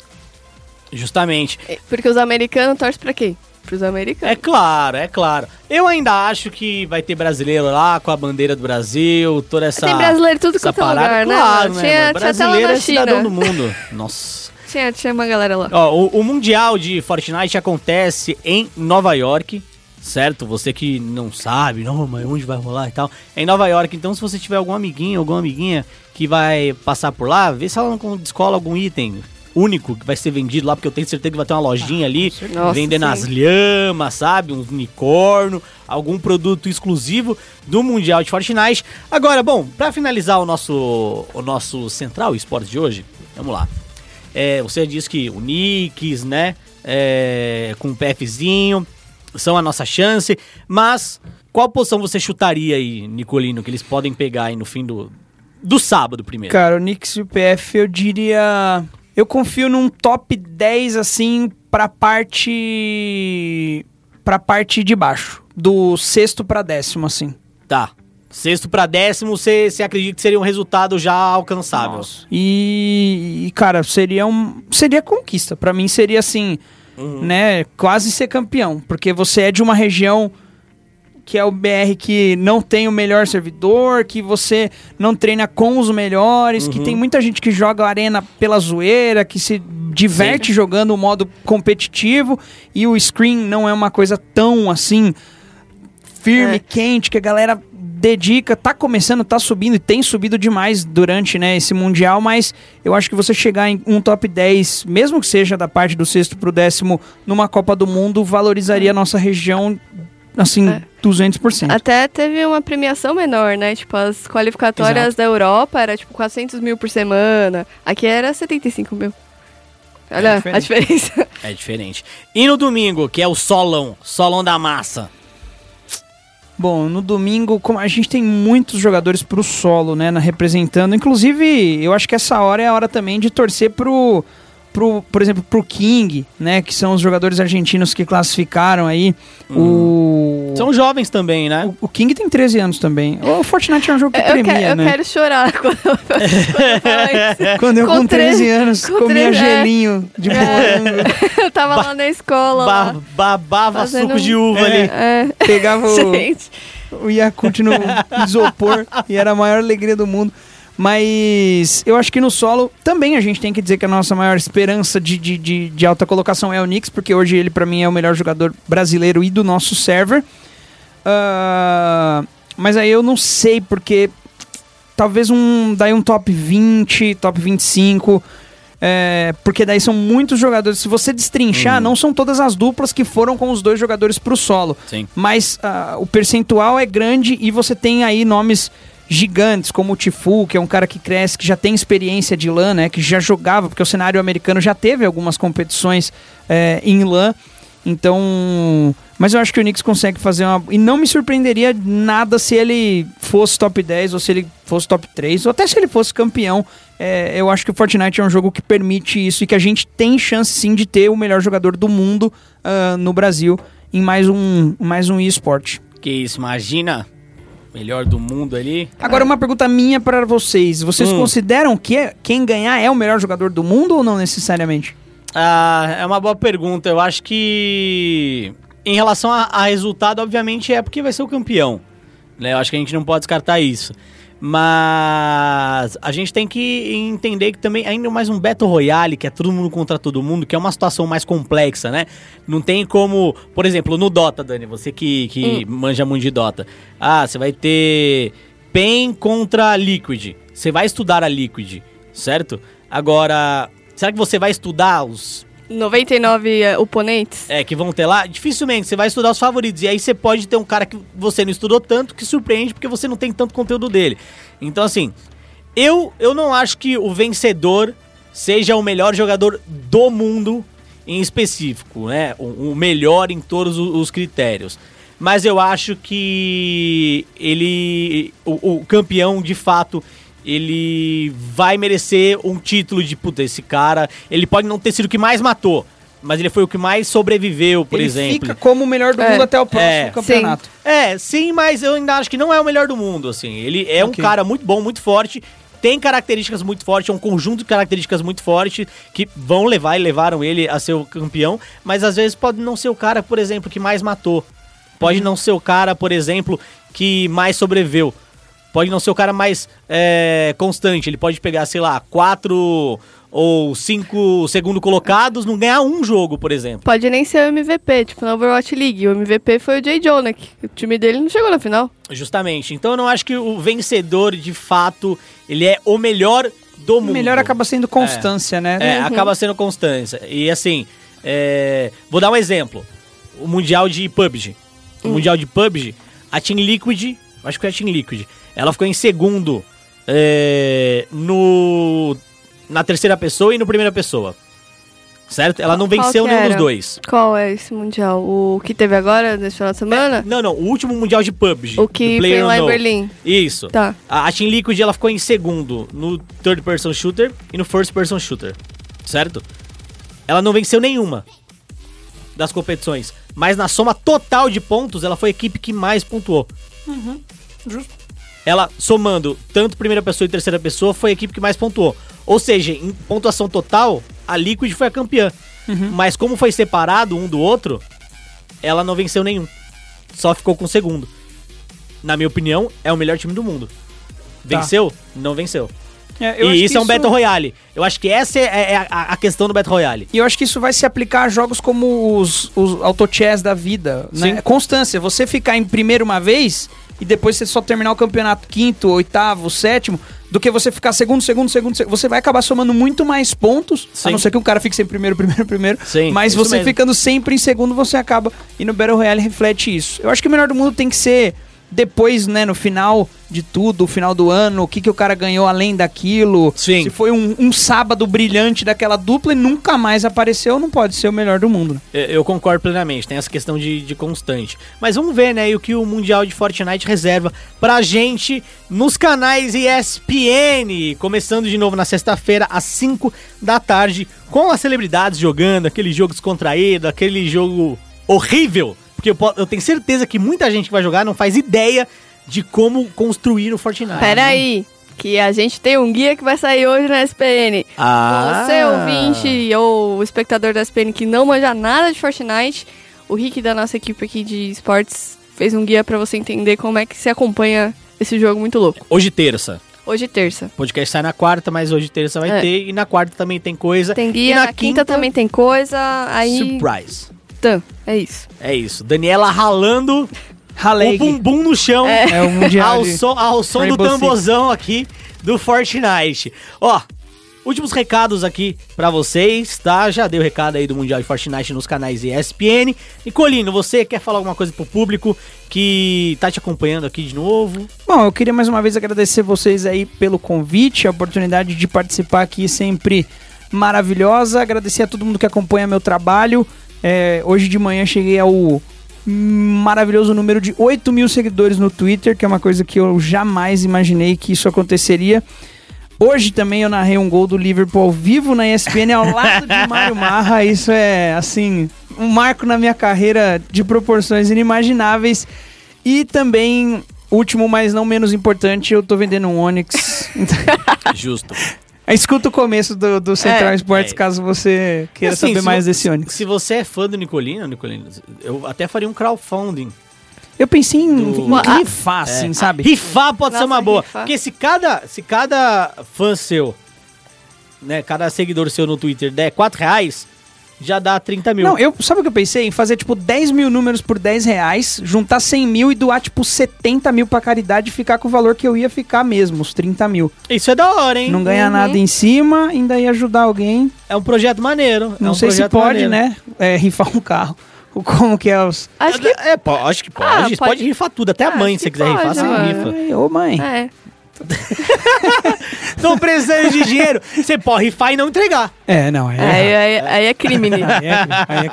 S1: Justamente.
S2: Porque os americanos torcem pra quem? Pros americanos.
S1: É claro, é claro. Eu ainda acho que vai ter brasileiro lá com a bandeira do Brasil, toda essa.
S2: Tem brasileiro tudo quanto é lugar, né?
S1: claro,
S2: mano?
S1: né?
S2: Tinha- tinha
S1: brasileiro é cidadão do mundo. Nossa.
S2: Tinha, tinha uma galera lá.
S1: Ó, o, o Mundial de Fortnite acontece em Nova York, certo? Você que não sabe, não, mas onde vai rolar e tal. É em Nova York, então se você tiver algum amiguinho, alguma amiguinha que vai passar por lá, vê se ela não descola algum item único que vai ser vendido lá, porque eu tenho certeza que vai ter uma lojinha ali
S2: Nossa,
S1: vendendo
S2: sim.
S1: as lhamas, sabe? Um unicórnio, algum produto exclusivo do Mundial de Fortnite. Agora, bom, pra finalizar o nosso, o nosso central esporte de hoje, vamos lá. É, você disse que o Knicks, né? É, com o PFzinho, são a nossa chance. Mas qual posição você chutaria aí, Nicolino, que eles podem pegar aí no fim do, do sábado primeiro?
S3: Cara, o Knicks e o PF, eu diria. Eu confio num top 10, assim, pra parte. pra parte de baixo. Do sexto pra décimo, assim.
S1: Tá. Sexto pra décimo, você acredita que seria um resultado já alcançável?
S3: E, e, cara, seria um. Seria conquista. Pra mim seria assim, né? Quase ser campeão. Porque você é de uma região que é o BR que não tem o melhor servidor, que você não treina com os melhores, que tem muita gente que joga arena pela zoeira, que se diverte jogando o modo competitivo e o screen não é uma coisa tão assim firme,
S2: É.
S3: quente, que a galera dedica, tá começando, tá subindo e tem subido demais durante né, esse Mundial, mas eu acho que você chegar em um top 10, mesmo que seja da parte do sexto pro décimo, numa Copa do Mundo, valorizaria a nossa região, assim,
S2: É.
S3: 200%.
S2: Até teve uma premiação menor, né? Tipo, as qualificatórias
S3: Exato.
S2: da Europa era tipo 400 mil por semana. Aqui era 75 mil. Olha
S3: É
S2: a diferença.
S1: É diferente. E no domingo, que é o solão, solão da massa.
S3: Bom, no domingo, como a gente tem muitos jogadores pro solo, né, representando. Inclusive, eu acho que essa hora é a hora também de torcer pro, pro por exemplo, pro King, né, que são os jogadores argentinos que classificaram aí. O
S1: São jovens também, né?
S3: o King tem 13 anos também. O Fortnite é um jogo que
S2: Eu,
S3: premia,
S2: quero, eu
S3: né?
S2: quero chorar quando eu, quando eu.
S3: Quando eu com,
S2: Com
S3: 13
S2: 13
S3: anos
S2: com
S3: comia
S2: 13, é.
S3: gelinho de morango,
S2: Eu tava lá na escola.
S1: Ba
S2: lá,
S1: babava
S2: fazendo
S1: suco de uva
S3: É.
S1: ali.
S2: É,
S3: pegava o,
S2: gente.
S3: o Yakult no isopor e era a maior alegria do mundo. Mas eu acho que no solo também a gente tem que dizer que a nossa maior esperança de, de, de, de alta colocação é o Knicks, porque hoje ele pra mim é o melhor jogador brasileiro e do nosso server. Ah, mas aí eu não sei, porque talvez um daí um top 20, top 25. É, porque daí são muitos jogadores. Se você destrinchar, não são todas as duplas que foram com os dois jogadores pro solo.
S1: Sim.
S3: Mas ah, o percentual é grande e você tem aí nomes gigantes, como o Tifu, que é um cara que cresce, que já tem experiência de LAN, né? Que já jogava, porque o cenário americano já teve algumas competições é, em LAN. Então. Mas eu acho que o Knicks consegue fazer uma. E não me surpreenderia nada se ele fosse top 10 ou se ele fosse top 3, ou até se ele fosse campeão. É, eu acho que o Fortnite é um jogo que permite isso e que a gente tem chance sim de ter o melhor jogador do mundo ah, no Brasil em mais um, mais um eSport.
S1: Que isso, imagina. Melhor do mundo ali.
S3: Agora, uma pergunta minha para vocês: vocês
S1: Hum.
S3: consideram que é- quem ganhar é o melhor jogador do mundo ou não necessariamente?
S1: Ah, é uma boa pergunta. Eu acho que em relação a, a resultado, obviamente é porque vai ser o campeão. Né? Eu acho que a gente não pode descartar isso. Mas a gente tem que entender que também, ainda mais um Battle Royale, que é todo mundo contra todo mundo, que é uma situação mais complexa, né? Não tem como, por exemplo, no Dota, Dani, você que, que manja muito de Dota. Ah, você vai ter PEN contra Liquid. Você vai estudar a Liquid, certo? Agora, será que você vai estudar os
S2: 99 eh, oponentes.
S1: é, que vão ter lá, dificilmente você vai estudar os favoritos. E aí você pode ter um cara que você não estudou tanto que surpreende porque você não tem tanto conteúdo dele. Então, assim, Eu, eu não acho que o vencedor seja o melhor jogador do mundo em específico, né? O, o melhor em todos o- os critérios. Mas eu acho que ele. O, o campeão, de fato, ele vai merecer um título de puta, esse cara. Ele pode não ter sido o que mais matou, mas ele foi o que mais sobreviveu, por
S3: Ele
S1: exemplo.
S3: fica como o melhor do
S2: É.
S3: mundo até o próximo
S1: É.
S3: campeonato.
S1: É, sim, mas eu ainda acho que não é o melhor do mundo, assim. Ele é
S3: Ok.
S1: um cara muito bom, muito forte, tem características muito fortes, é um conjunto de características muito fortes que vão levar e levaram ele a ser o campeão, mas às vezes pode não ser o cara, por exemplo, que mais matou. Pode não ser o cara, por exemplo, que mais sobreviveu. Pode não ser o cara mais é, constante. Ele pode pegar, sei lá, quatro ou cinco segundo colocados, não ganhar um jogo, por exemplo.
S2: Pode nem ser o MVP, tipo na Overwatch League. O MVP foi o Jay Jonak. O time dele não chegou na final.
S1: Justamente. Então eu não acho que o vencedor, de fato, ele é o melhor do
S3: O
S1: mundo.
S3: melhor acaba sendo constância, né?
S1: É, acaba sendo constância. E assim, é, vou dar um exemplo. O Mundial de PUBG. O Mundial de PUBG, a Team Liquid, acho que foi a Team Liquid, ela ficou em segundo é, no na terceira pessoa e no primeira pessoa. Certo? Ela não
S2: Qual
S1: venceu nenhum dos dois.
S2: Qual é esse mundial? O que teve agora, nesse final de semana?
S1: Não, não, o último Mundial de PUBG.
S2: O que foi lá em
S1: PlayerUnknown.
S2: Berlim.
S1: Isso.
S2: Tá.
S1: A, a Team Liquid ela ficou em segundo no third person shooter e no first person shooter. Certo? Ela não venceu nenhuma das competições, mas na soma total de pontos ela foi a equipe que mais pontuou.
S3: Justo.
S1: Ela somando tanto primeira pessoa e terceira pessoa foi a equipe que mais pontuou. Ou seja, em pontuação total, a Liquid foi a campeã. Mas como foi separado um do outro, ela não venceu nenhum. Só ficou com o segundo. Na minha opinião, é o melhor time do mundo.
S3: Tá.
S1: Venceu? Não venceu.
S3: É,
S1: e isso é um Battle Royale. Eu acho que essa é, é a, a questão do Battle Royale.
S3: E eu acho que isso vai se aplicar a jogos como os, os auto-chess da vida. Né?
S1: Sim.
S3: Constância, você ficar em primeiro uma vez e depois você só terminar o campeonato quinto, oitavo, sétimo, do que você ficar segundo, segundo, segundo, segundo. Você vai acabar somando muito mais pontos,
S1: Sim.
S3: a não ser que um cara fique sempre primeiro, primeiro, primeiro.
S1: Sim,
S3: mas você
S1: mesmo.
S3: ficando sempre em segundo, você acaba. E no Battle Royale reflete isso. Eu acho que o melhor do mundo tem que ser depois, né, no final de tudo, o final do ano, o que, que o cara ganhou além daquilo.
S1: Sim.
S3: Se foi um, um sábado brilhante daquela dupla e nunca mais apareceu, não pode ser o melhor do mundo. né?
S1: Eu- Eu concordo plenamente, tem essa questão de, de constante. Mas vamos ver, né, o que o Mundial de Fortnite reserva pra gente nos canais ESPN. Começando de novo na sexta-feira, às 5 da tarde, com as celebridades jogando, aquele jogo descontraído, aquele jogo horrível. Porque eu, eu tenho certeza que muita gente que vai jogar não faz ideia de como construir o Fortnite.
S2: Pera aí, que a gente tem um guia que vai sair hoje na SPN.
S1: Ah.
S2: Você, ouvinte ou espectador da SPN que não manja nada de Fortnite, o Rick da nossa equipe aqui de esportes fez um guia pra você entender como é que se acompanha esse jogo muito louco.
S1: Hoje terça.
S2: Hoje terça.
S1: O podcast sai na quarta, mas hoje terça vai
S2: É.
S1: ter. E na quarta também tem coisa.
S2: Tem
S1: e
S2: guia, na, quinta, também tem coisa, aí...
S1: Surprise.
S2: Tã, é isso.
S1: É isso. Daniela ralando o
S3: Raleigh.
S1: bumbum no chão.
S3: É o mundial
S1: ao som, ao som do tambozão aqui do Fortnite. Ó, últimos recados aqui pra vocês, tá? Já dei o recado aí do Mundial de Fortnite nos canais ESPN. Nicolino, você quer falar alguma coisa pro público que tá te acompanhando aqui de novo?
S3: Bom, eu queria mais uma vez agradecer vocês aí pelo convite, a oportunidade de participar aqui sempre maravilhosa. Agradecer a todo mundo que acompanha meu trabalho. É, hoje de manhã cheguei ao maravilhoso número de 8 mil seguidores no Twitter, que é uma coisa que eu jamais imaginei que isso aconteceria. Hoje também eu narrei um gol do Liverpool ao vivo na ESPN ao lado de Mário Marra. Isso é, assim, um marco na minha carreira de proporções inimagináveis. E também, último, mas não menos importante, eu tô vendendo um Onix.
S1: Justo.
S3: Escuta o começo do, do Central
S2: É.
S3: Sports
S1: É.
S3: caso você queira
S1: Assim,
S3: saber mais
S1: vo-
S3: desse Onix.
S1: Se você é fã do Nicolino, Nicolino, eu até faria um crowdfunding.
S3: Eu pensei em,
S1: Do-
S3: em rifar, assim, sabe?
S1: Rifar pode ser
S2: Nossa,
S1: uma boa.
S2: rifar.
S1: Porque se cada, se cada fã seu, né, cada seguidor seu no Twitter der 4 reais, já dá 30 mil.
S3: Não, eu, sabe o que eu pensei? Em fazer, tipo, 10 mil números por 10 reais, juntar 100 mil e doar, tipo, 70 mil pra caridade e ficar com o valor que eu ia ficar mesmo, os 30 mil.
S1: Isso é da hora, hein?
S3: Não ganhar
S2: Uhum.
S3: nada em cima, ainda ia ajudar alguém.
S1: É um projeto maneiro. é
S3: Não
S1: um
S3: sei se pode,
S1: maneiro.
S3: né? É, rifar um carro. Como que é os...
S2: Acho que...
S1: É, po- acho que pode.
S2: Ah,
S1: Pode,
S2: pode-
S1: rifar tudo. Até a
S2: Ah,
S1: mãe, se você quiser rifar,
S2: pode,
S1: você
S2: mano.
S1: rifa.
S3: Ai, ô mãe.
S2: É. Exato.
S1: Estão precisando de dinheiro. Você pode rifar e não entregar.
S3: É, não, é.
S2: Aí, aí, aí é crime, né?
S3: Aí é- aí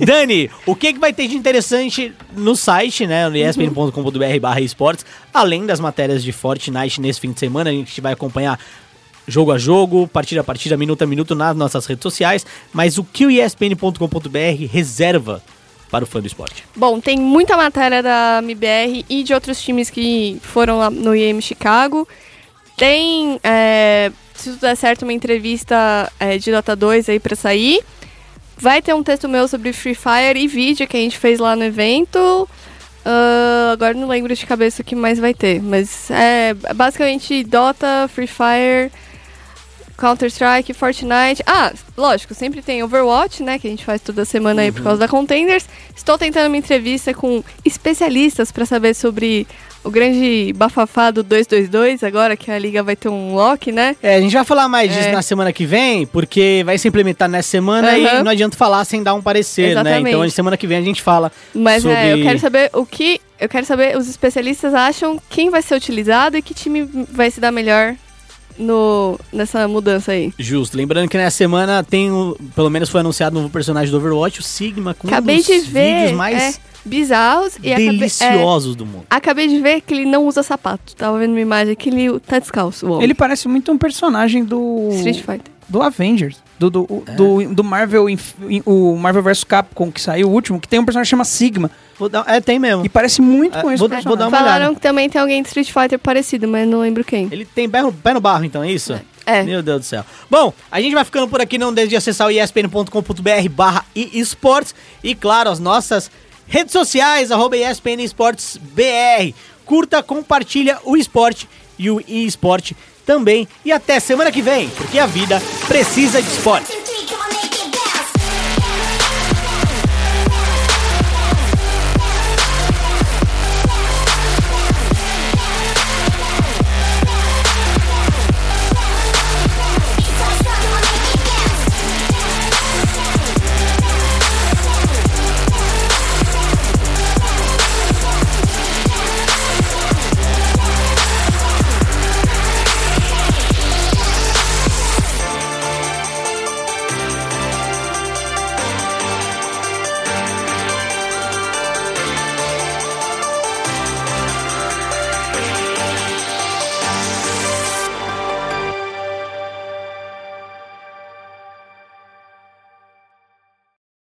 S3: é-
S1: Dani, o que, que vai ter de interessante no site, né? No espn.com.br barra esportes, além das matérias de Fortnite nesse fim de semana, a gente vai acompanhar jogo a jogo, partida a partida, minuto a minuto nas nossas redes sociais, mas o que o espn.com.br reserva para o fã do esporte?
S2: Bom, tem muita matéria da MBR e de outros times que foram lá no IEM Chicago. Tem, é, se tudo der certo, uma entrevista é, de Dota 2 aí pra sair. Vai ter um texto meu sobre Free Fire e vídeo que a gente fez lá no evento. Ah, agora não lembro de cabeça o que mais vai ter. Mas é basicamente Dota, Free Fire, Counter-Strike, Fortnite. Ah, lógico, sempre tem Overwatch, né? Que a gente faz toda semana aí por causa da Contenders. Estou tentando uma entrevista com especialistas para saber sobre o grande bafafá do 222, agora que a liga vai ter um lock, né?
S1: É, a gente vai falar mais disso
S2: É.
S1: na semana que vem, porque vai se implementar nessa semana e
S2: Aham.
S1: não adianta falar sem dar um parecer, né?
S2: Exatamente.
S1: Então, semana que vem a gente fala
S2: Mas
S1: sobre...
S2: é, eu quero saber o que. Eu quero saber, os especialistas acham quem vai ser utilizado e que time vai se dar melhor no, nessa mudança aí.
S1: Justo. Lembrando que nessa semana tem, o- pelo menos foi anunciado um novo personagem do Overwatch, o Sigma, com
S2: acabei
S1: um dos
S2: de ver.
S1: vídeos mais
S2: é, bizarros e acabei, é,
S1: deliciosos do mundo.
S2: acabei de ver que ele não usa sapato. Tava vendo uma imagem que ele tá descalço.
S3: Ele parece muito um personagem do.
S2: Street Fighter.
S3: Do Avengers. Do, do, o- do, do Marvel, o Marvel vs Capcom, que saiu o último, que tem um personagem que chama Sigma.
S1: Vou dar- é, tem mesmo.
S3: E parece muito
S1: É,
S3: com esse
S1: vou-
S3: personagem.
S1: vou dar uma
S2: Falaram
S1: olhada.
S2: que também tem alguém de Street Fighter parecido, mas não lembro quem.
S1: Ele tem pé no, pé no barro, então, é isso?
S2: É.
S1: Meu Deus do céu. Bom, a gente vai ficando por aqui, não deixe de acessar o espn.com.br barra esportes e, claro, as nossas redes sociais, arroba ESPN Esportes BR. Curta, compartilha o esporte e o esporte também. E até semana que vem, porque a vida precisa de esporte.